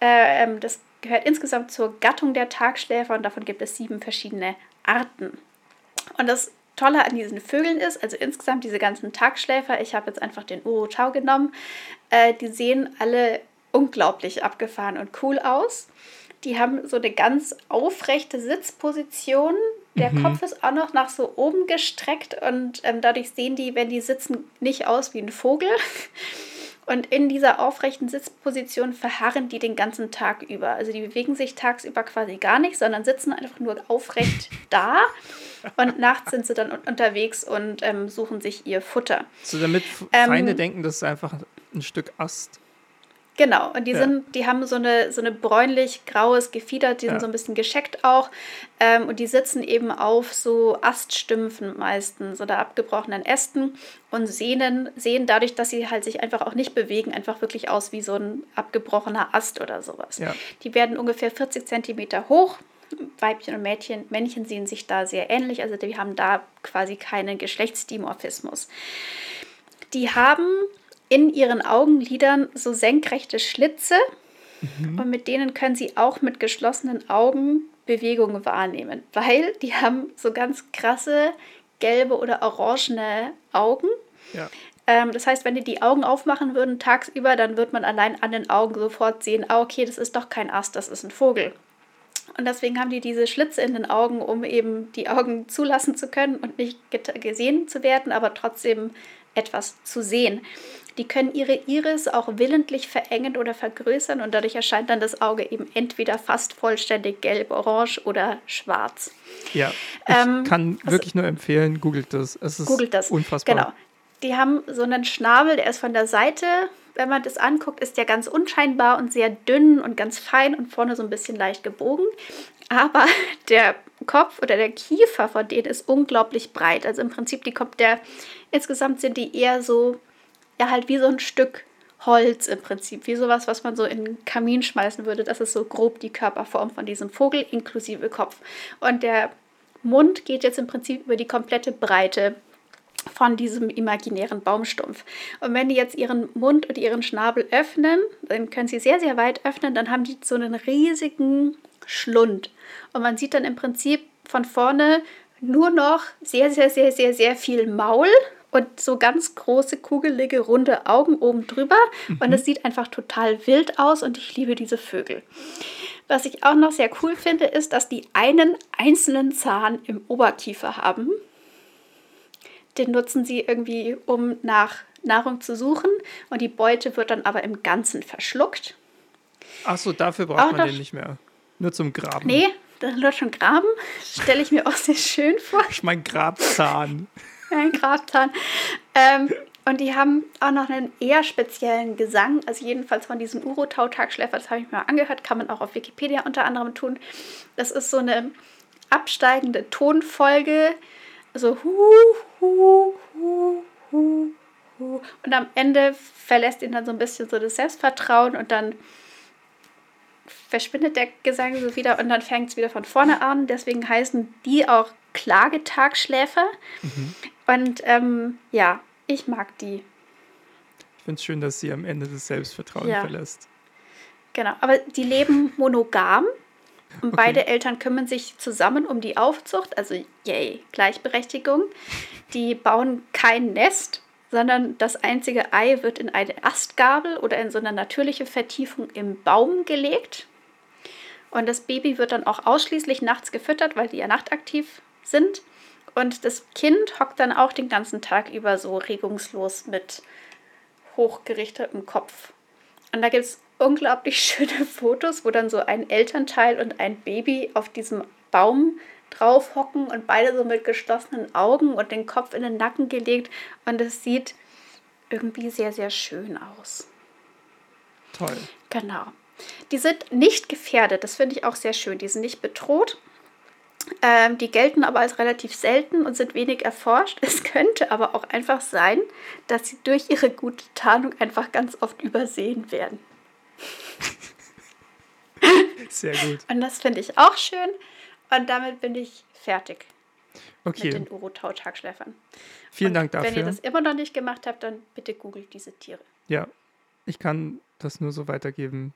Äh, ähm, das gehört insgesamt zur Gattung der Tagschläfer und davon gibt es sieben verschiedene Arten. Und das Tolle an diesen Vögeln ist, also insgesamt diese ganzen Tagschläfer, ich habe jetzt einfach den Urutau genommen, äh, die sehen alle unglaublich abgefahren und cool aus. Die haben so eine ganz aufrechte Sitzposition. Der mhm. Kopf ist auch noch nach so oben gestreckt und ähm, dadurch sehen die, wenn die sitzen, nicht aus wie ein Vogel. [laughs] Und in dieser aufrechten Sitzposition verharren die den ganzen Tag über. Also die bewegen sich tagsüber quasi gar nicht, sondern sitzen einfach nur aufrecht [laughs] da. Und nachts sind sie dann unterwegs und ähm, suchen sich ihr Futter. So damit Feinde ähm, denken, das ist einfach ein Stück Ast. Genau, und die ja. sind, die haben so eine, so eine bräunlich-graues Gefieder, die ja. sind so ein bisschen gescheckt auch. Ähm, und die sitzen eben auf so Aststümpfen meistens oder abgebrochenen Ästen und sehen, sehen dadurch, dass sie halt sich einfach auch nicht bewegen, einfach wirklich aus wie so ein abgebrochener Ast oder sowas. Ja. Die werden ungefähr 40 Zentimeter hoch. Weibchen und Mädchen, Männchen sehen sich da sehr ähnlich, also die haben da quasi keinen Geschlechtsdimorphismus. Die haben in ihren Augenlidern so senkrechte Schlitze mhm. und mit denen können sie auch mit geschlossenen Augen Bewegungen wahrnehmen, weil die haben so ganz krasse gelbe oder orangene Augen. Ja. Ähm, das heißt, wenn die die Augen aufmachen würden tagsüber, dann wird man allein an den Augen sofort sehen, ah, okay, das ist doch kein Ast, das ist ein Vogel. Und deswegen haben die diese Schlitze in den Augen, um eben die Augen zulassen zu können und nicht gesehen zu werden, aber trotzdem etwas zu sehen. Die können ihre Iris auch willentlich verengen oder vergrößern und dadurch erscheint dann das Auge eben entweder fast vollständig gelb, orange oder schwarz. Ja, ich ähm, kann also, wirklich nur empfehlen, googelt das. Es ist googelt das. unfassbar. Genau. Die haben so einen Schnabel, der ist von der Seite, wenn man das anguckt, ist der ganz unscheinbar und sehr dünn und ganz fein und vorne so ein bisschen leicht gebogen. Aber [laughs] der Kopf oder der Kiefer von denen ist unglaublich breit. Also im Prinzip, die kommt der, insgesamt sind die eher so ja halt wie so ein Stück Holz im Prinzip, wie sowas, was man so in den Kamin schmeißen würde. Das ist so grob die Körperform von diesem Vogel inklusive Kopf. Und der Mund geht jetzt im Prinzip über die komplette Breite von diesem imaginären Baumstumpf. Und wenn die jetzt ihren Mund und ihren Schnabel öffnen, dann können sie sehr, sehr weit öffnen, dann haben die so einen riesigen Schlund. Und man sieht dann im Prinzip von vorne nur noch sehr, sehr, sehr, sehr, sehr viel Maul und so ganz große, kugelige, runde Augen oben drüber. Mhm. Und es sieht einfach total wild aus und ich liebe diese Vögel. Was ich auch noch sehr cool finde, ist, dass die einen einzelnen Zahn im Oberkiefer haben. Den nutzen sie irgendwie, um nach Nahrung zu suchen und die Beute wird dann aber im Ganzen verschluckt. Ach so, dafür braucht auch man den nicht mehr. Nur zum Graben. Nee, das nur schon Graben. Stelle ich mir auch sehr schön vor. Mein Grabzahn. Ein Grabzahn. Ähm, und die haben auch noch einen eher speziellen Gesang, also jedenfalls von diesem Urotau-Tagschläfer, das habe ich mir mal angehört, kann man auch auf Wikipedia unter anderem tun. Das ist so eine absteigende Tonfolge, also hu, hu, hu, hu, hu. Und am Ende verlässt ihn dann so ein bisschen so das Selbstvertrauen und dann verschwindet der Gesang so wieder und dann fängt es wieder von vorne an. Deswegen heißen die auch Klagetagschläfer. Mhm. Und ähm, ja, ich mag die. Ich finde es schön, dass sie am Ende das Selbstvertrauen ja. verlässt. Genau, aber die leben monogam. Und okay. beide Eltern kümmern sich zusammen um die Aufzucht, also yay, Gleichberechtigung. Die bauen kein Nest, sondern das einzige Ei wird in eine Astgabel oder in so eine natürliche Vertiefung im Baum gelegt. Und das Baby wird dann auch ausschließlich nachts gefüttert, weil die ja nachtaktiv sind. Und das Kind hockt dann auch den ganzen Tag über so regungslos mit hochgerichtetem Kopf. Und da gibt es unglaublich schöne [laughs] Fotos, wo dann so ein Elternteil und ein Baby auf diesem Baum drauf hocken und beide so mit geschlossenen Augen und den Kopf in den Nacken gelegt. Und es sieht irgendwie sehr, sehr schön aus. Toll. Genau. Die sind nicht gefährdet, das finde ich auch sehr schön. Die sind nicht bedroht. Ähm, die gelten aber als relativ selten und sind wenig erforscht. [laughs] Es könnte aber auch einfach sein, dass sie durch ihre gute Tarnung einfach ganz oft übersehen werden. Sehr gut. Und das finde ich auch schön. Und damit bin ich fertig. Okay. Mit den Urotau-Tagschläfern. Vielen und Dank dafür. Wenn ihr das immer noch nicht gemacht habt, dann bitte googelt diese Tiere. Ja, ich kann das nur so weitergeben.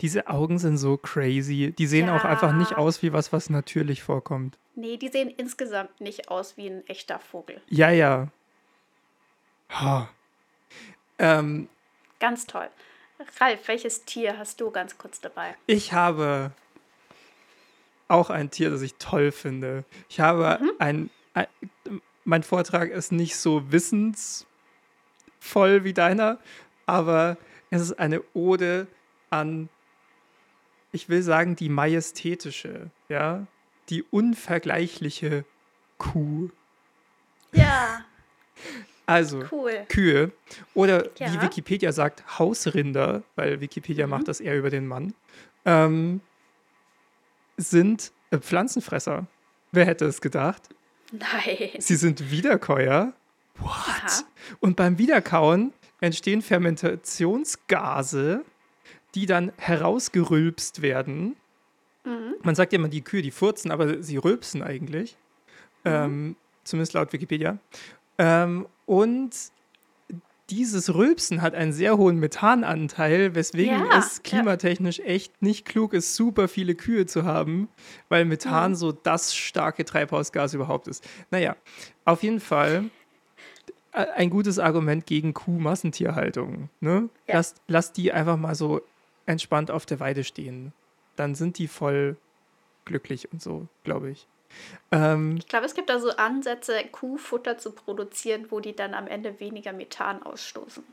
Diese Augen sind so crazy. Die sehen ja. auch einfach nicht aus wie was, was natürlich vorkommt. Nee, die sehen insgesamt nicht aus wie ein echter Vogel. Ja, ja. Ha. Ähm, Ganz toll. Ralf, welches Tier hast du ganz kurz dabei? Ich habe auch ein Tier, das ich toll finde. Ich habe mhm. ein, ein, Mein Vortrag ist nicht so wissensvoll wie deiner, aber es ist eine Ode an, ich will sagen, die majestätische, ja, die unvergleichliche Kuh. Ja. [laughs] Also cool. Kühe oder ja. wie Wikipedia sagt, Hausrinder, weil Wikipedia mhm. macht das eher über den Mann, ähm, sind äh, Pflanzenfresser. Wer hätte es gedacht? Nein. Sie sind Wiederkäuer. What? Aha. Und beim Wiederkauen entstehen Fermentationsgase, die dann herausgerülpst werden. Mhm. Man sagt ja immer, die Kühe, die furzen, aber sie rülpsen eigentlich. Mhm. Ähm, zumindest laut Wikipedia. Ähm, und dieses Rülpsen hat einen sehr hohen Methananteil, weswegen ja, es klimatechnisch ja. echt nicht klug ist, super viele Kühe zu haben, weil Methan mhm. so das starke Treibhausgas überhaupt ist. Naja, auf jeden Fall äh, ein gutes Argument gegen Kuhmassentierhaltung. Ne? Ja. Lasst, lasst die einfach mal so entspannt auf der Weide stehen. Dann sind die voll glücklich und so, glaube ich. Ähm, ich glaube, es gibt da so Ansätze, Kuhfutter zu produzieren, wo die dann am Ende weniger Methan ausstoßen.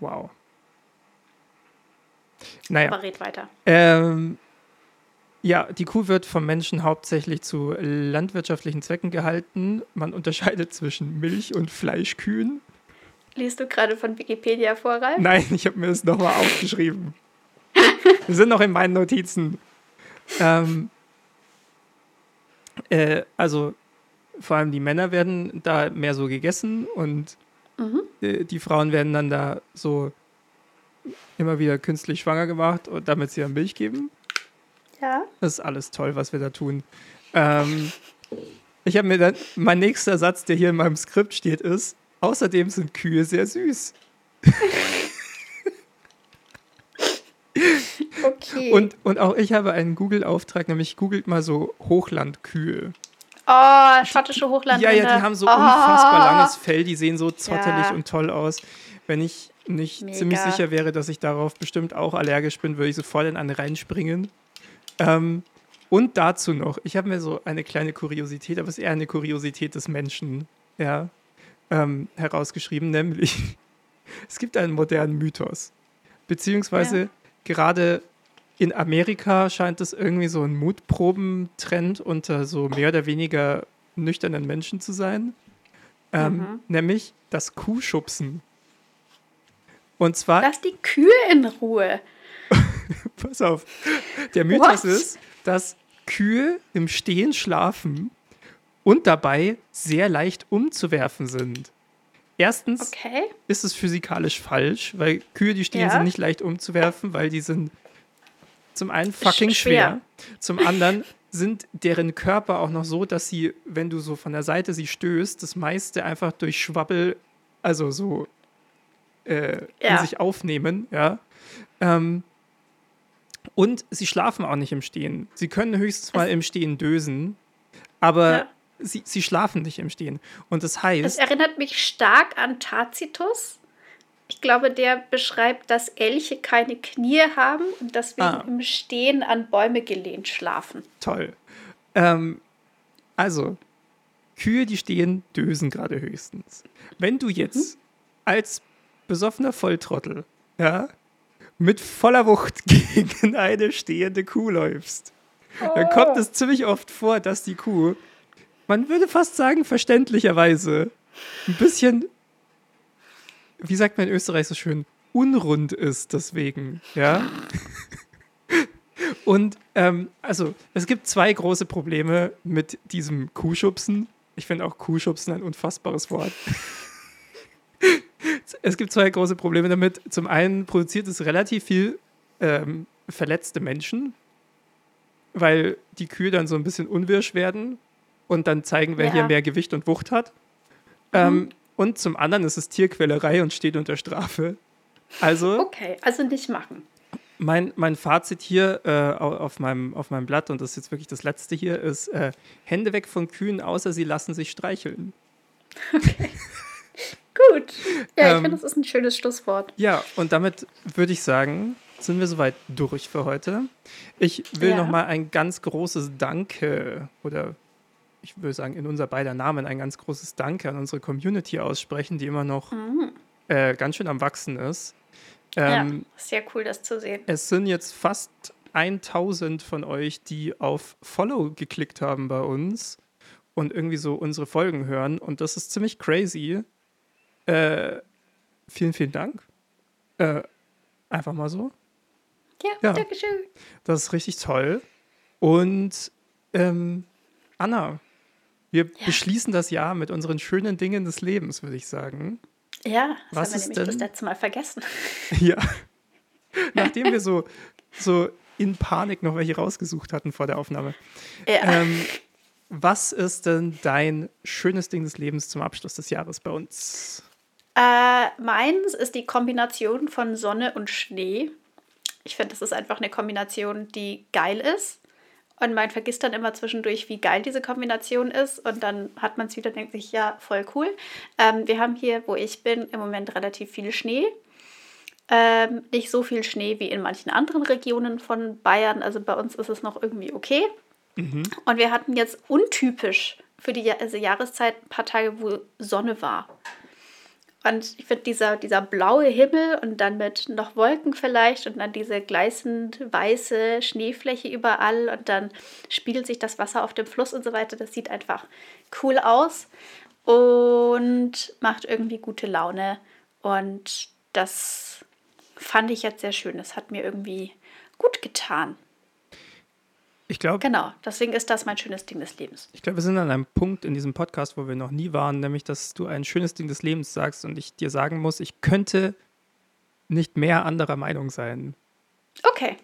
Wow. Naja. Aber red weiter. Ähm, ja, die Kuh wird vom Menschen hauptsächlich zu landwirtschaftlichen Zwecken gehalten. Man unterscheidet zwischen Milch- und Fleischkühen. Liest du gerade von Wikipedia vor, Ralf? Nein, ich habe mir das nochmal aufgeschrieben. [laughs] Wir sind noch in meinen Notizen. Ähm, äh, also vor allem die Männer werden da mehr so gegessen und mhm. äh, die Frauen werden dann da so immer wieder künstlich schwanger gemacht, damit sie dann Milch geben. Ja. Das ist alles toll, was wir da tun. Ähm, ich habe mir dann, mein nächster Satz, der hier in meinem Skript steht, ist, außerdem sind Kühe sehr süß. [laughs] [laughs] Okay. Und, und auch ich habe einen Google-Auftrag, nämlich googelt mal so Hochlandkühe. oh, schottische Hochlande. Ja, ja, die haben so oh. unfassbar langes Fell, die sehen so zottelig Ja. und toll aus. Wenn ich nicht Mega. ziemlich sicher wäre, dass ich darauf bestimmt auch allergisch bin, würde ich sofort in eine reinspringen. Ähm, und dazu noch, ich habe mir so eine kleine Kuriosität, aber es ist eher eine Kuriosität des Menschen, ja, ähm, herausgeschrieben, nämlich [laughs] es gibt einen modernen Mythos. Beziehungsweise Ja. Gerade in Amerika scheint es irgendwie so ein Mutprobentrend unter so mehr oder weniger nüchternen Menschen zu sein. Ähm, Mhm. Nämlich das Kuhschubsen. Und zwar, Lass die Kühe in Ruhe. [laughs] pass auf, der Mythos What? ist, dass Kühe im Stehen schlafen und dabei sehr leicht umzuwerfen sind. Erstens Okay. ist es physikalisch falsch, weil Kühe, die stehen, Ja. sind nicht leicht umzuwerfen, weil die sind zum einen fucking schwer. schwer. zum anderen sind deren Körper auch noch so, dass sie, wenn du so von der Seite sie stößt, das meiste einfach durch Schwabbel, also so äh, in Ja. sich aufnehmen, ja. Ähm, und sie schlafen auch nicht im Stehen. Sie können höchstens mal im Stehen dösen, aber Ja. Sie, sie schlafen nicht im Stehen. Und das heißt, erinnert mich stark an Tacitus. Ich glaube, der beschreibt, dass Elche keine Knie haben und deswegen Ah. im Stehen an Bäume gelehnt schlafen. Toll. Ähm, also, Kühe, die stehen, dösen gerade höchstens. Wenn du jetzt als besoffener Volltrottel, ja, mit voller Wucht [laughs] gegen eine stehende Kuh läufst, dann kommt es ziemlich oft vor, dass die Kuh, man würde fast sagen, verständlicherweise, ein bisschen, wie sagt man in Österreich so schön, unrund ist deswegen, ja. [laughs] Und ähm, also, es gibt zwei große Probleme mit diesem Kuhschubsen. Ich finde auch Kuhschubsen ein unfassbares Wort. [laughs] es gibt zwei große Probleme damit. Zum einen produziert es relativ viel ähm, verletzte Menschen, weil die Kühe dann so ein bisschen unwirsch werden und dann zeigen, wer Ja. hier mehr Gewicht und Wucht hat. Ähm, und zum anderen ist es Tierquälerei und steht unter Strafe. Also Okay, also nicht machen. mein, mein Fazit hier äh, au- auf, meinem, auf meinem Blatt, und das ist jetzt wirklich das letzte hier, ist äh, Hände weg von Kühen, außer sie lassen sich streicheln. [laughs] Gut. Ja, ich Ähm, finde, das ist ein schönes Schlusswort. Ja, und damit würde ich sagen, sind wir soweit durch für heute. Ich will Ja. noch mal ein ganz großes Danke oder ich würde sagen in unser beider Namen ein ganz großes Danke an unsere Community aussprechen, die immer noch äh, ganz schön am Wachsen ist. Ähm, ja, sehr cool, das zu sehen. Es sind jetzt fast 1000 von euch, die auf Follow geklickt haben bei uns und irgendwie so unsere Folgen hören. Und das ist ziemlich crazy. Äh, vielen, vielen Dank. Äh, einfach mal so. Ja, Ja. danke schön. Das ist richtig toll. Und ähm, Anna, wir Ja. beschließen das Jahr mit unseren schönen Dingen des Lebens, würde ich sagen. Ja, das Was haben wir ist nämlich denn? das letzte Mal vergessen. [laughs] Ja. [laughs] Nachdem wir so, so in Panik noch welche rausgesucht hatten vor der Aufnahme. Ja. Ähm, was ist denn dein schönes Ding des Lebens zum Abschluss des Jahres bei uns? Äh, meins ist die Kombination von Sonne und Schnee. Ich finde, das ist einfach eine Kombination, die geil ist. Und man vergisst dann immer zwischendurch, wie geil diese Kombination ist. Und dann hat man es wieder, denkt sich, ja, voll cool. Ähm, wir haben hier, wo ich bin, im Moment relativ viel Schnee. Ähm, nicht so viel Schnee wie in manchen anderen Regionen von Bayern. Also bei uns ist es noch irgendwie okay. Und wir hatten jetzt untypisch für die also Jahreszeit ein paar Tage, wo Sonne war. Und ich finde, dieser, dieser blaue Himmel und dann mit noch Wolken vielleicht und dann diese gleißend weiße Schneefläche überall und dann spiegelt sich das Wasser auf dem Fluss und so weiter. Das sieht einfach cool aus und macht irgendwie gute Laune. Und das fand ich jetzt sehr schön. Das hat mir irgendwie gut getan. Ich glaube, Genau, deswegen ist das mein schönes Ding des Lebens. ich glaub, wir sind an einem Punkt in diesem Podcast, wo wir noch nie waren, nämlich, dass du ein schönes Ding des Lebens sagst und ich dir sagen muss, ich könnte nicht mehr anderer Meinung sein, Okay,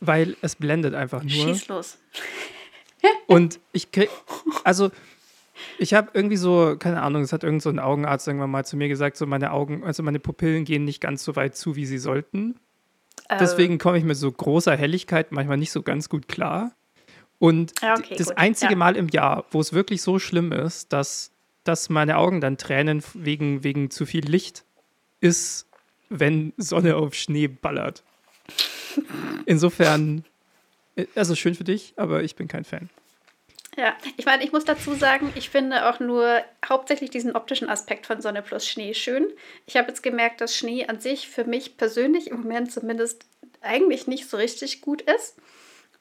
weil es blendet einfach nur. schieß los. [laughs] Und ich krieg, also ich habe irgendwie so, keine Ahnung, es hat irgend so ein Augenarzt irgendwann mal zu mir gesagt, so meine Augen, also meine Pupillen gehen nicht ganz so weit zu, wie sie sollten. Deswegen komme ich mit so großer Helligkeit manchmal nicht so ganz gut klar. Und okay, das gut, einzige ja. Mal im Jahr, wo es wirklich so schlimm ist, dass, dass meine Augen dann tränen wegen, wegen zu viel Licht, ist, wenn Sonne auf Schnee ballert. [laughs] Insofern, äh, also schön für dich, aber ich bin kein Fan. Ja, ich meine, ich muss dazu sagen, ich finde auch nur hauptsächlich diesen optischen Aspekt von Sonne plus Schnee schön. Ich habe jetzt gemerkt, dass Schnee an sich für mich persönlich im Moment zumindest eigentlich nicht so richtig gut ist,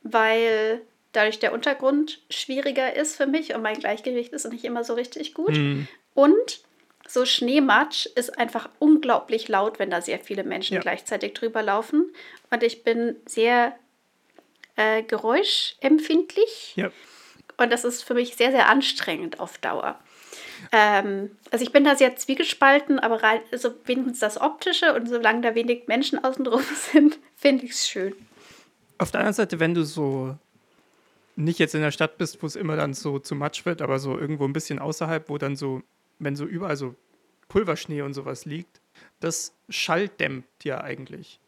weil dadurch der Untergrund schwieriger ist für mich und mein Gleichgewicht ist nicht immer so richtig gut. Hm. Und so Schneematsch ist einfach unglaublich laut, wenn da sehr viele Menschen Ja. gleichzeitig drüber laufen. Und ich bin sehr äh, geräuschempfindlich. Ja. Und das ist für mich sehr, sehr anstrengend auf Dauer. Ähm, also ich bin da sehr zwiegespalten, aber rein, also wenigstens das Optische und solange da wenig Menschen außenrum [laughs] sind, finde ich es schön. Auf der anderen Seite, wenn du so nicht jetzt in der Stadt bist, wo es immer dann so zu Matsch wird, aber so irgendwo ein bisschen außerhalb, wo dann so, wenn so überall so Pulverschnee und sowas liegt, das schalldämmt ja eigentlich.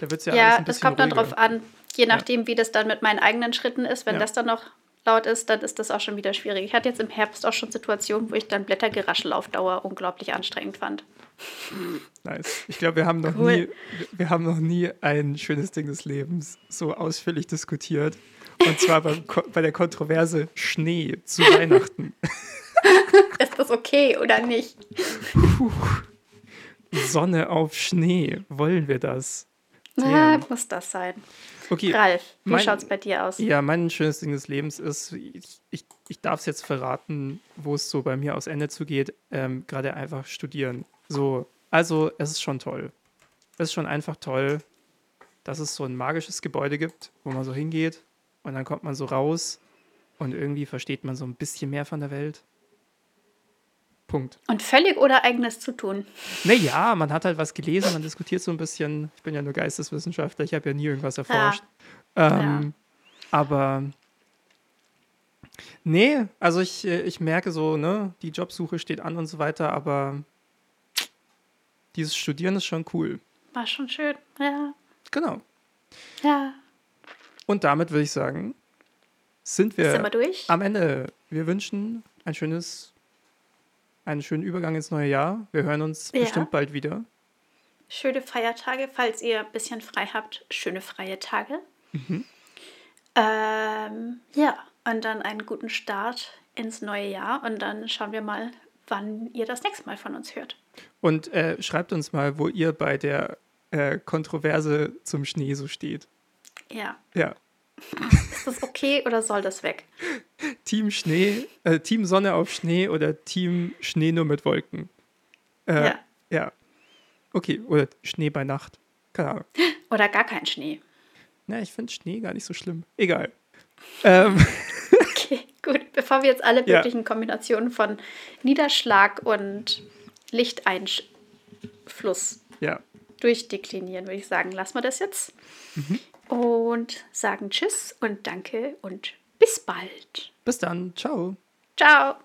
Da wird es ja, alles Ja, ein das bisschen kommt dann ruhiger. drauf an, je nachdem, wie das dann mit meinen eigenen Schritten ist. Wenn Ja. das dann noch laut ist, dann ist das auch schon wieder schwierig. Ich hatte jetzt im Herbst auch schon Situationen, wo ich dann Blättergeraschel auf Dauer unglaublich anstrengend fand. Nice. Ich glaube, wir haben noch Cool. nie, wir haben noch nie ein schönes Ding des Lebens so ausführlich diskutiert. Und zwar beim, bei der Kontroverse Schnee zu Weihnachten. [laughs] Ist das okay oder nicht? Sonne auf Schnee. Wollen wir das? Na, muss das sein. Okay. Ralf, wie mein- schaut's bei dir aus? Ja, mein schönes Ding des Lebens ist, ich, ich, ich darf es jetzt verraten, wo es so bei mir aus Ende zugeht, ähm, gerade einfach studieren. So, also es ist schon toll. Es ist schon einfach toll, dass es so ein magisches Gebäude gibt, wo man so hingeht und dann kommt man so raus und irgendwie versteht man so ein bisschen mehr von der Welt. Punkt. Und völlig oder eigenes zu tun. Naja, man hat halt was gelesen, man diskutiert so ein bisschen. Ich bin ja nur Geisteswissenschaftler, ich habe ja nie irgendwas erforscht. Ähm, Aber nee, also ich, äh, ich merke so, ne, die Jobsuche steht an und so weiter, aber dieses Studieren ist schon cool. War schon schön. Ja, Genau. ja. Und damit würde ich sagen, sind wir, Sind wir durch? am Ende. Wir wünschen ein schönes, einen schönen Übergang ins neue Jahr. Wir hören uns Ja. bestimmt bald wieder. Schöne Feiertage, falls ihr ein bisschen frei habt. Schöne freie Tage. Mhm. Ähm, ja, und dann einen guten Start ins neue Jahr. Und dann schauen wir mal, wann ihr das nächste Mal von uns hört. Und äh, schreibt uns mal, wo ihr bei der äh, Kontroverse zum Schnee so steht. Ja. Ja. Ist das okay oder soll das weg? Team Schnee, äh, Team Sonne auf Schnee oder Team Schnee nur mit Wolken. Äh, Ja. Ja. Okay, oder Schnee bei Nacht. Keine Ahnung. [laughs] Oder gar kein Schnee. Na, ich finde Schnee gar nicht so schlimm. Egal. Ähm, [laughs] Okay, gut. Bevor wir jetzt alle Ja. möglichen Kombinationen von Niederschlag und Lichteinfluss ja. durchdeklinieren, würde ich sagen, lassen wir das jetzt. Und sagen Tschüss und Danke und bis bald. Bis dann. Ciao. Ciao.